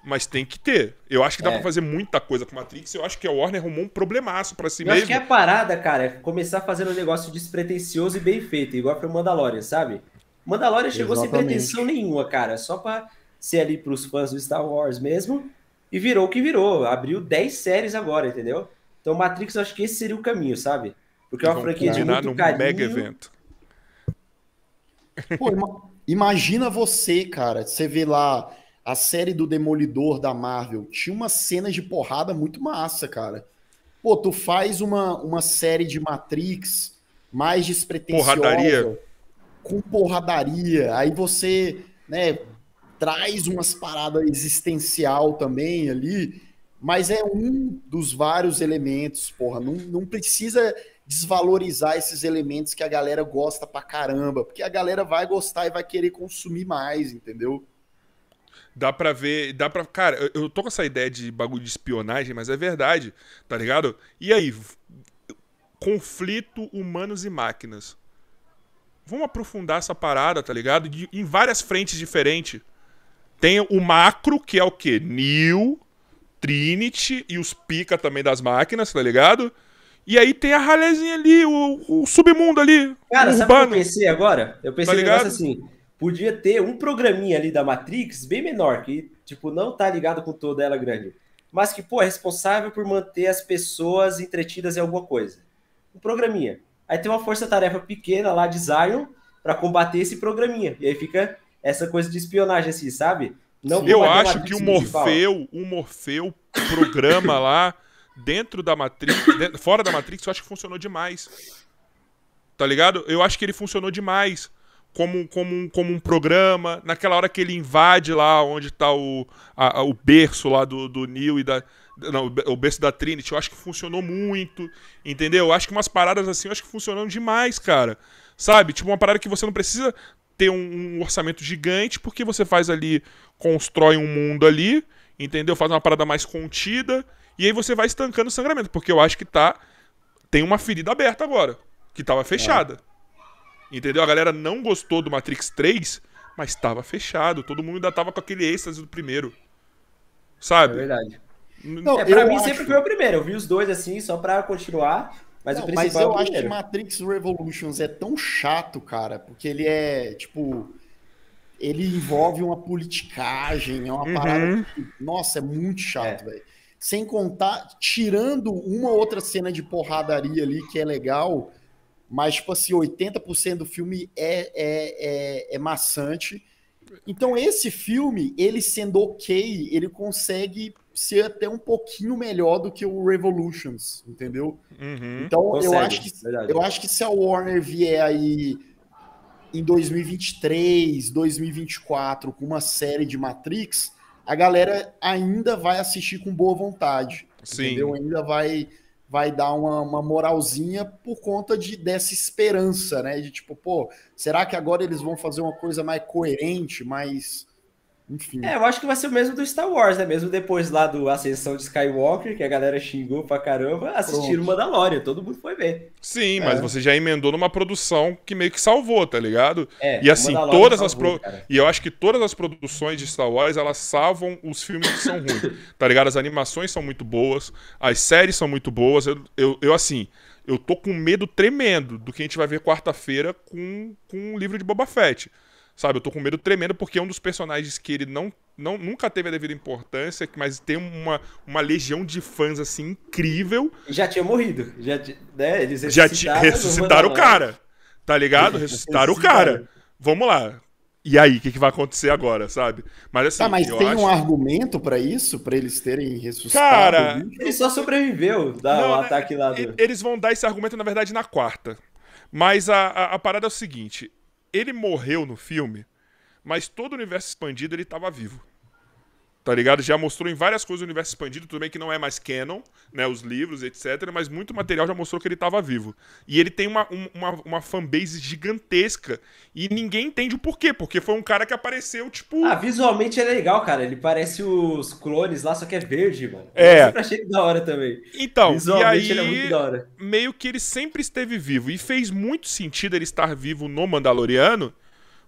Speaker 1: Mas tem que ter. Eu acho que dá
Speaker 3: É.
Speaker 1: pra fazer muita coisa com Matrix. Eu acho que a Warner arrumou um problemaço pra si
Speaker 3: Eu
Speaker 1: mesmo.
Speaker 3: acho que a parada, cara, é começar fazendo um negócio despretensioso e bem feito, igual foi o Mandalorian, sabe? Mandalorian chegou sem
Speaker 2: Exatamente.
Speaker 3: pretensão nenhuma, cara, só pra ser ali pros fãs do Star Wars mesmo, e virou o que virou. Abriu 10 séries agora, entendeu? Então Matrix, eu acho que esse seria o caminho, sabe? Porque é uma franquia de muito
Speaker 1: num
Speaker 3: carinho.
Speaker 1: mega evento.
Speaker 2: Pô, ima- imagina você, cara. Você vê lá a série do Demolidor da Marvel. Tinha umas cenas de porrada muito massa, cara. Pô, tu faz uma, uma série de Matrix mais despretensiosa.
Speaker 1: Porradaria.
Speaker 2: Com porradaria. Aí você, né, traz umas paradas existencial também ali. Mas é um dos vários elementos, porra. Não, não precisa desvalorizar esses elementos que a galera gosta pra caramba, porque a galera vai gostar e vai querer consumir mais, entendeu?
Speaker 1: Dá pra ver, dá pra. Cara, eu, tô com essa ideia de bagulho de espionagem, mas é verdade, tá ligado? E aí? Conflito humanos e máquinas. Vamos aprofundar essa parada, tá ligado? De- em várias frentes diferentes. Tem o macro, que é o quê? Neo, Trinity e os pica também das máquinas, tá ligado? E aí tem a ralezinha ali, o, o submundo ali.
Speaker 3: Cara, sabe o que eu pensei agora? Eu pensei
Speaker 1: Tá
Speaker 3: um assim, podia ter um programinha ali da Matrix bem menor, que, tipo, não tá ligado com toda ela grande, mas que, pô, é responsável por manter as pessoas entretidas em alguma coisa. Um programinha. Aí tem uma força-tarefa pequena lá de Zion pra combater esse programinha. E aí fica essa coisa de espionagem, assim, sabe? Não
Speaker 1: Eu acho
Speaker 3: Matrix
Speaker 1: que o. Morfeu, o Morfeu programa lá dentro da Matrix, fora da Matrix, eu acho que funcionou demais. Tá ligado? Eu acho que ele funcionou demais como, como, um, como um programa. Naquela hora que ele invade lá onde tá o, a- a- o berço lá do, do Neo e da. Não, o be- o berço da Trinity, eu acho que funcionou muito. Entendeu? Eu acho que umas paradas assim, eu acho que funcionam demais, cara. Sabe? Tipo, uma parada que você não precisa ter um, um orçamento gigante, porque você faz ali, constrói um mundo ali, entendeu? Faz uma parada mais contida, e aí você vai estancando o sangramento, porque eu acho que tá. Tem uma ferida aberta agora, que tava fechada. Entendeu? A galera não gostou do Matrix 3, mas tava fechado. Todo mundo ainda tava com aquele êxtase do primeiro.
Speaker 3: É
Speaker 1: Sabe?
Speaker 3: verdade.
Speaker 2: Não,
Speaker 3: É, pra
Speaker 2: eu
Speaker 3: mim
Speaker 2: acho-
Speaker 3: sempre foi o primeiro. Eu vi os dois assim, só pra continuar, mas
Speaker 2: Não,
Speaker 3: o
Speaker 2: mas
Speaker 3: principal
Speaker 2: eu
Speaker 3: é o
Speaker 2: acho que. Matrix Revolutions é tão chato, cara, porque ele é, tipo, ele envolve uma politicagem, é uma
Speaker 1: Uhum.
Speaker 2: parada que, nossa, é muito chato, velho. Sem contar, tirando uma outra cena de porradaria ali que é legal, mas, tipo assim, 80% do filme é, é, é, é maçante. Então, esse filme, ele sendo ok, ele consegue ser até um pouquinho melhor do que o Revolutions, entendeu?
Speaker 1: Uhum.
Speaker 2: Então, eu acho, que,
Speaker 3: verdade.
Speaker 2: eu acho que se a Warner vier aí em 2023, 2024 com uma série de Matrix, a galera ainda vai assistir com boa vontade.
Speaker 1: Sim.
Speaker 2: Entendeu? Ainda vai vai dar uma, uma moralzinha por conta de dessa esperança, né? De tipo, pô, será que agora eles vão fazer uma coisa mais coerente, mais enfim.
Speaker 3: É, eu acho que vai ser o mesmo do Star Wars, né? Mesmo depois lá do Ascensão de Skywalker, que a galera xingou pra caramba, assistiram
Speaker 2: Pronto.
Speaker 3: Mandalorian, todo mundo foi ver.
Speaker 1: Sim, mas
Speaker 2: É.
Speaker 1: você já emendou numa produção que meio que salvou, tá ligado?
Speaker 3: É,
Speaker 1: E assim, todas as
Speaker 3: salvou,
Speaker 1: pro...
Speaker 3: cara.
Speaker 1: E eu acho que todas as produções de Star Wars, elas salvam os filmes que são ruins. *laughs* tá ligado? As animações são muito boas, as séries são muito boas. Eu, eu, eu, assim, eu tô com medo tremendo do que a gente vai ver quarta-feira com, com o livro de Boba Fett. Sabe, eu tô com medo tremendo porque é um dos personagens que ele não, não nunca teve a devida importância, mas tem uma, uma legião de fãs assim incrível.
Speaker 3: E já tinha morrido. Já, né, eles
Speaker 1: já ressuscitaram o cara. Tá ligado? Ressuscitaram o cara. Vamos lá. E aí, o que, que, vai acontecer agora, sabe?
Speaker 2: Mas assim. Tá, mas tem acho... um argumento para isso, para eles terem ressuscitado?
Speaker 3: Cara, ele só sobreviveu da, não, ataque lá do.
Speaker 1: Eles vão dar esse argumento, na verdade, na quarta. Mas a, a, a parada é o seguinte: ele morreu no filme, mas todo o universo expandido ele estava vivo. Tá ligado? Já mostrou em várias coisas o universo expandido, tudo bem que não é mais canon, né? Os livros, etc. Mas muito material já mostrou que ele estava vivo. E ele tem uma, uma, uma fanbase gigantesca. E ninguém entende o porquê. Porque foi um cara que apareceu, tipo.
Speaker 3: Ah, visualmente é legal, cara. Ele parece os clones lá, só que é verde, mano.
Speaker 1: É.
Speaker 3: Eu sempre achei da hora também.
Speaker 1: Então, visualmente e aí, ele é muito da hora. Meio que ele sempre esteve vivo. E fez muito sentido ele estar vivo no Mandaloriano.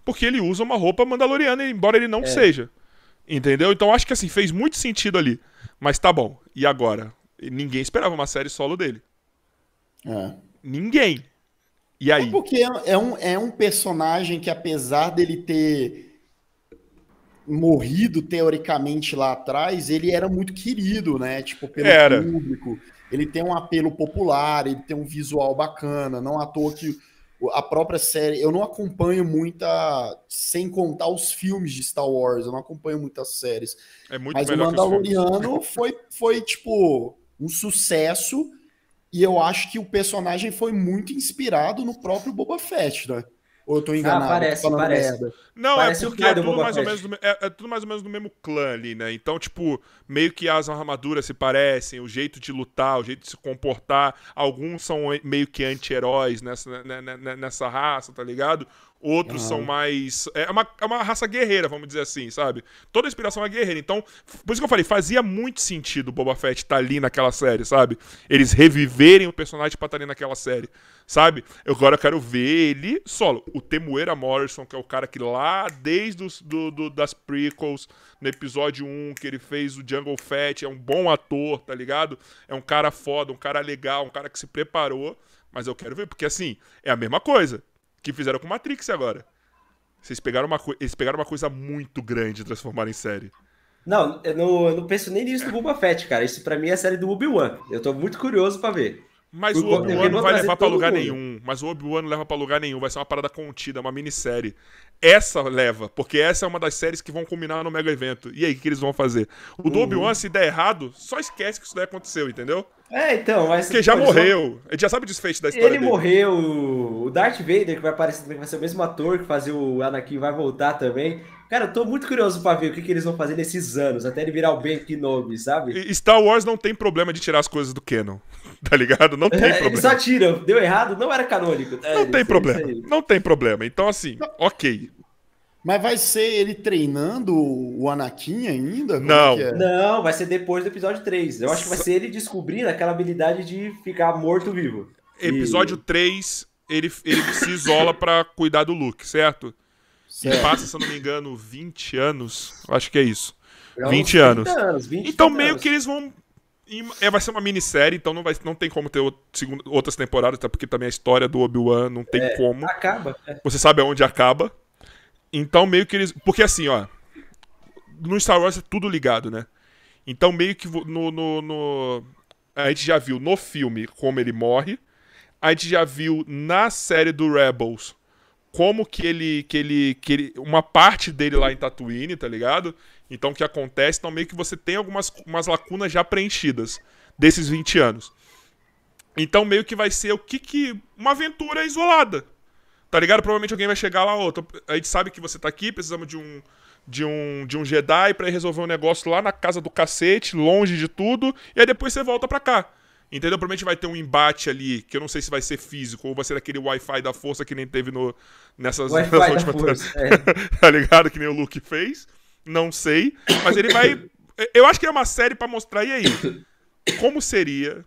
Speaker 1: Porque ele usa uma roupa mandaloriana, embora ele não é. seja. Entendeu? Então acho que assim, fez muito sentido ali. Mas tá bom. E agora? Ninguém esperava uma série solo dele. É. Ninguém. E aí? É
Speaker 2: porque é um, é um personagem que, apesar dele ter morrido teoricamente lá atrás, ele era muito querido, né? Tipo, pelo era. público. Ele tem um apelo popular, ele tem um visual bacana. Não à toa que a própria série, eu não acompanho muita, sem contar os filmes de Star Wars, eu não acompanho muitas séries.
Speaker 1: É muito
Speaker 2: Mas o Mandaloriano foi, foi, tipo, um sucesso, e eu acho que o personagem foi muito inspirado no próprio Boba Fett, né? Ou eu tô enganado? Ah,
Speaker 3: parece, parece. Merda.
Speaker 1: Não, é parece é porque é tudo, mais ou menos do, é, é, tudo mais ou menos do mesmo clã ali, né? Então, tipo, meio que as armaduras se parecem, o jeito de lutar, o jeito de se comportar. Alguns são meio que anti-heróis nessa, né, né, né, nessa raça, tá ligado? Outros são mais. É uma, é uma raça guerreira, vamos dizer assim, sabe? Toda inspiração é guerreira. Então, por isso que eu falei, fazia muito sentido o Boba Fett estar tá ali naquela série, sabe? Eles reviverem o personagem pra estar tá ali naquela série, sabe? Eu, agora eu quero ver ele solo. O Temuera Morrison, que é o cara que lá, desde os, do, do, das prequels, no episódio 1, que ele fez o Jungle Fett, é um bom ator, tá ligado? É um cara foda, um cara legal, um cara que se preparou. Mas eu quero ver, porque assim, é a mesma coisa que fizeram com Matrix agora. Vocês pegaram uma, eles pegaram uma coisa muito grande e transformaram em série.
Speaker 3: Não, eu não, eu não penso nem nisso do Boba Fett, cara. Isso pra mim é a série do Obi-Wan. Eu tô muito curioso pra ver.
Speaker 1: Mas o Obi-Wan não vai levar pra lugar mundo. nenhum. Mas o Obi-Wan não leva pra lugar nenhum. Vai ser uma parada contida, uma minissérie. Essa leva, porque essa é uma das séries que vão combinar no mega evento. E aí, o que eles vão fazer? O do uhum. Obi-Wan, se der errado, só esquece que isso daí aconteceu, entendeu?
Speaker 3: É, então, mas.
Speaker 1: Porque já morreu. A gente já sabe o desfecho da história.
Speaker 3: Ele
Speaker 1: dele.
Speaker 3: morreu. O Darth Vader, que vai aparecer vai ser o mesmo ator que fazia o Anakin, vai voltar também. Cara, eu tô muito curioso pra ver o que, que eles vão fazer nesses anos, até ele virar o Ben Kenobi, sabe?
Speaker 1: Star Wars não tem problema de tirar as coisas do canon, *laughs* tá ligado? Não tem é, problema. Eles
Speaker 3: só tiram, deu errado, não era canônico.
Speaker 1: Tá? Não tem problema, não tem problema. Então, assim, ok.
Speaker 2: Mas vai ser ele treinando o Anakin ainda?
Speaker 1: Como não.
Speaker 3: É é? Não, vai ser depois do episódio 3. Eu acho que vai ser ele descobrindo aquela habilidade de ficar morto-vivo.
Speaker 1: Episódio e... 3, ele, ele se isola para cuidar do Luke, certo? certo? E passa, se eu não me engano, 20 anos. Acho que é isso. É 20 anos. anos 20, então, meio anos. que eles vão é, vai ser uma minissérie, então não, vai, não tem como ter outras temporadas, até porque também a história do Obi-Wan não tem é, como.
Speaker 3: Acaba.
Speaker 1: É. Você sabe aonde acaba. Então, meio que eles. Porque assim, ó. No Star Wars é tudo ligado, né? Então, meio que no, no, no, A gente já viu no filme como ele morre. A gente já viu na série do Rebels como que ele. Que ele, que ele uma parte dele lá em Tatooine, tá ligado? Então, o que acontece? Então, meio que você tem algumas umas lacunas já preenchidas desses 20 anos. Então, meio que vai ser o que que. Uma aventura isolada. Tá ligado? Provavelmente alguém vai chegar lá, ó, a gente sabe que você tá aqui, precisamos de um de um, de um Jedi para resolver um negócio lá na casa do cacete, longe de tudo, e aí depois você volta pra cá. Entendeu? Provavelmente vai ter um embate ali, que eu não sei se vai ser físico ou vai ser aquele Wi-Fi da força que nem teve no, nessas, *laughs* nessas últimas. É. *laughs* tá ligado? Que nem o Luke fez. Não sei. Mas ele vai. *coughs* Eu acho que é uma série para mostrar. E aí? Como seria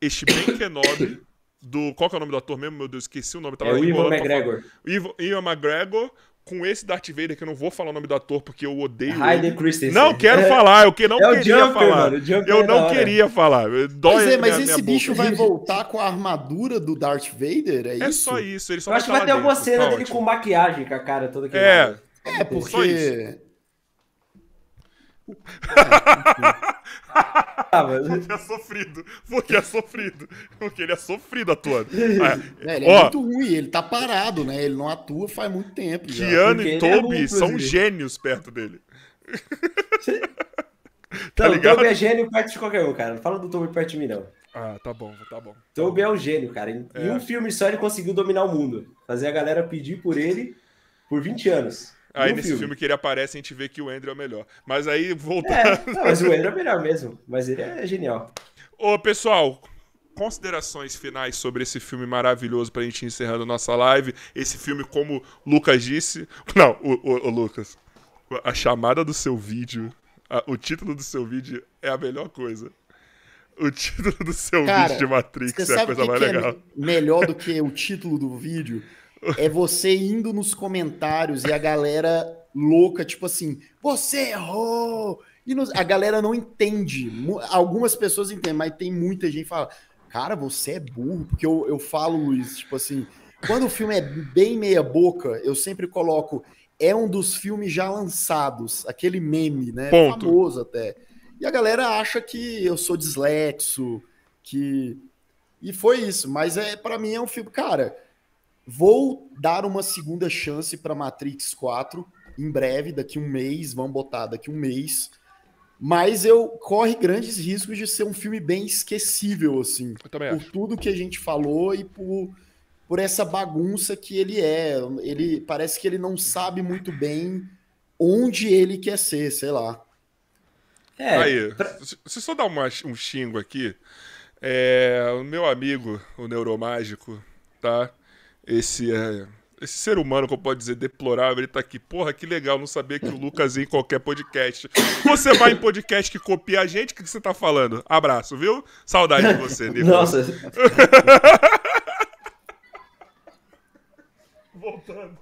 Speaker 1: este Ben Kenobi do. Qual que é o nome do ator mesmo? Meu Deus, esqueci o nome.
Speaker 3: Tava é o Ivan McGregor.
Speaker 1: Ivan, Ivan McGregor com esse Darth Vader, que eu não vou falar o nome do ator porque eu odeio.
Speaker 3: Hayden Christensen.
Speaker 1: Não quero falar, eu que não *laughs*
Speaker 3: É o
Speaker 1: queria
Speaker 3: Jumper,
Speaker 1: falar.
Speaker 3: mano,
Speaker 1: eu
Speaker 3: é
Speaker 1: não
Speaker 3: hora.
Speaker 1: queria falar. Dói
Speaker 2: Pois é, mas
Speaker 1: minha-
Speaker 2: esse
Speaker 1: minha
Speaker 2: bicho
Speaker 1: boca.
Speaker 2: vai voltar com a armadura do Darth Vader? É,
Speaker 1: É
Speaker 2: isso?
Speaker 1: só isso, ele só
Speaker 3: Eu acho que vai ter
Speaker 1: lá
Speaker 3: alguma
Speaker 1: dentro,
Speaker 3: cena
Speaker 1: tá
Speaker 3: dele
Speaker 1: ótimo.
Speaker 3: com maquiagem, com a cara toda
Speaker 1: É,
Speaker 3: queimada.
Speaker 2: É,
Speaker 1: Só
Speaker 2: porque.
Speaker 3: Ah. *laughs*
Speaker 1: Porque é sofrido. Porque é sofrido. Porque ele é sofrido atuando. *laughs* Ah,
Speaker 2: É, ele é
Speaker 1: Ó.
Speaker 2: muito ruim, ele tá parado, né? Ele não atua faz muito tempo. já.
Speaker 1: Keanu
Speaker 3: porque
Speaker 1: e
Speaker 3: é
Speaker 1: Toby
Speaker 3: ruim,
Speaker 1: são gênios perto dele. *laughs* tá
Speaker 3: Não, o
Speaker 1: ligado?
Speaker 3: Toby é gênio perto de qualquer um, cara. Não fala do Toby perto de mim, não.
Speaker 1: Ah, tá bom, tá bom.
Speaker 3: Toby é um gênio, cara. Em em
Speaker 1: É.
Speaker 3: um filme só ele conseguiu dominar o mundo. Fazer a galera pedir por ele por 20 anos.
Speaker 1: Aí
Speaker 3: um
Speaker 1: nesse filme. que ele aparece, a gente vê que o Andrew é o melhor. Mas aí, voltando.
Speaker 3: É, não, mas o Andrew é melhor mesmo. Mas ele é genial.
Speaker 1: Ô, pessoal, considerações finais sobre esse filme maravilhoso pra gente ir encerrando nossa live. Esse filme, como o Lucas disse. *laughs* Não, o, o- o Lucas. A chamada do seu vídeo. a- o título do seu vídeo é a melhor coisa. O título do seu
Speaker 2: Cara,
Speaker 1: vídeo de Matrix é a
Speaker 2: o
Speaker 1: coisa
Speaker 2: que,
Speaker 1: mais
Speaker 2: que é
Speaker 1: legal.
Speaker 2: me- melhor do que o título do vídeo? É você indo nos comentários e a galera louca, tipo assim, você errou! E nos- a galera não entende. Algumas pessoas entendem, mas tem muita gente que fala, cara, você é burro. Porque eu, eu falo, Luiz, tipo assim, quando o filme é bem meia boca, eu sempre coloco, é um dos filmes já lançados, aquele meme, né?
Speaker 1: Ponto.
Speaker 2: Famoso até. E a galera acha que eu sou dislexo, que e foi isso, mas é para mim é um filme, cara. Vou dar uma segunda chance para Matrix 4 em breve, daqui um mês, vamos botar daqui um mês. Mas eu corre grandes riscos de ser um filme bem esquecível assim,
Speaker 1: Eu também
Speaker 2: por
Speaker 1: acho.
Speaker 2: tudo que a gente falou e por por essa bagunça que ele é. Ele parece que ele não sabe muito bem onde ele quer ser, sei lá.
Speaker 3: É,
Speaker 1: Aí,
Speaker 3: pra-
Speaker 1: se só dar uma- um xingo aqui, é, o meu amigo, o Neuromágico, tá? Esse, é, esse ser humano, que eu posso dizer, deplorável, ele tá aqui. Porra, que legal, não sabia que o Lucas ia em qualquer podcast. Você vai em podcast que copia a gente, o que que você tá falando? Abraço, viu? Saudade de você, *laughs* Nico.
Speaker 3: Nossa, *laughs*
Speaker 1: Voltando.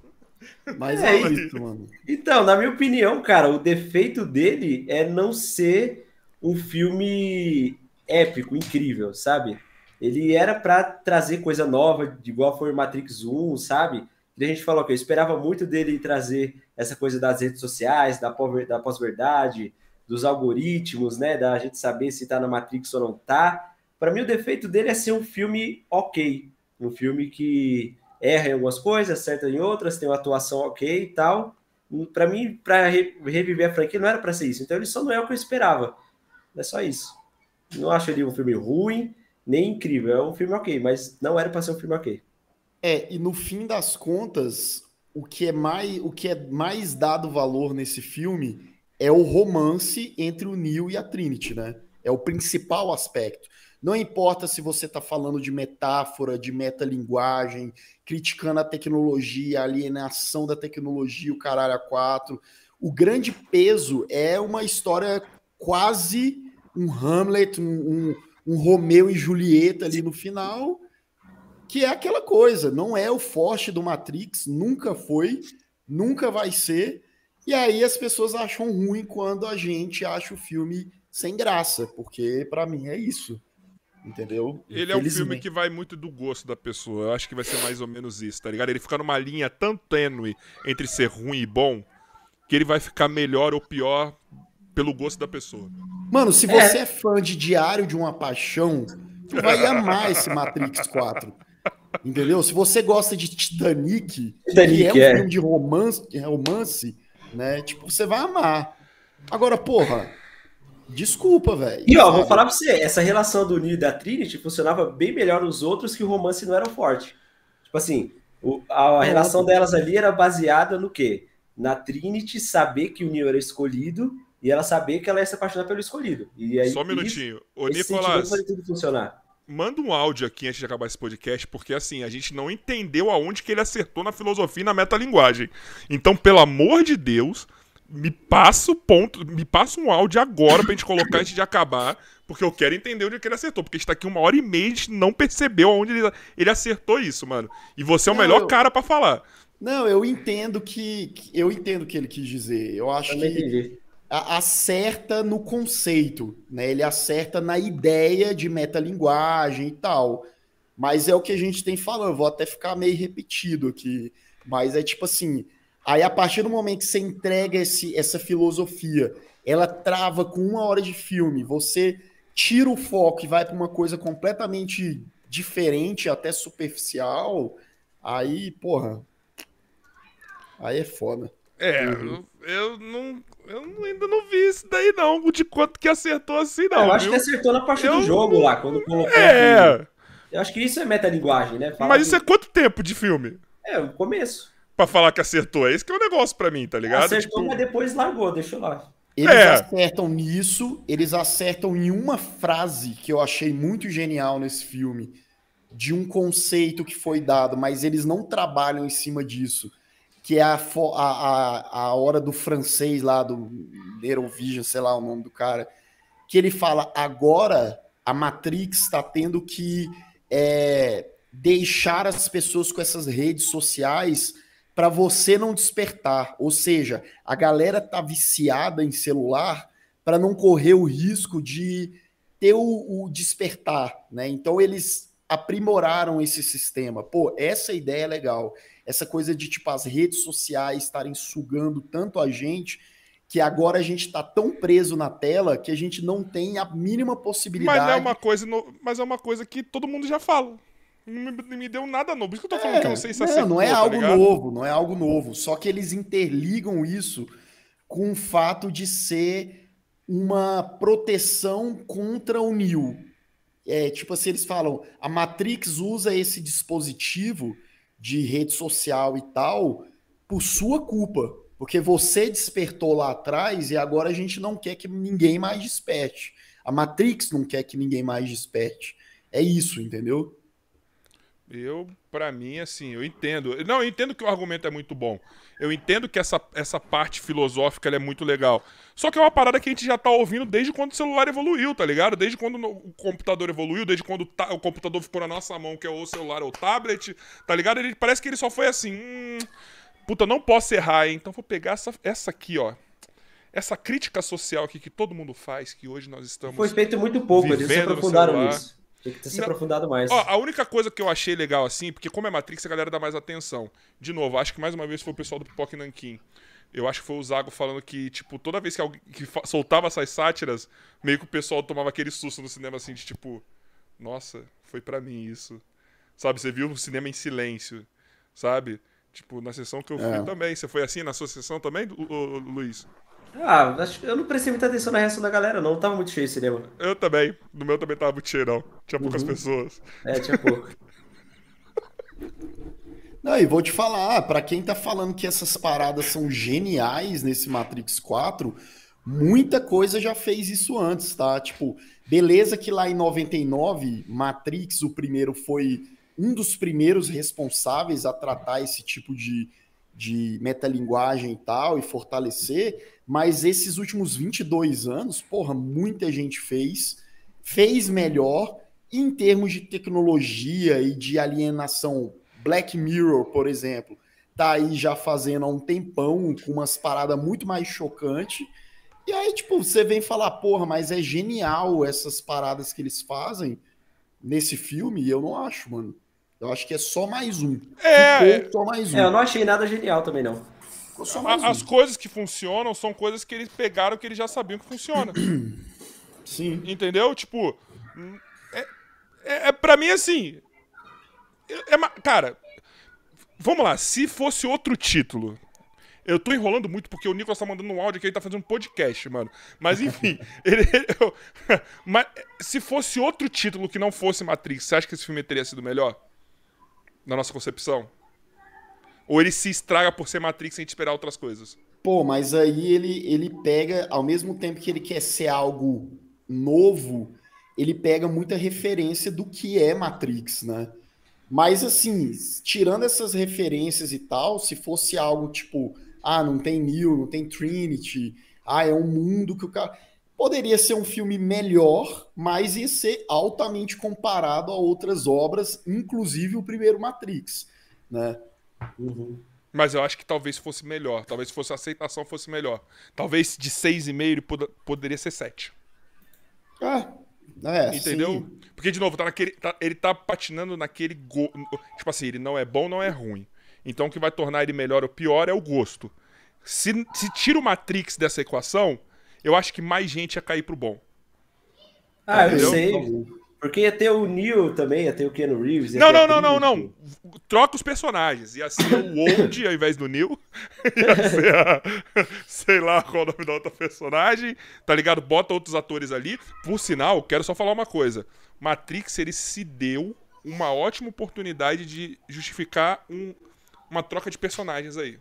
Speaker 2: Mas
Speaker 3: É
Speaker 2: é,
Speaker 3: isso.
Speaker 2: isso, mano.
Speaker 3: Então, na minha opinião, cara, o defeito dele é não ser um filme épico, incrível, sabe? Ele era pra trazer coisa nova, igual foi o Matrix 1, sabe? E a gente falou que eu esperava muito dele trazer essa coisa das redes sociais, da pó- da pós-verdade, dos algoritmos, né? Da gente saber se tá na Matrix ou não tá. Pra mim, o defeito dele é ser um filme ok. Um filme que erra em algumas coisas, acerta em outras, tem uma atuação ok e tal. Pra mim, pra re- reviver a franquia, não era pra ser isso. Então, ele só não é o que eu esperava. É só isso. Não acho ele um filme ruim, nem incrível. É um filme ok, mas não era pra ser um filme ok.
Speaker 2: É, e no fim das contas, o que é mais, o que é mais dado valor nesse filme é o romance entre o Neo e a Trinity, né? É o principal aspecto. Não importa se você está falando de metáfora, de metalinguagem, criticando a tecnologia, a alienação da tecnologia, o caralho a quatro. O grande peso é uma história quase um Hamlet, um, um, um Romeu e Julieta ali no final, que é aquela coisa, não é o forte do Matrix, nunca foi, nunca vai ser. E aí as pessoas acham ruim quando a gente acha o filme sem graça, porque pra mim é isso. Entendeu?
Speaker 1: Ele é um filme que vai muito do gosto da pessoa. Eu acho que vai ser mais ou menos isso, tá ligado? Ele fica numa linha tão tênue entre ser ruim e bom que ele vai ficar melhor ou pior pelo gosto da pessoa.
Speaker 2: Mano, se você é. fã de Diário de uma Paixão, tu vai *laughs* amar esse Matrix 4. Entendeu? Se você gosta de Titanic,
Speaker 3: Titanic,
Speaker 2: que é um
Speaker 3: é.
Speaker 2: filme de romance, de romance, né? Tipo, você vai amar. Agora, porra, desculpa, velho.
Speaker 3: E ó,
Speaker 2: sabe?
Speaker 3: vou falar pra você, essa relação do Neo e da Trinity funcionava bem melhor nos outros que o romance não era forte. Tipo assim, o- a relação delas ali era baseada no quê? Na Trinity saber que o Neo era escolhido e ela saber que ela ia se apaixonar pelo escolhido. E aí,
Speaker 1: Só um minutinho. Ô,
Speaker 3: Isso, sentimento fazia tudo funcionar.
Speaker 1: manda um áudio aqui antes de acabar esse podcast, porque assim, a gente não entendeu aonde que ele acertou na filosofia e na metalinguagem. Então, pelo amor de Deus, me passa o ponto, me passa um áudio agora pra gente colocar antes de acabar, porque eu quero entender onde que ele acertou, porque a gente tá aqui uma hora e meia e a gente não percebeu aonde ele, ele acertou isso, mano. E você é o
Speaker 2: Não,
Speaker 1: melhor
Speaker 2: eu-
Speaker 1: cara pra falar.
Speaker 2: Não, eu entendo que eu entendo o que ele quis dizer. Eu acho
Speaker 3: Também
Speaker 2: que
Speaker 3: entendi.
Speaker 2: Acerta no conceito, né? Ele acerta na ideia de metalinguagem e tal. Mas é o que a gente tem falando, eu vou até ficar meio repetido aqui. Mas é tipo assim, aí a partir do momento que você entrega esse, essa filosofia, ela trava com uma hora de filme, você tira o foco e vai para uma coisa completamente diferente, até superficial, aí, porra, aí é foda.
Speaker 1: É,
Speaker 2: Uhum.
Speaker 1: eu, eu não. Eu ainda não vi isso daí, não. De quanto que acertou assim, não.
Speaker 3: eu acho
Speaker 1: viu?
Speaker 3: que acertou na parte
Speaker 1: Eu-
Speaker 3: do jogo lá, quando colocou.
Speaker 1: É,
Speaker 3: aqui. Eu acho que isso é metalinguagem, né? Falar
Speaker 1: mas isso
Speaker 3: que-
Speaker 1: é quanto tempo de filme?
Speaker 3: é o começo.
Speaker 1: Pra falar que acertou. É isso que é o negócio pra mim, tá ligado?
Speaker 3: Acertou,
Speaker 1: Tipo,
Speaker 3: mas depois largou, deixou lá.
Speaker 2: Eles
Speaker 1: É.
Speaker 2: acertam nisso, eles acertam em uma frase que eu achei muito genial nesse filme, de um conceito que foi dado, mas eles não trabalham em cima disso, que é a, a, a, hora do francês lá, do Neurovision, sei lá o nome do cara, que ele fala, agora a Matrix está tendo que é, deixar as pessoas com essas redes sociais para você não despertar. Ou seja, a galera tá viciada em celular para não correr o risco de ter o, o despertar, né? Então eles aprimoraram esse sistema. Pô, essa ideia é legal. Essa coisa de tipo as redes sociais estarem sugando tanto a gente que agora a gente está tão preso na tela que a gente não tem a mínima possibilidade.
Speaker 1: mas é uma coisa, no- mas é uma coisa que todo mundo já fala. Não me, não me deu nada novo. Por isso que eu tô falando que eu não sei se
Speaker 2: não,
Speaker 1: acertou,
Speaker 2: não é
Speaker 1: tá
Speaker 2: algo
Speaker 1: ligado?
Speaker 2: novo, não é algo novo. Só que eles interligam isso com o fato de ser uma proteção contra o Neo. É, tipo assim, eles falam, a Matrix usa esse dispositivo de rede social e tal por sua culpa. Porque você despertou lá atrás e agora a gente não quer que ninguém mais desperte. A Matrix não quer que ninguém mais desperte. É isso, entendeu?
Speaker 1: Eu, pra mim, assim, eu entendo. Não, eu entendo que o argumento é muito bom. Eu entendo que essa, essa parte filosófica é muito legal. Só que é uma parada que a gente já tá ouvindo desde quando o celular evoluiu, tá ligado? Desde quando o computador evoluiu, desde quando o, ta- o computador ficou na nossa mão, que é o celular ou o tablet, tá ligado? Ele, parece que ele só foi assim. Hum, puta, não posso errar, hein? Então vou pegar essa, essa aqui, ó. Essa crítica social aqui que todo mundo faz, que hoje nós estamos.
Speaker 3: Foi feito muito pouco, eles se aprofundaram nisso. Tem que ter se
Speaker 1: Não.
Speaker 3: aprofundado mais.
Speaker 1: Ó, a única coisa que eu achei legal assim, porque como é Matrix, a galera dá mais atenção. De novo, acho que mais uma vez foi o pessoal do Pipoca e Nankin. Eu acho que foi o Zago falando que, tipo, toda vez que alguém que soltava essas sátiras, meio que o pessoal tomava aquele susto no cinema, assim, de tipo, nossa, foi pra mim isso. Sabe, você viu o cinema em silêncio, sabe? Tipo, na sessão que eu fui
Speaker 2: É.
Speaker 1: também. Você foi assim na sua sessão também, Luiz?
Speaker 3: Ah, acho que eu não prestei muita atenção na reação da galera, não. Tava muito cheio o cinema.
Speaker 1: Eu também. No meu também tava muito cheio, não. Tinha poucas pessoas.
Speaker 3: É, tinha pouco. *laughs*
Speaker 2: Não, e vou te falar, pra quem tá falando que essas paradas são geniais nesse Matrix 4, muita coisa já fez isso antes, tá? Tipo, beleza que lá em 99, Matrix, o primeiro, foi um dos primeiros responsáveis a tratar esse tipo de, de metalinguagem e tal, e fortalecer, mas esses últimos 22 anos, porra, muita gente fez, fez melhor, em termos de tecnologia e de alienação Black Mirror, por exemplo, tá aí já fazendo há um tempão com umas paradas muito mais chocantes. E aí, tipo, você vem falar, porra, mas é genial essas paradas que eles fazem nesse filme, e eu não acho, mano. Eu acho que é só mais um.
Speaker 1: É,
Speaker 2: Ficou só mais um.
Speaker 3: É, eu não achei nada genial também, não.
Speaker 2: Ficou só
Speaker 1: A-
Speaker 2: mais
Speaker 1: as
Speaker 2: um.
Speaker 1: coisas que funcionam são coisas que eles pegaram que eles já sabiam que funciona.
Speaker 2: Sim.
Speaker 1: Entendeu? Tipo, é, é, é pra mim assim. É- cara, vamos lá. Se fosse outro título. Eu tô enrolando muito porque o Nicolas tá mandando um áudio que ele tá fazendo um podcast, mano. Mas enfim, *laughs* ele, eu- *laughs* mas se fosse outro título que não fosse Matrix, você acha que esse filme teria sido melhor? Na nossa concepção? Ou ele se estraga por ser Matrix sem te esperar outras coisas?
Speaker 2: Pô, mas aí ele, ele pega, ao mesmo tempo que ele quer ser algo novo, ele pega muita referência do que é Matrix, né? Mas assim, tirando essas referências e tal, se fosse algo tipo, ah, não tem Neo, não tem Trinity, ah, é um mundo que o cara. Poderia ser um filme melhor, mas ia ser altamente comparado a outras obras, inclusive o primeiro Matrix, né?
Speaker 3: Uhum.
Speaker 1: Mas eu acho que talvez fosse melhor. Talvez fosse a aceitação fosse melhor. Talvez de 6,5 ele pod poderia ser 7.
Speaker 2: Ah, é,
Speaker 1: Entendeu?
Speaker 2: sim.
Speaker 1: Porque, de novo, tá naquele, tá- ele tá patinando naquele. Go... Tipo assim, ele não é bom, não é ruim. Então o que vai tornar ele melhor ou pior é o gosto. Se, se tira o Matrix dessa equação, eu acho que mais gente ia cair pro bom.
Speaker 3: Ah, eu
Speaker 1: Entendeu?
Speaker 3: sei. Porque ia ter o Neil também, ia ter o Keanu Reeves.
Speaker 1: Não, não, não, não, não. Troca os personagens. Ia ser o Old ao invés do Neil. *laughs* Ia ser a. Sei lá qual é o nome da outra personagem. Tá ligado? Bota outros atores ali. Por sinal, quero só falar uma coisa. Matrix, ele se deu uma ótima oportunidade de justificar um- uma troca de personagens aí.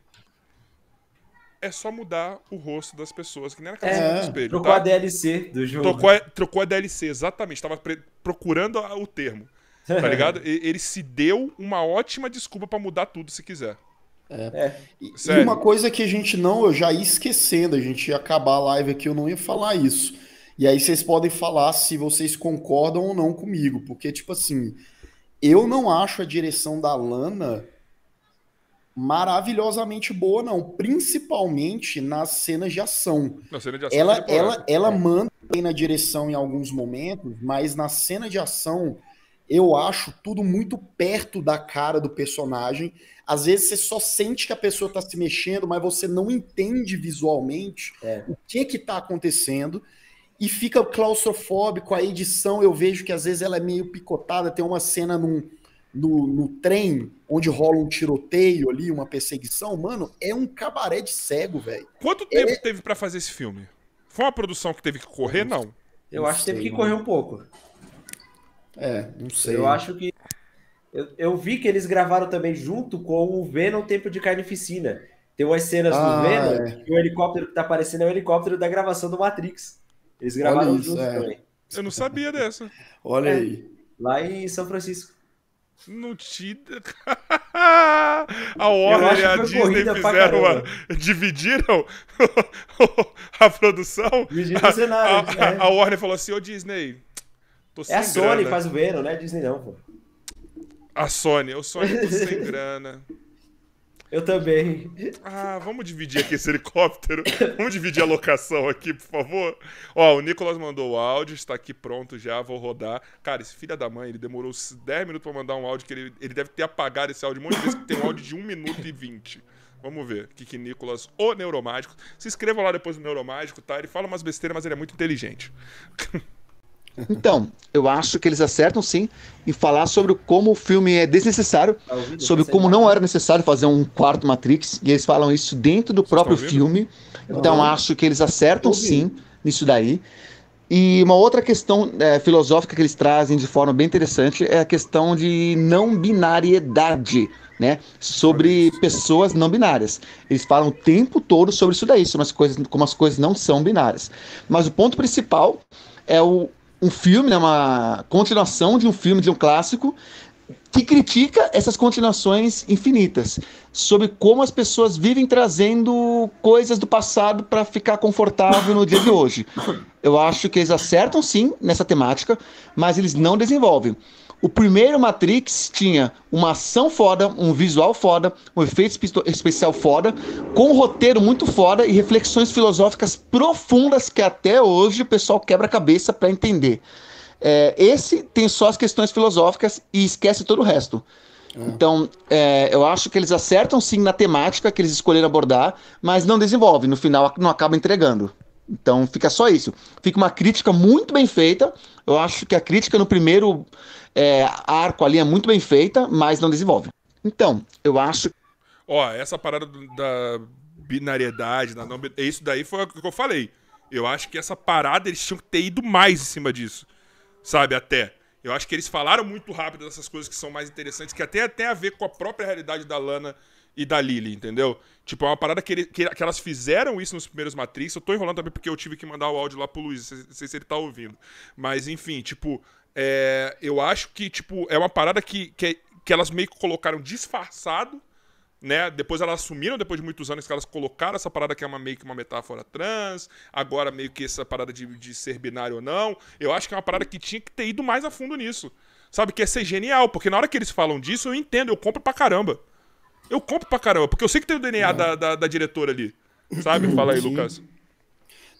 Speaker 1: É só mudar o rosto das pessoas, que nem naquela cena do
Speaker 3: É,
Speaker 1: espelho.
Speaker 3: trocou
Speaker 1: tá?
Speaker 3: a DLC do jogo.
Speaker 1: Trocou a, trocou a DLC, exatamente. Tava procurando a- o termo. Tá *laughs* ligado? E- Ele se deu uma ótima desculpa pra mudar tudo se quiser.
Speaker 3: É.
Speaker 2: E, e
Speaker 1: Sério.
Speaker 2: uma coisa que a gente não, eu já ia esquecendo, a gente ia acabar a live aqui, eu não ia falar isso. E aí vocês podem falar se vocês concordam ou não comigo, porque, tipo assim, eu não acho a direção da Lana maravilhosamente boa, não. Principalmente nas cenas de ação.
Speaker 1: Na cena de ação.
Speaker 2: Ela,
Speaker 1: é
Speaker 2: ela, ela manda bem na direção em alguns momentos, mas na cena de ação eu acho tudo muito perto da cara do personagem. Às vezes você só sente que a pessoa está se mexendo, mas você não entende visualmente
Speaker 3: É.
Speaker 2: o que que tá acontecendo. E fica claustrofóbico, a edição eu vejo que às vezes ela é meio picotada, tem uma cena num, no, no trem onde rola um tiroteio ali, uma perseguição, mano, é um cabaré de cego, velho.
Speaker 1: Quanto tempo teve pra fazer esse filme? Foi uma produção que teve que correr? Não.
Speaker 3: Eu
Speaker 2: Não
Speaker 3: acho que teve que correr um pouco.
Speaker 2: É, não sei.
Speaker 3: Eu acho que. Eu, eu vi que eles gravaram também junto com o Venom Tempo de Carnificina. Tem umas cenas
Speaker 2: Ah,
Speaker 3: do Venom
Speaker 2: é.
Speaker 3: que o helicóptero que tá aparecendo é o helicóptero da gravação do Matrix. Eles gravaram
Speaker 2: isso,
Speaker 3: junto
Speaker 2: é.
Speaker 3: também.
Speaker 1: Eu não sabia dessa.
Speaker 2: Olha
Speaker 3: É.
Speaker 2: aí.
Speaker 3: Lá em São Francisco.
Speaker 1: Não te. *laughs* a Warner e a Disney fizeram uma. Dividiram *laughs* a produção.
Speaker 3: Dividiram o cenário,
Speaker 1: A, a-
Speaker 3: é.
Speaker 1: a Warner falou assim: Ô Disney. Tô sem
Speaker 3: É a Sony
Speaker 1: grana.
Speaker 3: faz o Venom, né? Disney não, pô.
Speaker 1: A Sony. O Sony tô sem grana.
Speaker 3: Eu também.
Speaker 1: Ah, vamos dividir aqui esse helicóptero. Vamos dividir a locação aqui, por favor. Ó, o Nicolas mandou o áudio, está aqui pronto já, vou rodar. Cara, esse filho da mãe, ele demorou uns 10 minutos pra mandar um áudio que ele, ele deve ter apagado esse áudio um monte de vezes, que tem um áudio de 1 minuto e 20. Vamos ver. Kiki Nicolas, o Neuromágico. Se inscrevam lá depois do Neuromágico, tá? Ele fala umas besteiras, mas ele é muito inteligente. *laughs*
Speaker 4: Então, eu acho que eles acertam sim em falar sobre como o filme é desnecessário,
Speaker 3: Tá ouvindo?
Speaker 4: sobre
Speaker 3: Você
Speaker 4: como
Speaker 3: tá-
Speaker 4: não era necessário fazer um quarto Matrix, e eles falam isso dentro do próprio filme. Então, acho que eles acertam sim nisso daí. E uma outra questão é, filosófica que eles trazem de forma bem interessante é a questão de não binariedade, né? Sobre pessoas não binárias. Eles falam o tempo todo sobre isso daí, sobre as coisas, como as coisas não são binárias. Mas o ponto principal é o, um filme, né, uma continuação de um filme, de um clássico, que critica essas continuações infinitas, sobre como as pessoas vivem trazendo coisas do passado para ficar confortável no dia de hoje. Eu acho que eles acertam sim nessa temática, mas eles não desenvolvem. O primeiro Matrix tinha uma ação foda, um visual foda, um efeito espe- especial foda, com um roteiro muito foda e reflexões filosóficas profundas que até hoje o pessoal quebra a cabeça para entender. É, esse tem só as questões filosóficas e esquece todo o resto. Então, é, eu acho que eles acertam sim na temática que eles escolheram abordar, mas não desenvolvem. No final, não acaba entregando. Então, fica só isso. Fica uma crítica muito bem feita. Eu acho que a crítica no primeiro é, arco ali é muito bem feita, mas não desenvolve. Então, eu acho
Speaker 1: Ó, essa parada da binariedade, da não, bi- isso daí foi o que eu falei. Eu acho que essa parada eles tinham que ter ido mais em cima disso. Sabe, até. Eu acho que eles falaram muito rápido dessas coisas que são mais interessantes, que até tem a ver com a própria realidade da Lana e da Lily, entendeu? Tipo, é uma parada que, ele- que, que elas fizeram isso nos primeiros Matrix. Eu tô enrolando também porque eu tive que mandar o áudio lá pro Luiz, não sei se ele tá ouvindo. Mas, enfim, tipo, é, eu acho que, tipo, é uma parada que, que, que elas meio que colocaram disfarçado né? Depois elas assumiram, depois de muitos anos, que elas colocaram essa parada que é uma, meio que uma metáfora trans, agora meio que essa parada de, de ser binário ou não. Eu acho que é uma parada que tinha que ter ido mais a fundo nisso. Sabe? Que ia ser genial, porque na hora que eles falam disso, eu entendo, eu compro pra caramba. Eu compro pra caramba, porque eu sei que tem o DNA da, da, da diretora ali. Sabe? Fala aí. Lucas.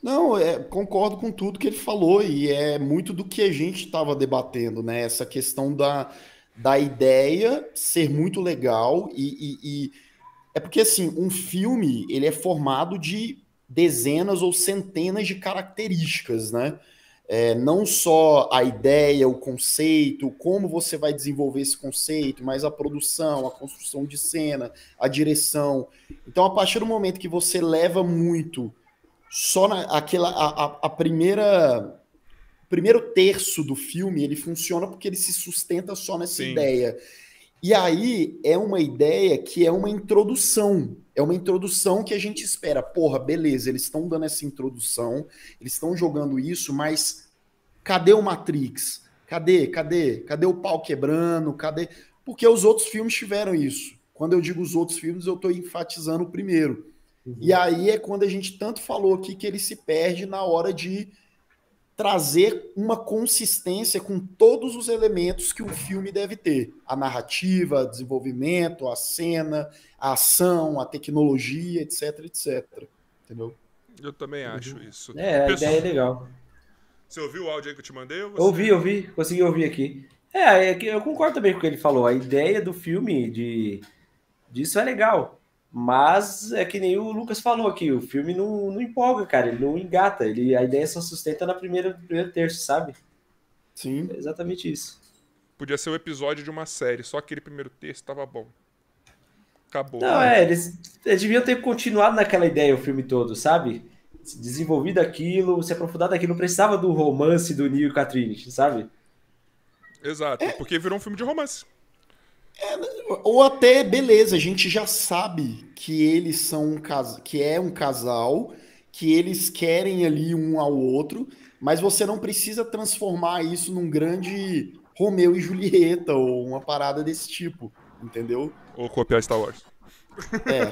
Speaker 2: Não, é, concordo com tudo que ele falou e é muito do que a gente estava debatendo, né? Essa questão da, da ideia ser muito legal e, e- e- é porque assim um filme ele é formado de dezenas ou centenas de características, né? É, não só a ideia, o conceito, como você vai desenvolver esse conceito, mas a produção, a construção de cena, a direção. Então, a partir do momento que você leva muito só na, aquela a, a- primeira primeiro terço do filme ele funciona porque ele se sustenta só nessa
Speaker 1: Sim.
Speaker 2: ideia. E aí é uma ideia que é uma introdução. É uma introdução que a gente espera. Porra beleza eles estão dando essa introdução eles estão jogando isso mas cadê o Matrix? Cadê cadê? Cadê o pau quebrando? Cadê? Porque os outros filmes tiveram isso. Quando eu digo os outros filmes eu estou enfatizando o primeiro e aí é quando a gente tanto falou aqui que ele se perde na hora de trazer uma consistência com todos os elementos que um filme deve ter: a narrativa, o desenvolvimento, a cena, a ação, a tecnologia, etc, etc. Entendeu?
Speaker 1: Eu também acho isso.
Speaker 3: É, a
Speaker 1: Pessoal,
Speaker 3: ideia é legal.
Speaker 1: Você ouviu o áudio aí que eu te mandei? ou você-
Speaker 3: Ouvi, ouvi, consegui ouvir aqui. É, é que eu concordo também com o que ele falou. A ideia do filme de disso é legal. Mas é que nem o Lucas falou aqui, o filme não, não empolga, cara, ele não engata, ele, a ideia só sustenta na primeira, no primeiro terço, sabe?
Speaker 2: Sim.
Speaker 3: É exatamente isso.
Speaker 1: Podia ser o episódio de uma série, só aquele primeiro texto tava bom. Acabou.
Speaker 3: Não, é, eles, eles deviam ter continuado naquela ideia o filme todo, sabe? Desenvolvido aquilo, se aprofundado aquilo, não precisava do romance do Neo e Catherine, sabe?
Speaker 1: Exato, porque virou um filme de romance.
Speaker 2: Ou até, beleza, a gente já sabe que eles são um casal, que é um casal, que eles querem ali um ao outro, mas você não precisa transformar isso num grande Romeu e Julieta ou uma parada desse tipo, entendeu?
Speaker 1: Ou copiar Star Wars.
Speaker 2: É.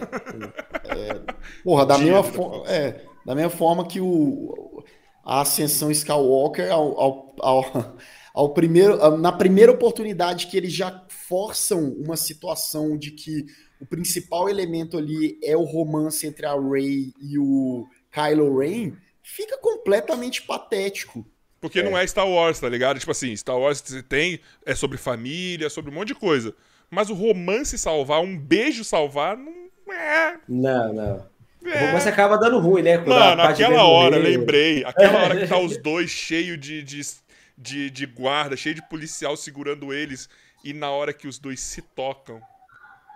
Speaker 2: é, porra, da mesma,
Speaker 1: né?
Speaker 2: fo- é, da mesma forma que o, a ascensão Skywalker ao, ao, ao, *laughs* ao primeiro, na primeira oportunidade que eles já forçam uma situação de que o principal elemento ali é o romance entre a Rey e o Kylo Ren, fica completamente patético.
Speaker 1: Porque não é Star Wars, tá ligado? Tipo assim, Star Wars você tem, é sobre família, é sobre um monte de coisa. Mas o romance salvar, um beijo salvar, não é.
Speaker 3: Não, não. O
Speaker 1: é.
Speaker 3: romance acaba dando ruim, né? Quando
Speaker 1: Mano, aquela hora,
Speaker 3: morrer.
Speaker 1: lembrei. Aquela hora que tá *laughs* os dois cheios de, de, de, de guarda, cheio de policial segurando eles. E na hora que os dois se tocam,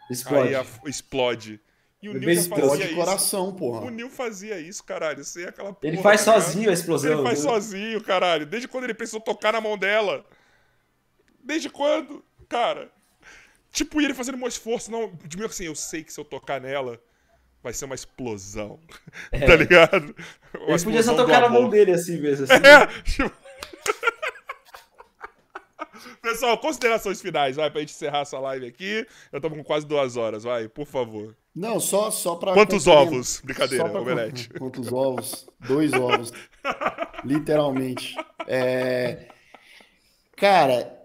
Speaker 3: Explode.
Speaker 1: aí a- explode. E o já
Speaker 3: explode
Speaker 1: isso.
Speaker 2: coração, porra.
Speaker 1: O Neil fazia isso, caralho. Sem aquela
Speaker 3: Ele
Speaker 1: porra,
Speaker 3: faz
Speaker 1: tá ligado?
Speaker 3: sozinho a explosão.
Speaker 1: Ele faz
Speaker 3: né?
Speaker 1: sozinho, caralho. Desde quando ele precisou tocar na mão dela? Desde quando? Cara. Tipo, ele fazendo um esforço, não. De meio assim, eu sei que se eu tocar nela, vai ser uma explosão. *laughs* tá ligado? Uma
Speaker 3: É. Ele podia só tocar na mão dele assim mesmo. *laughs* Assim.
Speaker 1: É, tipo... Pessoal, considerações finais, vai, pra gente encerrar essa live aqui. Eu tô com quase duas horas, vai, por favor.
Speaker 2: Não, só, só pra.
Speaker 1: Quantos ovos? Brincadeira,
Speaker 2: Só pra-
Speaker 1: omelete. *laughs*
Speaker 2: Quantos ovos? Dois ovos. *laughs* Literalmente. É, Cara,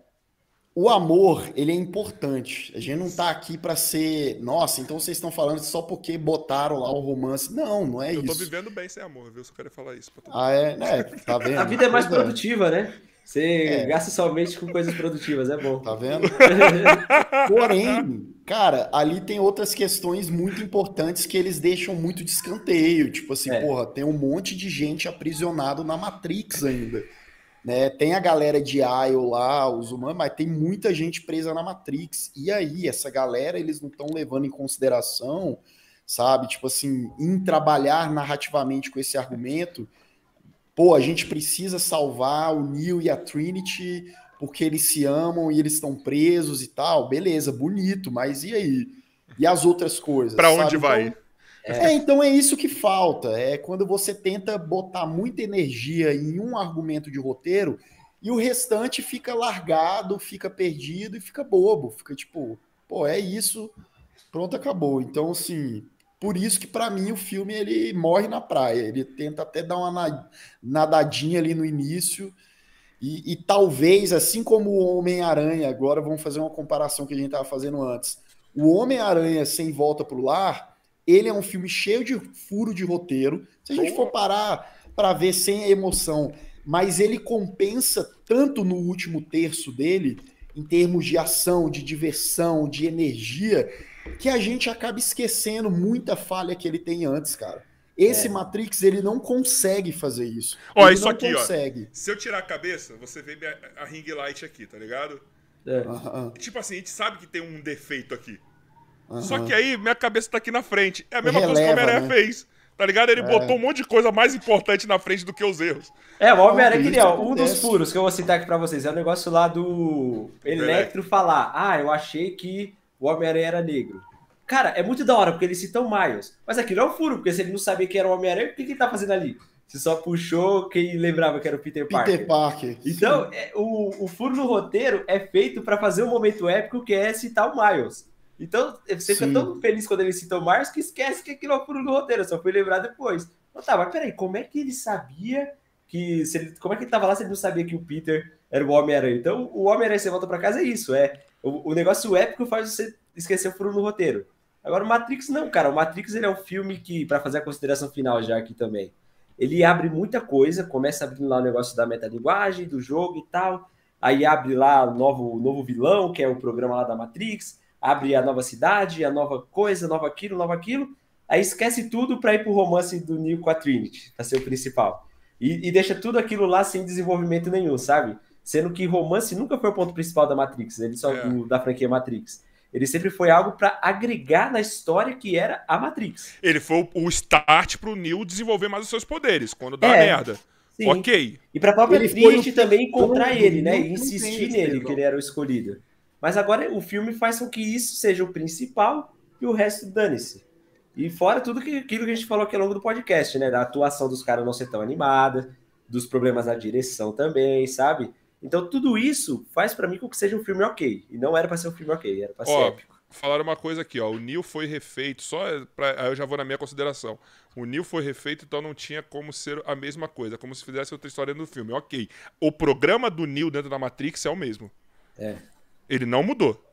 Speaker 2: o amor, ele é importante. A gente não tá aqui pra ser. Nossa, então vocês estão falando só porque botaram lá o romance. Não, não é
Speaker 1: Eu tô
Speaker 2: isso.
Speaker 1: vivendo bem sem amor, viu? Só queria falar isso
Speaker 2: Ah, é? É, tá vendo?
Speaker 3: A vida é mais
Speaker 2: Pois
Speaker 3: produtiva, né? Você
Speaker 2: É.
Speaker 3: gasta somente com coisas produtivas, é bom.
Speaker 2: Tá vendo? *laughs* Porém, cara, ali tem outras questões muito importantes que eles deixam muito de escanteio. Tipo assim,
Speaker 3: É.
Speaker 2: porra, tem um monte de gente aprisionado na Matrix ainda. Né? Tem a galera de Isle lá, os humanos, mas tem muita gente presa na Matrix. E aí, essa galera, eles não estão levando em consideração, sabe? Tipo assim, em trabalhar narrativamente com esse argumento. Pô, a gente precisa salvar o Neo e a Trinity porque eles se amam e eles estão presos e tal. Beleza, bonito, mas e aí? E as outras coisas?
Speaker 1: Pra onde
Speaker 2: sabe?
Speaker 1: vai?
Speaker 2: Então, é, então é isso que falta. É quando você tenta botar muita energia em um argumento de roteiro e o restante fica largado, fica perdido e fica bobo. Fica tipo, pô, é isso, pronto, acabou. Então, assim, por isso que pra mim o filme ele morre na praia. Ele tenta até dar uma na- nadadinha ali no início. E, e talvez, assim como o Homem-Aranha, agora vamos fazer uma comparação que a gente estava fazendo antes. O Homem-Aranha Sem Volta pro Lar, ele é um filme cheio de furo de roteiro. Se a gente for parar para ver sem a emoção, mas ele compensa tanto no último terço dele, em termos de ação, de diversão, de energia, que a gente acaba esquecendo muita falha que ele tem antes, cara. Esse é. Matrix, ele não consegue fazer isso.
Speaker 1: Ó,
Speaker 2: ele
Speaker 1: isso aqui, consegue. ó. Se eu tirar a cabeça, você vê a ring light aqui, tá ligado? É. Tipo assim, a gente sabe que tem um defeito aqui. Só que aí minha cabeça tá aqui na frente. É a mesma Releva, coisa que o Homem-Aranha né? fez. Tá ligado? Ele é. botou um monte de coisa mais importante na frente do que os erros.
Speaker 3: É, o Homem-Aranha que um dos furos que eu vou citar aqui pra vocês. É o negócio lá do Electro falar: Ah, eu achei que o Homem-Aranha era negro. Cara, é muito da hora, porque eles citam Miles. Mas aquilo é um furo, porque se ele não sabia que era o Homem-Aranha, o que, que ele tá fazendo ali? Você só puxou quem lembrava que era o Peter Parker.
Speaker 2: Peter Parker.
Speaker 3: Então, é, o, o furo no roteiro é feito para fazer um momento épico que é citar o Miles. Então, você Sim. fica tão feliz quando ele cita o Miles que esquece que aquilo é o furo no roteiro. Eu só fui lembrar depois. Então, tá, mas peraí, como é que ele sabia que. Se ele, como é que ele tava lá se ele não sabia que o Peter era o Homem-Aranha? Então, o Homem-Aranha, você volta para casa, é isso. É, o, o negócio épico faz você esquecer o furo no roteiro. Agora, o Matrix não, cara. O Matrix ele é um filme que, para fazer a consideração final já aqui também, ele abre muita coisa, começa abrindo lá o negócio da metalinguagem, do jogo e tal. Aí abre lá o novo, novo vilão, que é o programa lá da Matrix. Abre a nova cidade, a nova coisa, nova aquilo, nova aquilo. Aí esquece tudo para ir pro romance do Neo com a Trinity, pra ser o principal. E, e, deixa tudo aquilo lá sem desenvolvimento nenhum, sabe? Sendo que romance nunca foi o ponto principal da Matrix, ele só é. do, da franquia Matrix. Ele sempre foi algo para agregar na história que era a Matrix.
Speaker 1: Ele foi o start pro Neo desenvolver mais os seus poderes, quando dá é, merda. Sim. Ok.
Speaker 3: E pra própria ele Trinity também encontrar ele, né? E insistir nele, que ele era o escolhido. Mas agora o filme faz com que isso seja o principal e o resto dane-se. E fora tudo que, aquilo que a gente falou aqui ao longo do podcast, né? Da atuação dos caras não ser tão animada, dos problemas na direção também, sabe? Então tudo isso faz para mim com que seja um filme ok. E não era para ser um filme ok, era para ser épico.
Speaker 1: Falaram uma coisa aqui, ó. O Neil foi refeito, só pra, aí eu já vou na minha consideração. O Neil foi refeito, então não tinha como ser a mesma coisa, como se fizesse outra história no filme. Ok. O programa do Neil dentro da Matrix é o mesmo.
Speaker 3: É.
Speaker 1: Ele não mudou.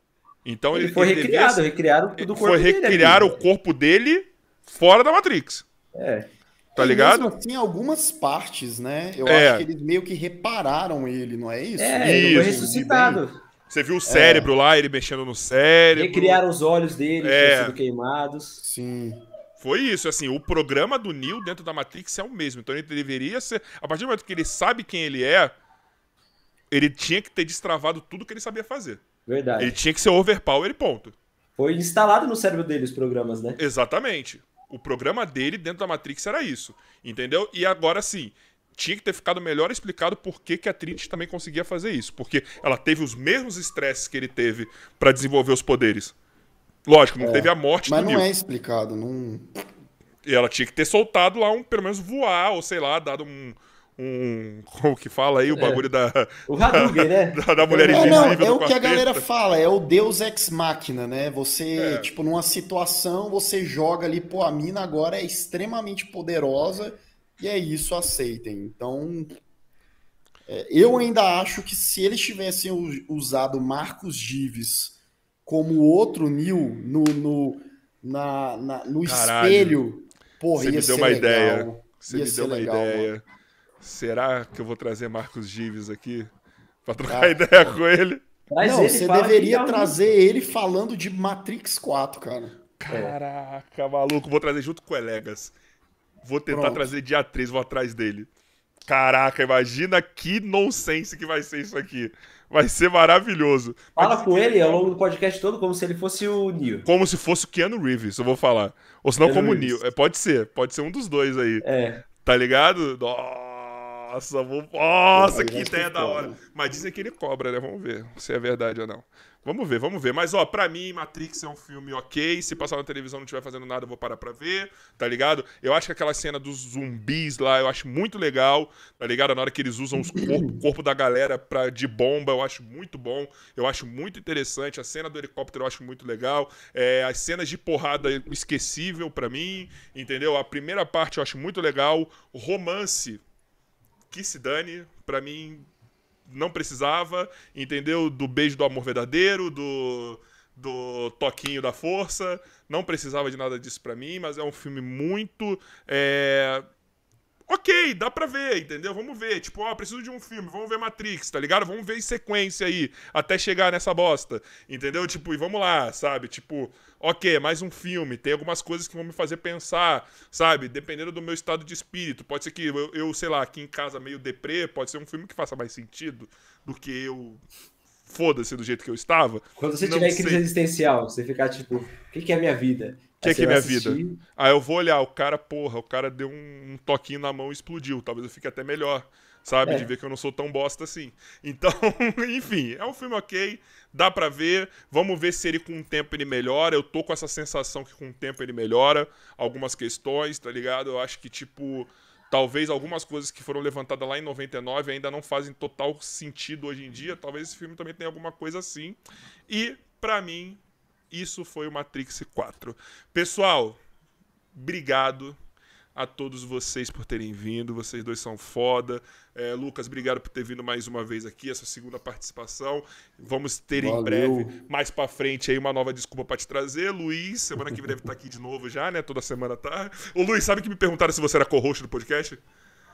Speaker 1: Então ele,
Speaker 3: ele foi ele recriado, devia... recriaram o corpo
Speaker 1: foi recriar dele, o corpo dele fora da Matrix.
Speaker 3: É.
Speaker 1: Tá ligado?
Speaker 2: Mesmo assim, algumas partes, né? Eu é. acho que eles meio que repararam ele, não é isso?
Speaker 3: É,
Speaker 2: ele
Speaker 3: foi ressuscitado.
Speaker 1: Você viu o cérebro é. lá, ele mexendo no cérebro.
Speaker 3: Recriaram os olhos dele, é. sendo queimados.
Speaker 2: Sim.
Speaker 1: Foi isso, assim, o programa do Neo dentro da Matrix é o mesmo. Então ele deveria ser. A partir do momento que ele sabe quem ele é, ele tinha que ter destravado tudo que ele sabia fazer.
Speaker 3: Verdade.
Speaker 1: Ele tinha que ser overpower e ponto.
Speaker 3: Foi instalado no cérebro dele os programas, né?
Speaker 1: Exatamente. O programa dele dentro da Matrix era isso. Entendeu? E agora sim, tinha que ter ficado melhor explicado por que, que a Trinity também conseguia fazer isso. Porque ela teve os mesmos estresses que ele teve para desenvolver os poderes. Lógico, não é, teve a morte
Speaker 2: mas do Mas não é explicado, não.
Speaker 1: E ela tinha que ter soltado lá um, pelo menos voar, ou sei lá, dado um, um. Como que fala aí? O é. bagulho da.
Speaker 3: O Hadouken, né? *laughs*
Speaker 1: Da, da mulher é, invisível. Não,
Speaker 2: é o que a galera fala, é o Deus ex máquina, né? Você, é. tipo, numa situação, você joga ali, pô, a mina agora é extremamente poderosa e é isso, aceitem. Então. É, eu ainda acho que se eles tivessem usado Marcos Gives como outro Neil no, no, na, na no espelho, porra,
Speaker 1: Você
Speaker 2: ia
Speaker 1: me
Speaker 2: deu
Speaker 1: uma
Speaker 2: legal.
Speaker 1: ideia. Você
Speaker 2: ia
Speaker 1: me deu uma
Speaker 2: legal,
Speaker 1: ideia.
Speaker 2: Mano.
Speaker 1: Será que eu vou trazer Marcos Gives aqui pra trocar ah, ideia com ele?
Speaker 2: Mas não, ele você deveria que... trazer ele falando de Matrix 4, cara.
Speaker 1: Caraca, maluco, vou trazer junto com o Elegas. Vou tentar Pronto. trazer dia 3, vou atrás dele. Caraca, imagina que nonsense que vai ser isso aqui. Vai ser maravilhoso.
Speaker 3: Fala Mas, com ele ao longo do podcast todo como se ele fosse o Neo.
Speaker 1: Como se fosse o Keanu Reeves, eu vou falar. Ou se não como o Neo. É, pode ser, pode ser um dos dois aí.
Speaker 3: É.
Speaker 1: Tá ligado? Nossa. Nossa, vou... Nossa, que ideia da hora. Mas dizem que ele cobra, né? Vamos ver se é verdade ou não. Vamos ver, vamos ver. Mas, ó, pra mim, Matrix é um filme ok. Se passar na televisão não estiver fazendo nada, eu vou parar pra ver, tá ligado? Eu acho que aquela cena dos zumbis lá, eu acho muito legal, tá ligado? Na hora que eles usam o corpo, corpo da galera pra, de bomba, eu acho muito bom. Eu acho muito interessante. A cena do helicóptero eu acho muito legal. É, as cenas de porrada esquecível pra mim, entendeu? A primeira parte eu acho muito legal. O romance que se dane, para mim não precisava, entendeu? Do beijo do amor verdadeiro, do do toquinho da força. Não precisava de nada disso pra mim, mas é um filme muito. É... Ok, dá pra ver, entendeu? Vamos ver. Tipo, ó, preciso de um filme, vamos ver Matrix, tá ligado? Vamos ver em sequência aí, até chegar nessa bosta, entendeu? Tipo, e vamos lá, sabe? Tipo, ok, mais um filme, tem algumas coisas que vão me fazer pensar, sabe? Dependendo do meu estado de espírito. Pode ser que eu, eu sei lá, aqui em casa meio deprê, pode ser um filme que faça mais sentido do que eu foda-se do jeito que eu estava.
Speaker 3: Quando você
Speaker 1: Não
Speaker 3: tiver crise existencial, você ficar tipo, o que, que é minha vida?
Speaker 1: Que é que é minha vida?
Speaker 3: assistir,
Speaker 1: Aí eu vou olhar, o cara, porra, o cara deu um, um toquinho na mão e explodiu. Talvez eu fique até melhor, sabe?
Speaker 3: É.
Speaker 1: De ver que eu não sou tão bosta assim. Então, *laughs* enfim, é um filme ok, dá pra ver. Vamos ver se ele com o tempo ele melhora. Eu tô com essa sensação que com o tempo ele melhora algumas questões, tá ligado? Eu acho que, tipo, talvez algumas coisas que foram levantadas lá em 99 ainda não fazem total sentido hoje em dia. Talvez esse filme também tenha alguma coisa assim. E, pra mim, isso foi o Matrix 4. Pessoal, obrigado a todos vocês por terem vindo. Vocês dois são foda. É, Lucas, obrigado por ter vindo mais uma vez aqui, essa segunda participação. Vamos ter em
Speaker 2: Valeu.
Speaker 1: breve, mais pra frente, aí uma nova desculpa pra te trazer. Luiz, semana que vem deve estar aqui de novo já, né? Toda semana tá. Ô, Luiz, sabe que me perguntaram se você era co-host do podcast?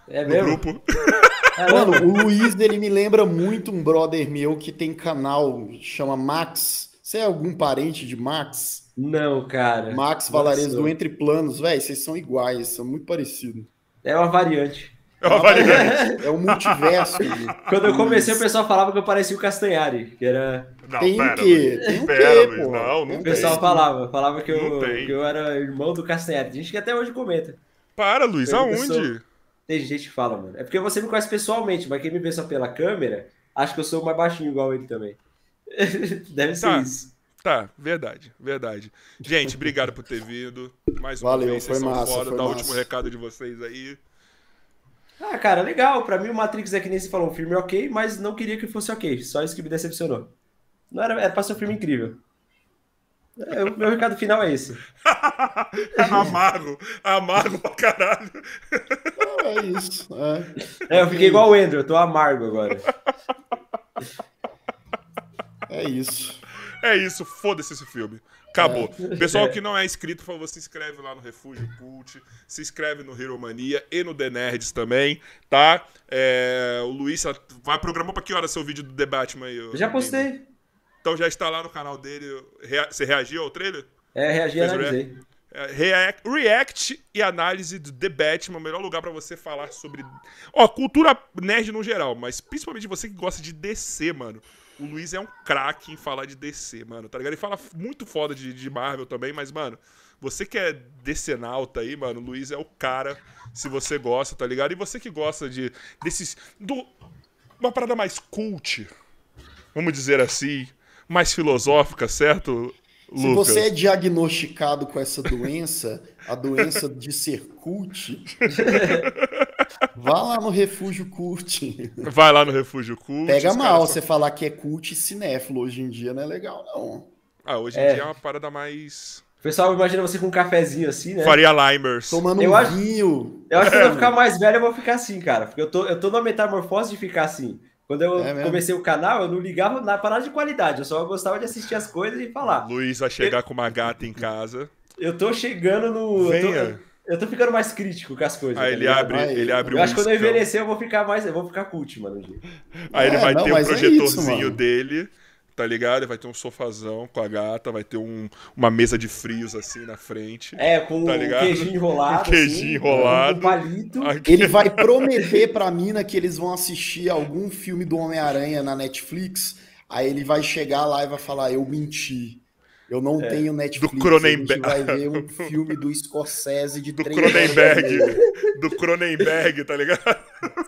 Speaker 3: É
Speaker 1: No
Speaker 3: mesmo?
Speaker 1: grupo. *laughs*
Speaker 2: Mano, o Luiz, ele me lembra muito um brother meu que tem canal, chama Max. Você é algum parente de Max?
Speaker 3: Não, cara.
Speaker 2: Max
Speaker 3: sou.
Speaker 2: do Entre Planos, velho, vocês são iguais, são muito parecidos.
Speaker 3: É uma variante.
Speaker 1: É uma variante. *laughs*
Speaker 2: É o multiverso. de-
Speaker 3: Quando eu comecei, o pessoal falava que eu parecia o Castanhari, que era.
Speaker 1: Não,
Speaker 2: Tem o
Speaker 1: pera,
Speaker 2: quê?
Speaker 1: Luiz.
Speaker 2: Tem o
Speaker 1: Pera,
Speaker 2: quê,
Speaker 1: Luiz.
Speaker 2: pô?
Speaker 1: Não,
Speaker 2: Tem
Speaker 1: não
Speaker 2: um
Speaker 3: O
Speaker 1: tem.
Speaker 3: pessoal falava, falava que eu,
Speaker 1: tem.
Speaker 3: que eu era irmão do Castanhari. Tem gente que até hoje comenta.
Speaker 1: Para, Luiz,
Speaker 3: Eu
Speaker 1: aonde?
Speaker 3: sou- Tem gente que fala, mano. É porque você me conhece pessoalmente, mas quem me vê só pela câmera, acha que eu sou mais baixinho igual ele também. *laughs* Deve ser
Speaker 1: Tá.
Speaker 3: isso.
Speaker 1: Tá, verdade, verdade. Gente, obrigado por ter vindo. Mais uma
Speaker 2: Valeu,
Speaker 1: vez, vocês
Speaker 2: foi
Speaker 1: são
Speaker 2: massa, foi
Speaker 1: Dá o
Speaker 2: massa.
Speaker 1: último recado de vocês aí.
Speaker 3: Ah, cara, legal. Pra mim, o Matrix é que nem se falou, um filme ok, mas não queria que fosse ok. Só isso que me decepcionou. Não era, era pra ser um filme incrível. É, o meu recado final é esse. *laughs*
Speaker 1: amargo, amargo pra caralho.
Speaker 2: É isso. É,
Speaker 3: É, eu fiquei igual o Andrew, eu tô amargo agora.
Speaker 2: É isso.
Speaker 1: É isso, foda-se esse filme. Acabou. *laughs* Pessoal
Speaker 3: É.
Speaker 1: que não é inscrito, por favor, se inscreve lá no Refúgio Cult, se inscreve no Hero Mania e no The Nerds também, tá? É, o Luiz vai programar pra que hora seu vídeo do The Batman aí?
Speaker 3: Eu já postei.
Speaker 1: Então já está lá no canal dele. Rea- Você reagiu ao trailer?
Speaker 3: É, reagi e analisei.
Speaker 1: É, React, react e análise do The Batman, o melhor lugar pra você falar sobre. Ó, cultura nerd no geral, mas principalmente você que gosta de DC, mano. O Luiz é um craque em falar de DC, mano, tá ligado? Ele fala muito foda de, de Marvel também, mas, mano, você que é decenalta aí, mano, o Luiz é o cara, se você gosta, tá ligado? E você que gosta de desses. Do, uma parada mais cult, vamos dizer assim, mais filosófica, certo,
Speaker 2: Se
Speaker 1: Lucas?
Speaker 2: você é diagnosticado com essa doença, a doença de ser cult, *laughs* vá lá no Refúgio Cult.
Speaker 1: Vai lá no Refúgio Cult.
Speaker 2: Pega mal
Speaker 1: caras
Speaker 2: você falar que é cult e cinéfilo hoje em dia, não é legal, não.
Speaker 1: Ah, hoje em
Speaker 3: É.
Speaker 1: dia é uma parada mais.
Speaker 3: O pessoal imagina você com um cafezinho assim, né?
Speaker 1: Faria Limers.
Speaker 2: Tomando
Speaker 3: Eu
Speaker 2: um
Speaker 3: acho-
Speaker 2: vinho.
Speaker 3: Eu acho que quando eu ficar mais velho, eu vou ficar assim, cara. Porque eu tô, eu tô na metamorfose de ficar assim. Quando eu
Speaker 2: É
Speaker 3: comecei o canal, eu não ligava na parada de qualidade. Eu só gostava de assistir as coisas e falar.
Speaker 1: Luiz vai chegar com uma gata em casa.
Speaker 3: Eu tô chegando no. Eu tô,
Speaker 1: Venha.
Speaker 3: Eu tô ficando mais crítico com as coisas.
Speaker 1: Aí
Speaker 3: tá
Speaker 1: ele
Speaker 3: ligado?
Speaker 1: abre,
Speaker 2: Vai.
Speaker 1: ele abre
Speaker 3: Eu
Speaker 1: um
Speaker 3: acho que quando eu envelhecer, eu vou ficar mais. Eu vou ficar cult, mano. dia.
Speaker 1: Aí ele
Speaker 2: É,
Speaker 1: vai
Speaker 2: não,
Speaker 1: ter um
Speaker 2: mas é isso,
Speaker 1: projetorzinho dele, tá ligado? Ele vai ter um sofazão com a gata, vai ter um- uma mesa de frios assim na frente.
Speaker 3: É, com
Speaker 1: Tá
Speaker 3: um queijinho enrolado.
Speaker 1: Um queijinho
Speaker 3: assim,
Speaker 1: enrolado.
Speaker 3: Um palito.
Speaker 1: Aqui-
Speaker 2: Ele vai prometer pra mina que eles vão assistir algum filme do Homem-Aranha na Netflix. Aí ele vai chegar lá e vai falar: Eu menti. Eu não tenho Netflix.
Speaker 1: Do Cronenberg.
Speaker 2: A gente vai ver um *laughs* filme do Scorsese de
Speaker 1: Do
Speaker 2: três horas
Speaker 1: Cronenberg. Do Cronenberg, tá ligado?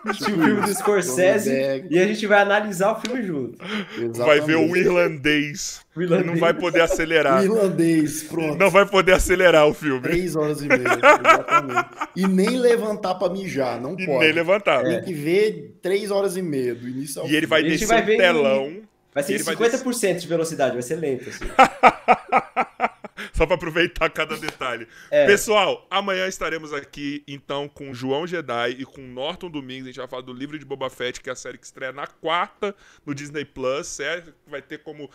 Speaker 3: o filme do Scorsese
Speaker 2: Cronenberg.
Speaker 3: e a gente vai analisar o filme junto.
Speaker 1: Vai ver o
Speaker 2: Exatamente.
Speaker 1: irlandês.
Speaker 3: O
Speaker 1: E
Speaker 3: irlandês.
Speaker 1: não vai poder
Speaker 2: O
Speaker 1: acelerar.
Speaker 2: irlandês, pronto.
Speaker 1: Não vai poder acelerar o filme.
Speaker 2: Três horas e meia, exatamente. E nem levantar pra mijar, não
Speaker 1: E
Speaker 2: pode.
Speaker 1: nem levantar.
Speaker 2: Tem que ver três horas e meia, do início ao
Speaker 1: E ele vai descer um
Speaker 3: ver em-
Speaker 1: telão.
Speaker 3: Vai ser
Speaker 1: Ele vai
Speaker 3: 50% de velocidade, vai ser lento. Assim. *laughs*
Speaker 1: Só pra aproveitar cada detalhe.
Speaker 3: É.
Speaker 1: Pessoal, amanhã estaremos aqui, então, com João Jedi e com Norton Domingos. A gente vai falar do livro de Boba Fett, que é a série que estreia na quarta no Disney Plus, certo? Vai ter como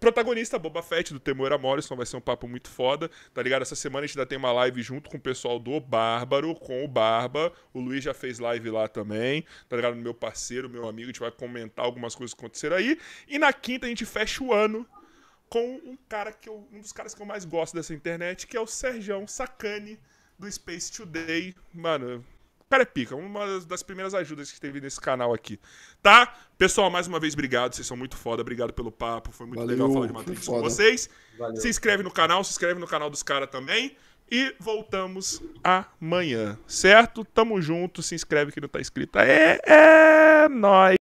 Speaker 1: protagonista, Boba Fett, do Temuera Morrison, vai ser um papo muito foda, tá ligado? Essa semana a gente ainda tem uma live junto com o pessoal do Bárbaro, com o Barba. O Luiz já fez live lá também, tá ligado? Meu parceiro, meu amigo, a gente vai comentar algumas coisas que aconteceram aí. E na quinta a gente fecha o ano com um cara que eu, um dos caras que eu mais gosto dessa internet, que é o Serjão Sacani do Space Today. Mano, cara é pica, uma das primeiras ajudas que teve nesse canal aqui. Tá? Pessoal, mais uma vez, obrigado. Vocês são muito foda. Obrigado pelo papo. Foi muito
Speaker 2: Valeu,
Speaker 1: legal falar de Matrix com vocês.
Speaker 3: Valeu.
Speaker 1: Se inscreve no canal, se inscreve no canal dos caras também. E voltamos amanhã, certo? Tamo junto. Se inscreve que não tá inscrito. É, é nóis.